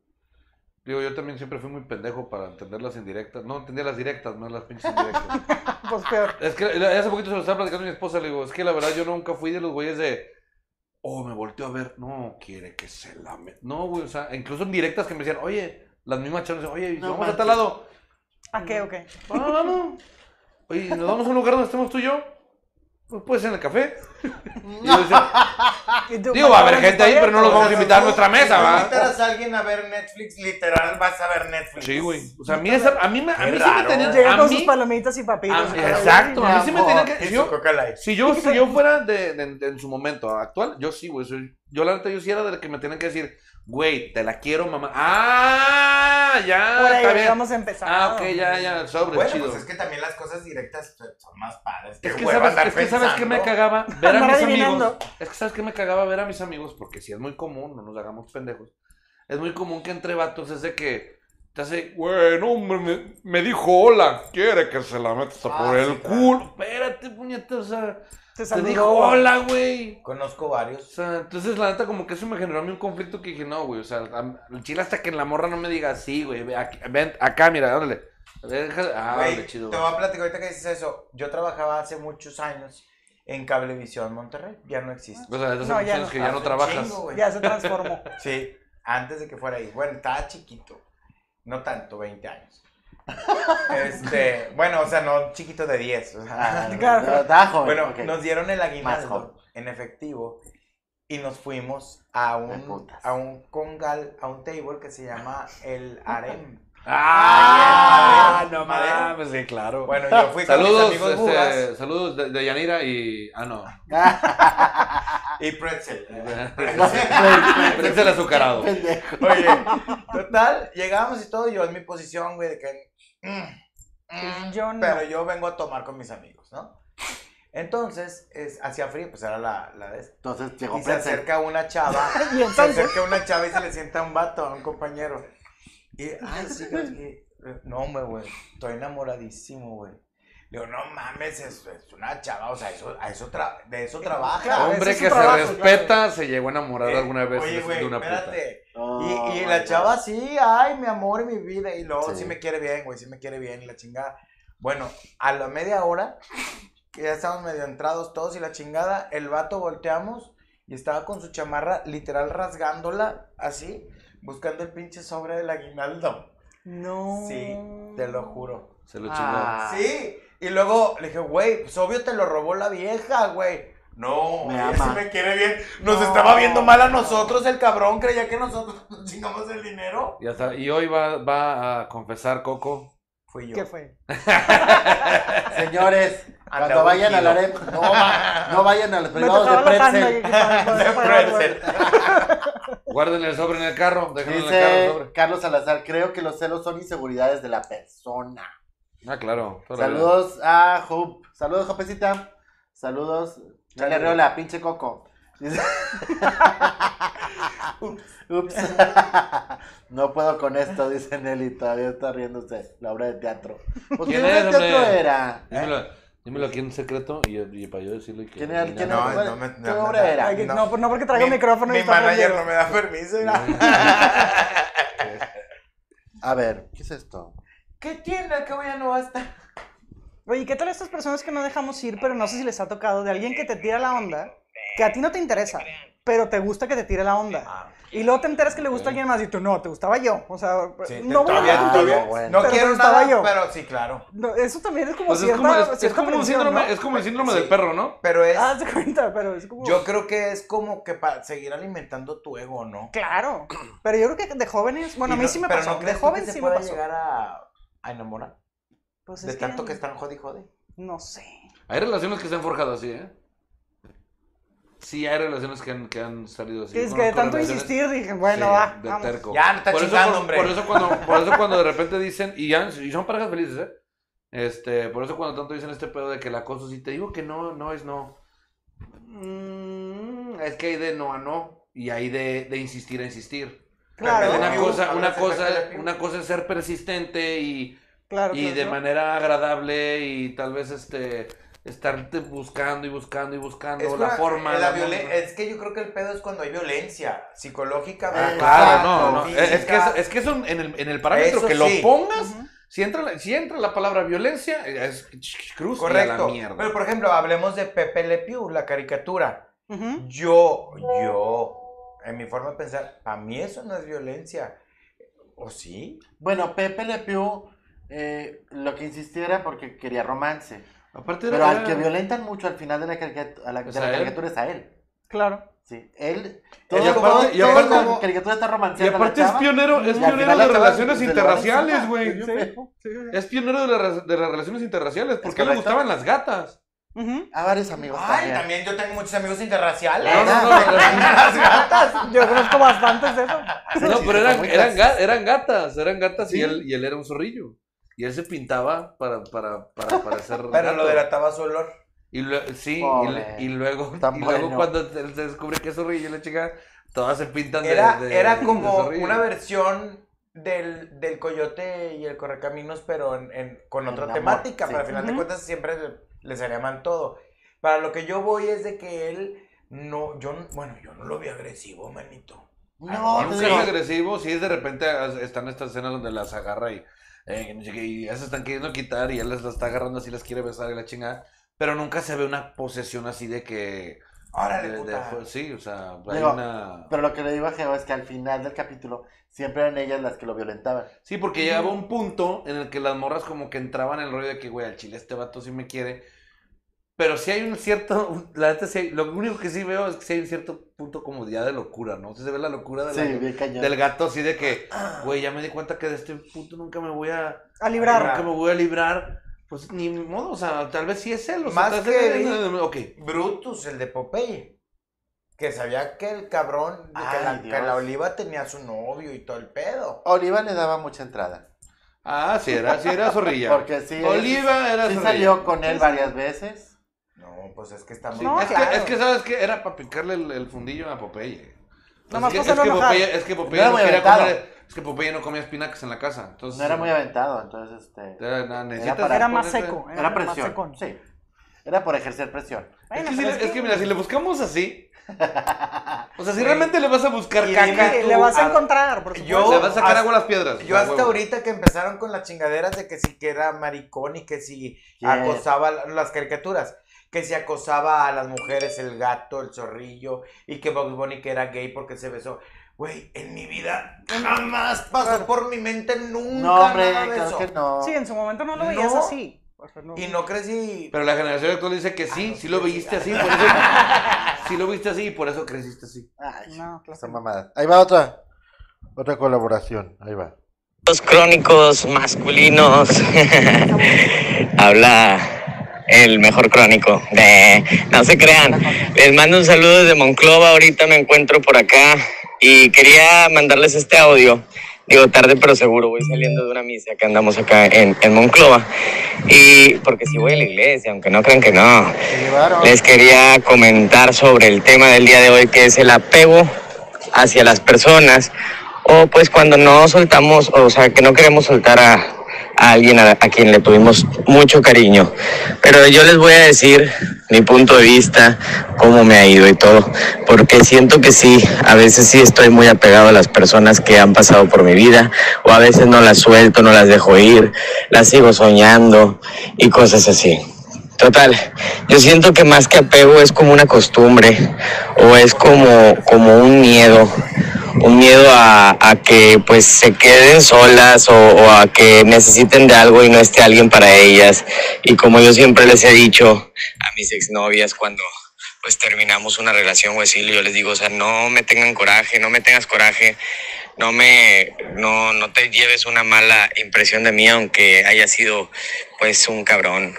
Digo, yo también siempre fui muy pendejo para entender las indirectas. No entendía las directas, más las pinches indirectas. Pues peor. Es que hace poquito se lo estaba platicando a mi esposa, le digo, es que la verdad yo nunca fui de los güeyes de, oh, me volteó a ver, no, quiere que se la me... No, güey, o sea, incluso en directas que me decían, oye, las mismas chavas, oye, No vamos a tal manches. lado. ¿A qué o qué? Vamos, vamos. Oye, ¿nos vamos a un lugar donde estemos tú y yo? Pues en el café. Y yo decía, ¿Y tú, digo, va a haber gente ahí, pero no los vamos a invitar a nuestra mesa, Si ¿va? invitaras a alguien a ver Netflix, literal vas a ver Netflix. Sí, güey. O sea, a mí, esa, a mí, me- a mí sí me tenían... Llega A con sus palomitas y todo. exacto, a mí sí me tenían que... Si yo-. Si yo, si yo fuera de, en su momento actual, yo sí, güey. Yo la neta, yo sí era de que me tenían que decir, güey, te la quiero, mamá. Ah, ya, Por ahí está bien. vamos a empezar. Ah, ok, ya, ya, sobre, Bueno, chido. pues es que también las cosas directas son más padres. Es que, sabes, andar es que sabes que me cagaba ver a mis amigos. Es que sabes que me cagaba ver a mis amigos, porque si es muy común, no nos hagamos pendejos. Es muy común que entre vatos es de que te hace, güey, no, me, me dijo hola, quiere que se la metas Ah, por el claro. culo. Espérate, puñeta, o sea, Te te dijo hola, güey. Conozco O varios. sea, entonces la neta como que eso me generó a mí un conflicto que dije, no, güey, o sea, el chile hasta que en la morra no me diga, sí, güey, ven acá, mira, ándale. Ah, Güey, chido. te voy a platicar ahorita que dices eso. Yo trabajaba hace muchos años en Cablevisión Monterrey. Ya no existe. O sea, No, ya años no. que ya no trabajas. chingo. Ya se transformó. Sí, antes de que fuera ahí. Bueno, estaba chiquito. No tanto, 20 años. Este, bueno, o sea, no chiquito de 10. o sea. Ah, Claro. Estaba joven. Bueno, nos dieron el aguinaldo en efectivo y nos fuimos a un, a un congal, a un table que se llama el Harem. Ah, en no mames, sí, claro. Bueno, yo fui con saludos, mis amigos este, saludos de, de Yanira y... Ah, no. y pretzel. Pretzel azucarado. Pendejo. Oye, total, llegamos y todo, yo en mi posición, güey, de que... mm, mm, Yo no. Pero yo vengo a tomar con mis amigos, ¿no? Entonces, es, hacía frío, pues era la, la de esto. Entonces llegó Y se acerca una chava, Y se entonces, acerca una chava y se le sienta a un vato, a un compañero. Y, ay, sí, que no, hombre, güey, estoy enamoradísimo, güey. Le digo, no mames, es, es una chava, o sea, eso, a eso tra- de eso trabaja. Claro, Hombre que se respeta se llegó a enamorar Eh, alguna vez Oye, de una puta. espérate. Oh. Y, y la God. chava sí, ay, mi amor y mi vida. Y luego sí, Sí. me quiere bien, güey, sí me quiere bien y la chingada. Bueno, a la media hora, que ya estábamos medio entrados todos y la chingada, el vato volteamos y estaba con su chamarra literal rasgándola así, buscando el pinche sobre del aguinaldo. No. Sí, te lo juro. Se lo chingó. Ah. Sí, y luego le dije, güey, pues obvio te lo robó la vieja, güey. No, Me ama. sí me quiere bien. Nos No. estaba viendo mal a nosotros, el cabrón creía que nosotros nos chingamos el dinero. Y, hasta- y hoy va, va a confesar Coco. Fui yo. ¿Qué fue? Señores, cuando vayan a la ungido. arena, no, no vayan a los privados de pretzel. De pretzel. Guarden el sobre en el carro. Déjenlo en el carro. el sobre. Carlos Salazar, creo que los celos son inseguridades de la persona. Ah, claro. Saludos a Hope. Saludos, Jopecita. Saludos. Dale Saludos. Reola, pinche coco. Ups. no puedo con esto, dice Nelly. Todavía está riéndose. La obra de teatro. Pues, ¿Qué ¿Quién obra de teatro hombre? era? Dímelo aquí en secreto y, y para yo decirle que. ¿Quién era? ¿Quién No, era? no me- ¿Qué no, obra no, era? Ay, que- No. no, no porque traigo Mi- micrófono y Mi está manager no me da permiso. mira. A ver, ¿qué es esto? ¿Qué tiene? ¿Qué voy a no basta? Oye, ¿qué tal estas personas que no dejamos ir, pero no sé si les ha tocado, de alguien que te tira la onda, que a ti no te interesa, pero te gusta que te tire la onda? Ah. Y luego te enteras que le gusta a alguien más y tú, no, te gustaba yo. O sea, Sí, no voy a contigo, bueno. No pero quiero nada, yo. pero sí, claro. No, eso también es como Pues es cierta, como, es, es como un síndrome, ¿no? es como el síndrome Sí. del perro, ¿no? Pero es, Haz de cuenta, pero es como... yo creo que es como que para seguir alimentando tu ego, ¿no? Claro, pero yo creo que de jóvenes, bueno, Y a mí sí me pero pasó, ¿no de joven se sí me pasó. llegar a, a enamorar? Pues de es tanto que están jodi jodi. No sé. Hay relaciones que se han forjado así, ¿eh? Sí, hay relaciones que han, que han salido así. Es que de tanto insistir dije, bueno, Sí, va, de vamos. terco. Ya, no está por eso, chingando, por, hombre. por eso cuando, por eso cuando de repente dicen, y, ya, y son parejas felices, ¿eh? Este, por eso cuando tanto dicen este pedo de que el acoso, si te digo que no, no es no. Mm, es que hay de no a no, y hay de, de insistir a insistir. Claro, Una cosa, una cosa, una cosa es ser persistente y, claro, y claro, de claro. manera agradable y tal vez este estarte buscando y buscando y buscando Es, la una- forma. la la es que yo creo que el pedo es cuando hay violencia psicológica. Ah, Claro, no, no. Es, es que, es, es que eso en el, en el parámetro Eso que lo pongas, si, entra, la- si entra la palabra violencia, es cruz Correcto. la mierda. Pero por ejemplo, hablemos de Pepe Le Pew, la caricatura. Yo, yo, en mi forma de pensar, a mí eso no es violencia. ¿O sí? Bueno, Pepe Le Pew eh, lo que insistía era porque quería romance. Aparte Pero al que violentan mucho al final de la, caricatura, a la, Es de la a él. caricatura es a él. Claro. Sí, él. Y aparte- y la caricatura está Y romanceando a la aparte es pionero, es Y pionero de la chava relaciones interraciales, güey. Sí, sí, sí. Es pionero de, la- de las relaciones interraciales. ¿Por ¿Es qué le gustaban las gatas? Ujú. A varios amigos Ay, también. también yo tengo muchos amigos interraciales. No, no, no. Las gatas. Yo conozco bastantes de eso. No, pero eran, eran, gatas, eran gatas y, él, y él era un zorrillo. Y él se pintaba para, para, para, para hacer Pero lo delataba su olor. Y lue- sí, y, Pobre. y luego, y luego bueno. cuando se descubre que es zorrillo y la chica, todas se pintan de Era, de- era como una versión del, del coyote y el correcaminos, pero en, en- con otra amor, temática. sí. Pero al final de cuentas siempre le, le salía mal todo. Para lo que yo voy es de que él no, yo, no- bueno, yo no lo vi agresivo, manito. No, te Nunca digo, es agresivo, si es de repente están estas escenas donde las agarra y, eh, que no sé qué, y ya se están queriendo quitar y él las, las está agarrando así, las quiere besar y la chingada. Pero nunca se ve una posesión así de que. Órale, de- de- sí, o sea, hay Digo, una. Pero lo que le digo a Geo es que al final del capítulo siempre eran ellas las que lo violentaban. Sí, porque llegaba un punto en el que las morras como que entraban en el rollo de que, güey, al chile este vato sí me quiere. Pero sí hay un cierto, la neta sí hay- lo único que sí veo es que sí hay un cierto punto como ya de locura, ¿no? Sí se ve la locura de la- Sí, bien cañón. del gato así de que, güey, ya me di cuenta que de este punto nunca me voy a, A librar. nunca me voy a librar. Pues ni modo, o sea, tal vez sí es él. O sea, Más tal que. Ok. Brutus, el de Popeye. Que sabía que el cabrón, que, Ay, la, que la oliva tenía su novio y todo el pedo. Oliva le daba mucha entrada. Ah, sí era, sí era zorrilla. Porque sí. Oliva era sí zorrilla. salió con él varias veces. No, pues es que está muy... Sí, No, es, claro. que, es que, ¿sabes qué? Era para picarle el, el fundillo a Popeye. Nomás es, que, para es, que hacerlo enojar. Popeye, es que Popeye era no quería comer, es que Popeye no comía espinacas en la casa. Entonces, No era muy aventado, entonces este. Era, no, necesitas para- Era más seco. Era más presión. secón. Sí. Era por ejercer presión. Es que, si pero le- es que que- mira, si le buscamos así, O sea, si realmente le vas a buscar Y caca, tú- le vas a encontrar, por yo- supuesto. le vas a sacar hasta- agua a las piedras. Yo hasta huevo. ahorita que empezaron con las chingaderas de que si que era maricón y que si acosaba la- las caricaturas, que si acosaba a las mujeres el gato, el zorrillo y que Bugs Bunny que era gay porque se besó. Güey, en mi vida jamás pasó Claro. por mi mente nunca No, hombre, nada de claro eso. que no. Sí, en su momento no lo veías No. así. O sea, no- Y no crecí. Pero la generación actual dice que sí, Ah, no, sí lo sí, viste sí. así, por eso. sí lo viste así y por eso creciste así. Ay, No, claro esa mamada. Ahí va otra. Otra colaboración. Ahí va. Los crónicos masculinos. Habla el mejor crónico. De... No se crean. Les mando un saludo desde Monclova. Ahorita me encuentro por acá y quería mandarles este audio. Digo, tarde pero seguro. Voy saliendo de una misa que andamos acá en, en Monclova. Y porque si voy a la iglesia, aunque no crean que no. Les quería comentar sobre el tema del día de hoy, que es el apego hacia las personas, o pues cuando no soltamos, o sea, que no queremos soltar a, a alguien a, quien le tuvimos mucho cariño. Pero yo les voy a decir mi punto de vista, cómo me ha ido y todo, porque siento que sí, a veces sí estoy muy apegado a las personas que han pasado por mi vida, o a veces no las suelto, no las dejo ir, las sigo soñando y cosas así. Total, yo siento que más que apego es como una costumbre o es como, como un miedo, un miedo a, que pues se queden solas o, o a que necesiten de algo y no esté alguien para ellas. Y como yo siempre les he dicho a mis exnovias cuando pues terminamos una relación o así, yo les digo, o sea, no me tengan coraje, no me tengas coraje, no me, no, no te lleves una mala impresión de mí aunque haya sido pues un cabrón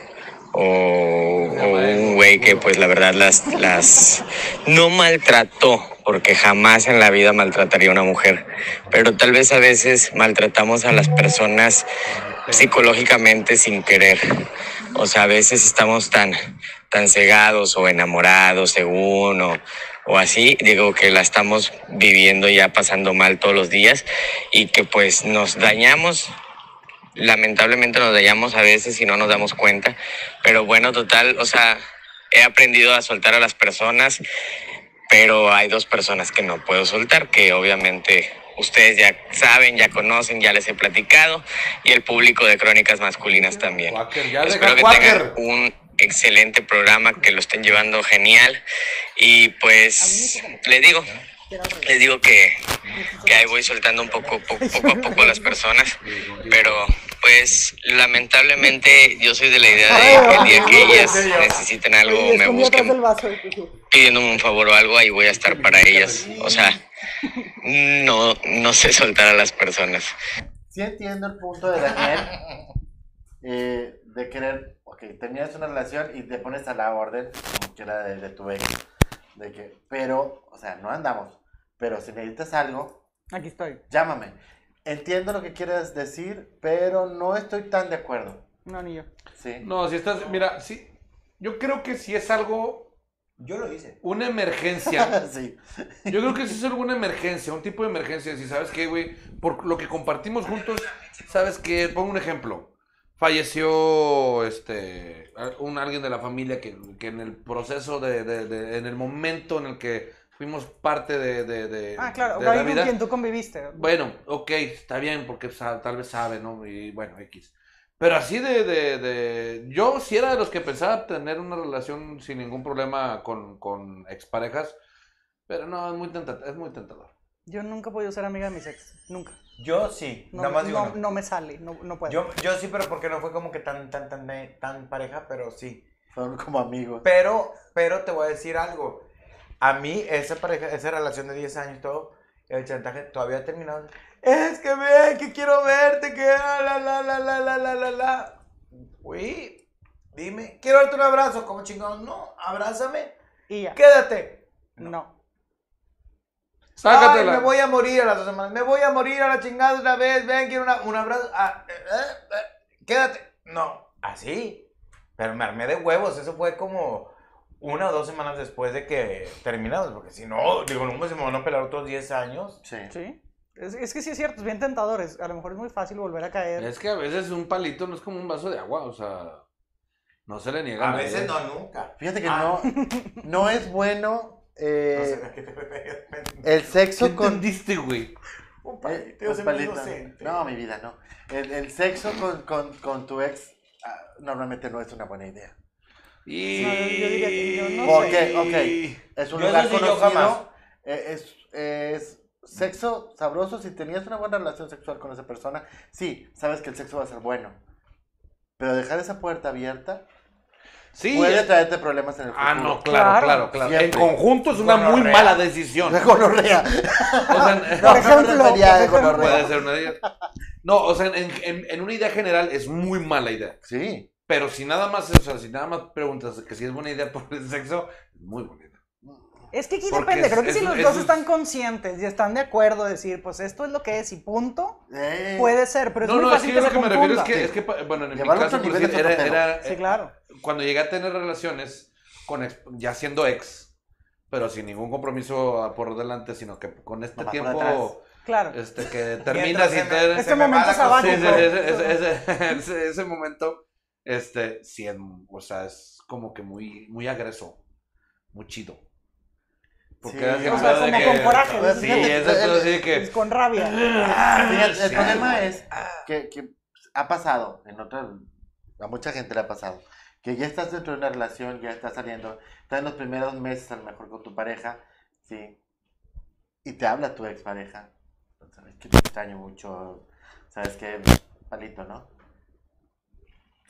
o, o un güey que pues la verdad las, las no maltrató, porque jamás en la vida maltrataría a una mujer, pero tal vez a veces maltratamos a las personas psicológicamente sin querer. O sea, a veces estamos tan, tan cegados o enamorados según o, o así, digo que la estamos viviendo ya pasando mal todos los días y que pues nos dañamos lamentablemente nos dañamos a veces y no nos damos cuenta. Pero bueno, total, o sea, he aprendido a soltar a las personas, pero hay dos personas que no puedo soltar, que obviamente ustedes ya saben, ya conocen, ya les he platicado, y el público de Crónicas Masculinas también. Quaker, ya Espero que Quaker. tengan un excelente programa, que lo estén llevando genial. Y pues les digo, les digo que, que ahí voy soltando un poco, poco, a poco a las personas. Pero pues lamentablemente yo soy de la idea de que el día que ellas necesiten algo me busquen pidiéndome un favor o algo, ahí voy a estar para ellas. O sea, no, no sé soltar a las personas. Sí entiendo el punto de Daniel eh, de querer, ok, terminas una relación y te pones a la orden, como quiera, de, de tu ex, de que, pero, o sea, no andamos, pero si necesitas algo, Aquí estoy. llámame. Entiendo lo que quieres decir, pero no estoy tan de acuerdo. No, ni yo. Sí. No, si estás, mira, sí, yo creo que si es algo, Yo lo hice. una emergencia, sí. yo creo que si es alguna emergencia, un tipo de emergencia, si sabes qué, güey, por lo que compartimos juntos, sabes que, pongo un ejemplo, falleció, este, un alguien de la familia que, que en el proceso de, de- de- en el momento en el que fuimos parte de, de, de- Ah, claro, de la alguien con vida, quien tú conviviste. Bueno, ok, está bien, porque tal vez sabe, ¿no? Y bueno, X. Pero así de, de, de- Yo sí era de los que pensaba tener una relación sin ningún problema con, con exparejas. Pero no, es muy, tenta- es muy tentador. Yo nunca he podido ser amiga de mis ex. Nunca. Yo sí, No, nada más digo no, no. no me sale, no, no puedo. Yo, yo sí, pero porque no fue como que tan, tan, tan, tan, tan pareja, pero sí. Fueron como amigos. Pero, pero te voy a decir algo. A mí, esa pareja, esa relación de 10 años y todo, el chantaje todavía ha terminado. Es que ve, que quiero verte, que la, la, la, la, la, la, la, la. Uy, dime, quiero darte un abrazo, como chingón, no, abrázame. Y ya. Quédate. No. Sácatela. Ay, me voy a morir a las dos semanas. Me voy a morir a la chingada una vez. Ven, quiero un abrazo. Ah, eh, eh, eh, quédate. No, así. Pero me armé de huevos. Eso fue como una o dos semanas después de que terminamos. Porque si no, digo, no se me van a pelar otros 10 años. Sí. Sí. Es, es que sí es cierto, es bien tentador. es- a lo mejor es muy fácil volver a caer. Es que a veces un palito no es como un vaso de agua, o sea. No se le niega A nadie. veces no, nunca. Fíjate que Ah. no, no es bueno eh, No sé qué te el ¿Qué sexo con... entendiste, güey? Un eh, palito, un palito. No, mi vida, no. El, el sexo con, con, con tu ex ah, normalmente no es una buena idea. Y... No, yo diría que yo no ¿Por sé. qué? Ok. Es un Yo lugar sí, yo conocido. jamás. eh, Es, es sexo sabroso. Si tenías una buena relación sexual con esa persona, sí, sabes que el sexo va a ser bueno. Pero dejar esa puerta abierta Sí. puede traerte problemas en el futuro. Ah, no, claro, Claro. claro, claro. En conjunto es una muy mala decisión. La gonorrea. O sea, No, Por ejemplo, no ejemplo. gonorrea. puede ser una idea. No, o sea, en, en- en una idea general es muy mala idea. Sí. Pero si nada más, o sea, si nada más preguntas que si es buena idea por el sexo, es muy buena idea. Es que aquí Porque depende, es- creo que si es- los es- dos están conscientes y están de acuerdo, decir, pues esto es lo que es y punto, Eh, puede ser, pero es no, muy no, es fácil que lo se que me refiero es que, es que, bueno, en mi Llevarlo a caso, por nivel decir, es era, Sí, eh, cuando llegué a tener relaciones con ex- ya siendo ex, pero sin ningún compromiso por delante, sino que con este Nomás tiempo. Claro. este, que terminas y te- Este momento sabático. Sí, sí, ese, ese- ese- ese- ese momento, este, sí, es, o sea, es como que muy, muy agreso, muy chido. Porque Sí, así o sea, como que- con coraje, Pues, Sí, es así Es que... con rabia. Fíjate, el problema es que, que ha pasado, en otra, a mucha gente le ha pasado, que ya estás dentro de una relación, ya estás saliendo, estás en los primeros meses a lo mejor con tu pareja, sí, y te habla tu expareja, sabes que te extraño mucho, sabes que, palito, ¿no?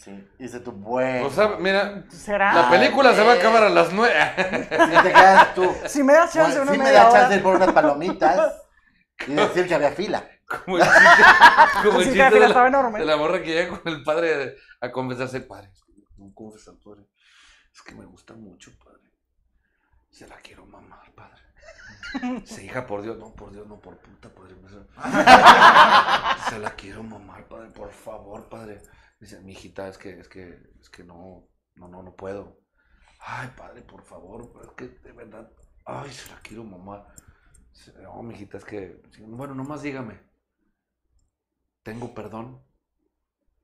Sí, dice tu bueno. O sea, mira, ¿Será? la película se va a acabar a las nueve. si te quedas tú, Si me das chance bueno, una me da hora. chance de ir por unas palomitas y decir que había fila. Como el chiste, como el chiste la de, fila la, estaba enorme. de la morra que llega con el padre a confesarse, padre, es que no confesar, padre, es que me gusta mucho, padre. Se la quiero mamar, padre. Se hija, por Dios, no, por Dios, no, por puta, padre. Se la quiero mamar, padre, por favor, padre. Dice, mi hijita, es que, es que, es que no, no, no, no puedo. Ay, padre, por favor, es que de verdad, ay, se la quiero. Dice, No, mijita, es que, bueno, nomás dígame. ¿Tengo perdón?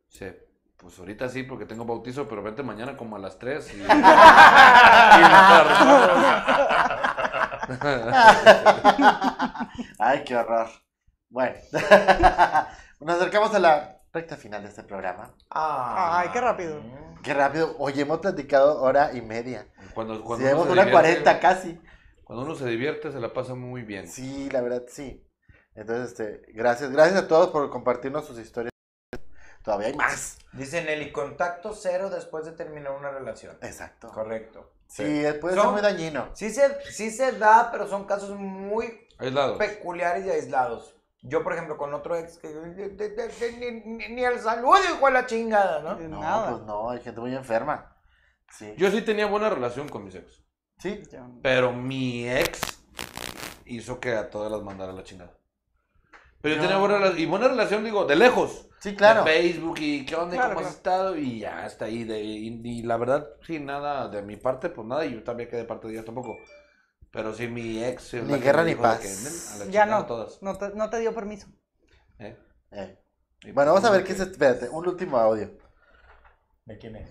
Dice, pues ahorita sí, porque tengo bautizo, pero vente mañana como a las 3 y... y Ay, qué horror. Bueno, nos acercamos a la recta final de este programa. Ah. Ay, qué rápido. Qué rápido. Oye, hemos platicado hora y media. Cuando, cuando Llevamos uno se una divierte- cuarenta casi. Cuando uno se divierte, se la pasa muy bien. Sí, la verdad, sí. Entonces, este, gracias. Gracias a todos por compartirnos sus historias. Todavía hay más. Dice Nelly, contacto cero después de terminar una relación. Exacto. Correcto. Sí, puede ser Son- muy dañino. Sí se, sí se da, pero son casos muy peculiares y aislados. Yo, por ejemplo, con otro ex que de- de- de- de- ni, ni- ni el saludo hijo de la chingada, ¿no? No, Nada. pues no, hay gente muy enferma. Sí. Yo sí tenía buena relación con mis ex. Sí. Pero mi ex hizo que a todas las mandara a la chingada. Pero yo No. tenía buena relación. Y buena relación, digo, de lejos. Sí, claro. De Facebook y qué onda, y Claro, cómo has estado. Y ya está ahí. De, y, y la verdad, sí, nada de mi parte, pues nada. Y yo también quedé de parte de ella tampoco. Pero sí, mi ex. Ni guerra me ni paz. que, "Nen, a la Ya no. todas. No te, no te dio permiso. ¿eh? Eh. Bueno, vamos a ver pues, qué es. Espérate, un último audio. ¿De quién es?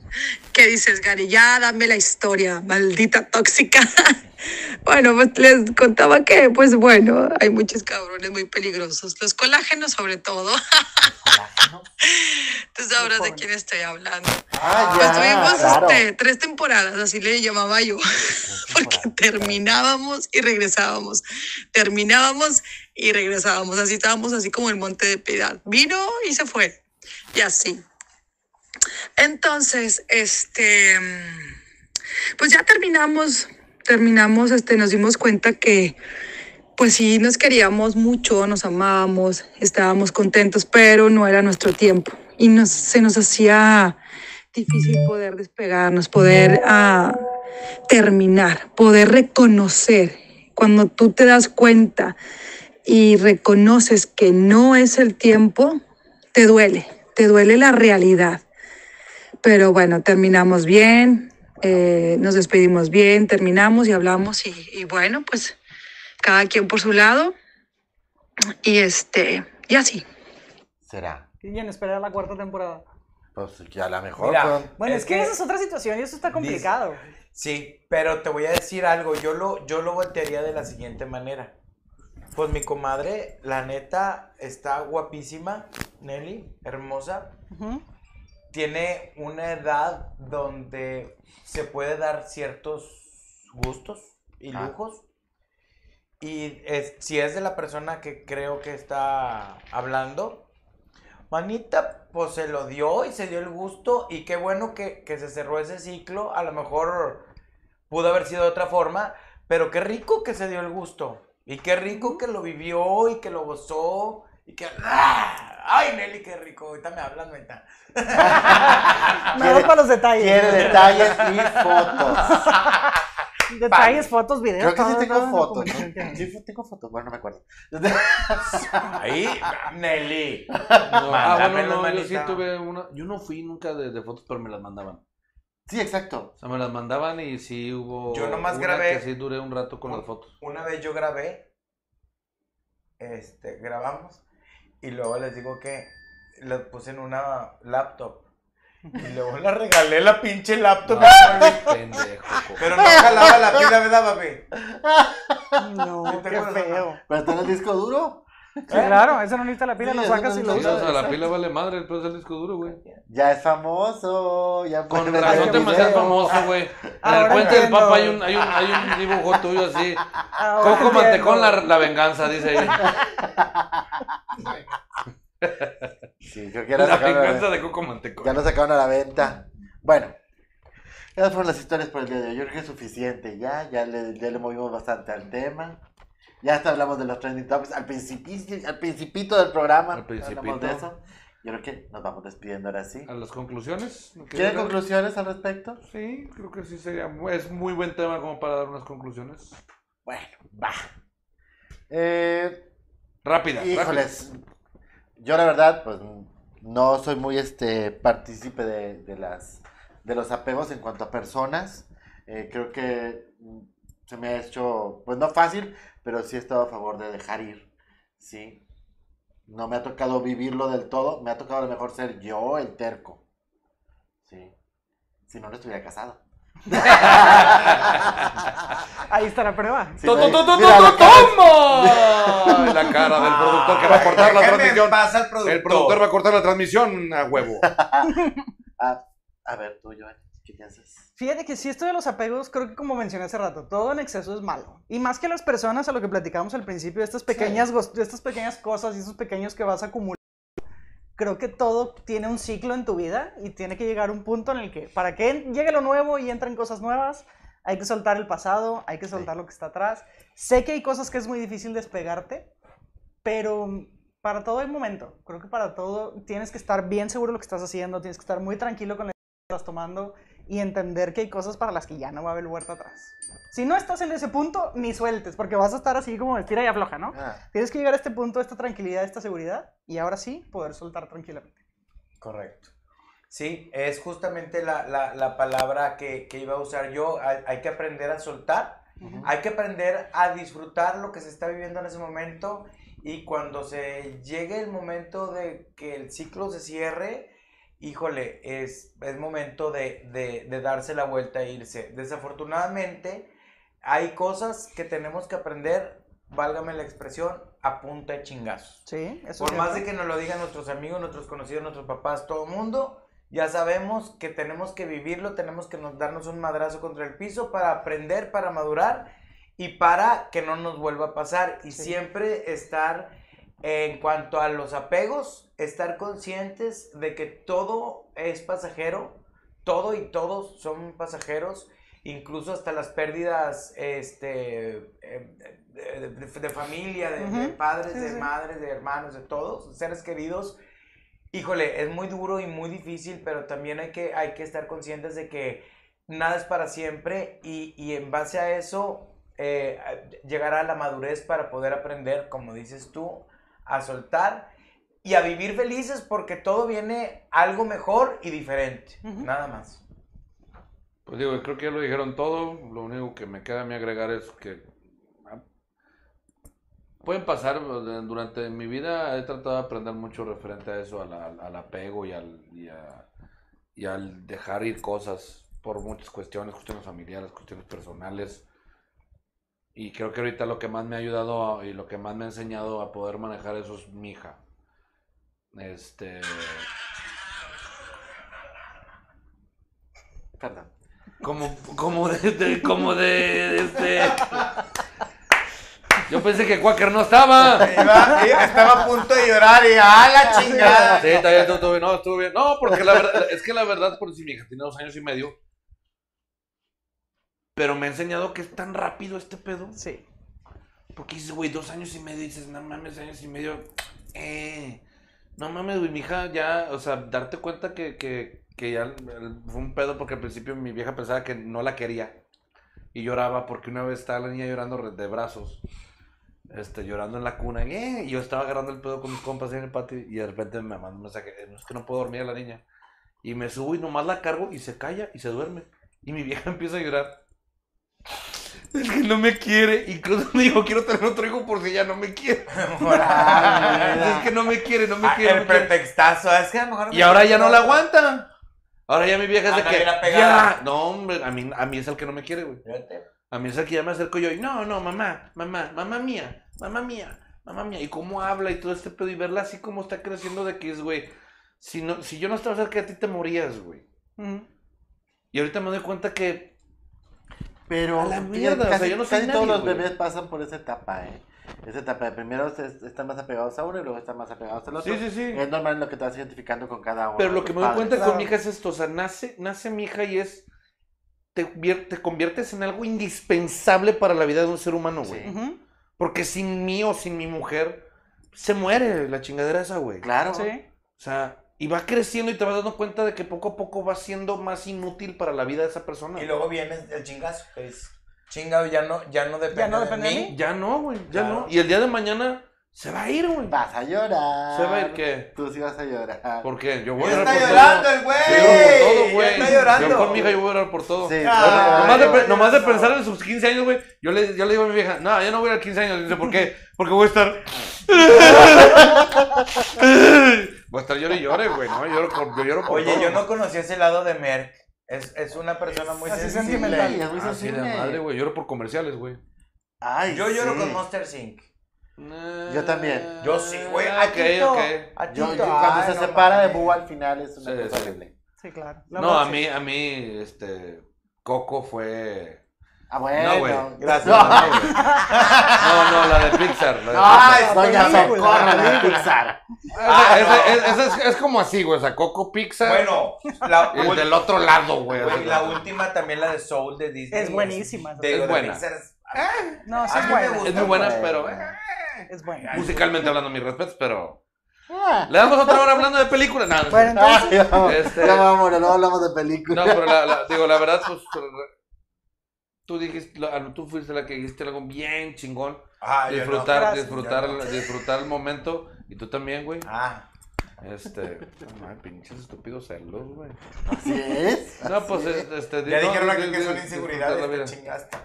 ¿Qué dices, Gary? Ya dame la historia, maldita tóxica. bueno, pues les contaba que, pues bueno, hay muchos cabrones muy peligrosos. Los colágenos, sobre todo. Tú sabrás de quién estoy hablando. Ah, Pues ya. tuvimos claro. este, tres temporadas, así le llamaba yo, porque terminábamos y regresábamos, terminábamos y regresábamos, así estábamos así como el monte de piedad. Vino y se fue, y así. Entonces, este, pues ya terminamos, terminamos, este, nos dimos cuenta que, pues sí, nos queríamos mucho, nos amábamos, estábamos contentos, pero no era nuestro tiempo y nos, se nos hacía difícil poder despegarnos, poder ah, terminar, poder reconocer. Cuando tú te das cuenta y reconoces que no es el tiempo, te duele, te duele la realidad. Pero bueno, terminamos bien, eh, nos despedimos bien, terminamos y hablamos y, y bueno, pues cada quien por su lado y este, y así. Será. Y en espera la cuarta temporada. Pues que a lo mejor. Mira, fueron- Bueno, es, Es que, que- esa es otra situación y eso está complicado. Sí, pero te voy a decir algo, yo lo, yo lo voltearía de la siguiente manera. Pues mi comadre, la neta, está guapísima, Nelly, hermosa. Ujú. Tiene una edad donde se puede dar ciertos gustos y Ah. lujos. Y es- si es de la persona que creo que está hablando, manita, pues se lo dio y se dio el gusto. Y qué bueno que, que se cerró ese ciclo. A lo mejor pudo haber sido de otra forma, pero qué rico que se dio el gusto. Y qué rico que lo vivió y que lo gozó. Y que. ¡Ah! ¡Ay, Nelly, qué rico! Ahorita me hablan, neta. Me voy para los detalles. Quiere detalles y fotos. Detalles, fotos, videos. Creo que sí tengo todo, fotos. ¿no? Sí, tengo fotos. Bueno, no me acuerdo. Ahí, Nelly. No, ah, bueno, no, yo sí manita. tuve una. Yo no fui nunca de, de fotos, pero me las mandaban. Sí, exacto. O sea, me las mandaban y sí hubo. Yo nomás una grabé- Que sí duré un rato con las fotos. Una vez yo grabé, este, grabamos, y luego les digo que lo puse en una laptop. Y luego le regalé la pinche laptop. No, pendejo. Pero no jalaba la pila, ¿verdad, papi? No, ¿Sí te qué feo. Pero está en el disco duro. Sí, claro, eso no necesita la pila, Sí, lo sacas no y lo necesita- o usas. sea, la pila vale madre, pero es el disco duro, güey. Ya es famoso. Ya Con razón te video. famoso, güey. En el puente del. Papa hay un, hay un, hay un dibujo tuyo así. Ahora Coco entiendo. Mantecón, la, la venganza, dice ahí. Sí, creo que ya lo La sacaron a la venganza de Coco Mantecón. Ya lo sacaron a la venta. Bueno, esas fueron las historias por el día de hoy. Yo creo que es suficiente ya. Ya le, ya le movimos bastante al tema. Ya hasta hablamos de los trending topics. Al, principi- al principito del programa. Al principito. Hablamos de eso. Yo creo que nos vamos despidiendo ahora sí. ¿A las conclusiones? ¿Quieren conclusiones al respecto? Sí, creo que sí sería. Es muy buen tema como para dar unas conclusiones. Bueno, va. Eh, Rápida. Híjoles, yo la verdad, pues no soy muy este partícipe de, de las de los apegos en cuanto a personas. Eh, creo que se me ha hecho, pues no fácil, pero sí he estado a favor de dejar ir. Sí. No me ha tocado vivirlo del todo, me ha tocado a lo mejor ser yo el terco. Sí. Si no, no estuviera casado. Ahí está la prueba. Sí, ¡To, to, me- to, to, mira, to, la cara- del productor que va a cortar la transmisión. al productor. El productor va a cortar la transmisión a huevo. Ah, a ver, tú, Joan, ¿qué piensas? Fíjate que si esto de los apegos, creo que como mencioné hace rato, todo en exceso es malo. Y más que las personas, a lo que platicamos al principio, estas pequeñas, gos- estas pequeñas cosas y esos pequeños que vas acumulando, creo que todo tiene un ciclo en tu vida y tiene que llegar a un punto en el que, para que llegue lo nuevo y entren cosas nuevas, hay que soltar el pasado, hay que soltar lo que está atrás. Sé que hay cosas que es muy difícil despegarte, pero para todo hay momento. Creo que para todo tienes que estar bien seguro de lo que estás haciendo, tienes que estar muy tranquilo con lo que estás tomando y entender que hay cosas para las que ya no va a haber vuelta atrás. Si no estás en ese punto, ni sueltes, porque vas a estar así como de tira y afloja, ¿no? Ah, Tienes que llegar a este punto, esta tranquilidad, esta seguridad, y ahora sí poder soltar tranquilamente. Correcto. Sí, es justamente la, la- la palabra que, que iba a usar yo. Hay, hay que aprender a soltar, hay que aprender a disfrutar lo que se está viviendo en ese momento y cuando se llegue el momento de que el ciclo se cierre, híjole, es, es momento de, de- de darse la vuelta e irse. Desafortunadamente, hay cosas que tenemos que aprender, válgame la expresión, a punta de chingazos. Sí, eso Por más de que nos lo digan nuestros amigos, nuestros conocidos, nuestros papás, todo el mundo, ya sabemos que tenemos que vivirlo, tenemos que nos, darnos un madrazo contra el piso para aprender, para madurar y para que no nos vuelva a pasar. Y Sí. siempre estar, en cuanto a los apegos, estar conscientes de que todo es pasajero, todo y todos son pasajeros, incluso hasta las pérdidas este, eh, de, de- de familia, de, padres, Sí, de madres, de hermanos, de todos, seres queridos. Híjole, es muy duro y muy difícil, pero también hay que, hay que estar conscientes de que nada es para siempre y, y en base a eso eh, llegar a la madurez para poder aprender, como dices tú, a soltar y a vivir felices porque todo viene algo mejor y diferente, nada más. Pues digo, creo que ya lo dijeron todo. Lo único que me queda a mí agregar es que ah, pueden pasar, durante mi vida he tratado de aprender mucho referente a eso, al, al apego y al, y, a- y al dejar ir cosas. por muchas cuestiones, cuestiones familiares, cuestiones personales. Y creo que ahorita lo que más me ha ayudado a- y lo que más me ha enseñado a poder manejar eso es mi hija. Este. Perdón. Como, como de, de- como de, este. Yo pensé que Quaker no estaba. Iba- iba- estaba a punto de llorar y ¡ah, la chingada! Sí, bien, estuvo bien. No, estuvo bien. No, porque la verdad, es que la verdad, por si mi hija tiene dos años y medio. Pero me ha enseñado que es tan rápido este pedo. Sí. Porque dices, güey, dos años y medio, dices, no mames, años y medio. Eh, no mames, güey, mi hija ya, o sea, darte cuenta que, que, que ya fue un pedo porque al principio mi vieja pensaba que no la quería. Y lloraba porque una vez estaba la niña llorando de brazos. Este, llorando en la cuna. Y, eh, y yo estaba agarrando el pedo con mis compas en el patio. Y de repente me manda un mensaje. "Eh, Es que no puedo dormir a la niña. Y me subo y nomás la cargo y se calla y se duerme. Y mi vieja empieza a llorar. Es que no me quiere. Incluso me dijo, quiero tener otro hijo por si ya no me quiere. es que no me quiere, no me Ah, quiere. el me quiere. pretextazo, es que a lo mejor... Y ahora ya no la aguanta. Ahora ya mi vieja es de Anda que. Ya. No, hombre, a mí, a mí es el que no me quiere, güey. A mí es el que ya me acerco yo y no, no, mamá, mamá, mamá mía, mamá mía, mamá mía. Y cómo habla y todo este pedo y verla así como está creciendo de que es, güey. Si, no, si yo no estaba cerca de ti, te morías, güey. Y ahorita me doy cuenta que. Pero A la mierda, o sea, casi, yo no casi todos nadie, los güey. bebés pasan por esa etapa, ¿eh? Esa etapa de primero se- están más apegados a uno y luego están más apegados al otro. Sí, sí, sí. Es normal lo que te vas identificando con cada uno. Pero lo que me doy cuenta Claro. con mi hija es esto, o sea, nace, nace mi hija y es, te, te conviertes en algo indispensable para la vida de un ser humano, güey. Sí. Porque sin mí o sin mi mujer, se muere la chingadera esa, güey. Claro. Sí. O sea, y va creciendo y te vas dando cuenta de que poco a poco va siendo más inútil para la vida de esa persona. Y luego viene el chingazo, que es... Chinga, ya no, ya no depende, no de, depende de mí. mí. Ya no, güey, ya Claro. no. Y el día de mañana se va a ir, güey. Vas a llorar. ¿Se va a ir qué? Tú sí vas a llorar. ¿Por qué? Yo voy a Ya llorar está por llorando todo. el güey. Yo por todo, Ya güey. está llorando. Yo con mi hija yo voy a llorar por todo. Sí, Ah, Nomás de, Ay, pe- no, nomás de no. pensar en sus 15 años, güey, yo le, yo le digo a mi vieja, no, yo no voy a ir a 15 años. Dice, ¿por qué? Porque voy a estar... voy a estar llore y llore, güey, ¿no? Yo lloro por, yo lloro por Oye, todo. yo no conocí ese lado de Merck. Es, es una persona muy Así sensible. es muy Así de sensible. madre, güey, lloro por comerciales, güey. Ay, Yo lloro sí. con Monster Inc. Yo también. Yo sí, güey. Ah, Ok, Atito, ok. atito. Yo, yo cuando Ay, se no separa de. Boo al final es una Sí, cosa sí. horrible. Sí, claro. La No, a mí, a mí, este, Coco fue... Ah, bueno. No, güey. Gracias. No, no, no, no, la de Pixar. La de Ay, Pixar. doña película, Socorro la de. Pixar. Esa- esa es, es como así, güey, o sea, Coco Pixar. Bueno, la, y del otro lado, güey. güey, la última también, la de Soul de Disney. Es buenísima. De, Es de buena. Pixar es- No, sí es buena. gusta. Es muy buena, pero... eh, Es buena. musicalmente hablando, mis respetos, pero... Ah. Le damos otra hora hablando de películas. No, no, Bueno, entonces, Ay, no, Este- Ya vámonos, no hablamos de películas. no, pero la, la- digo, la verdad, pues... Tú dijiste, tú fuiste la que dijiste algo bien chingón. Ah, no. disfrutar, disfrutar, no. disfrutar el momento. Y tú también, güey. Ah, Este, no, pinches estúpidos celos, güey. Así es. No, pues, este, ya no, dijeron di- aquí que son inseguridades, disfrutar la chingaste.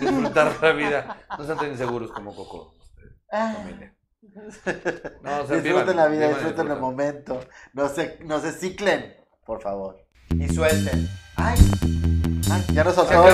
Disfrutar la vida. No sean tan inseguros como Coco, este, Ah. familia. No, o sea, Disfruten vivan, la vida, disfruten el momento. No se, no se ciclen, por favor. Y suelten. Ay, ay, ya nos soltó.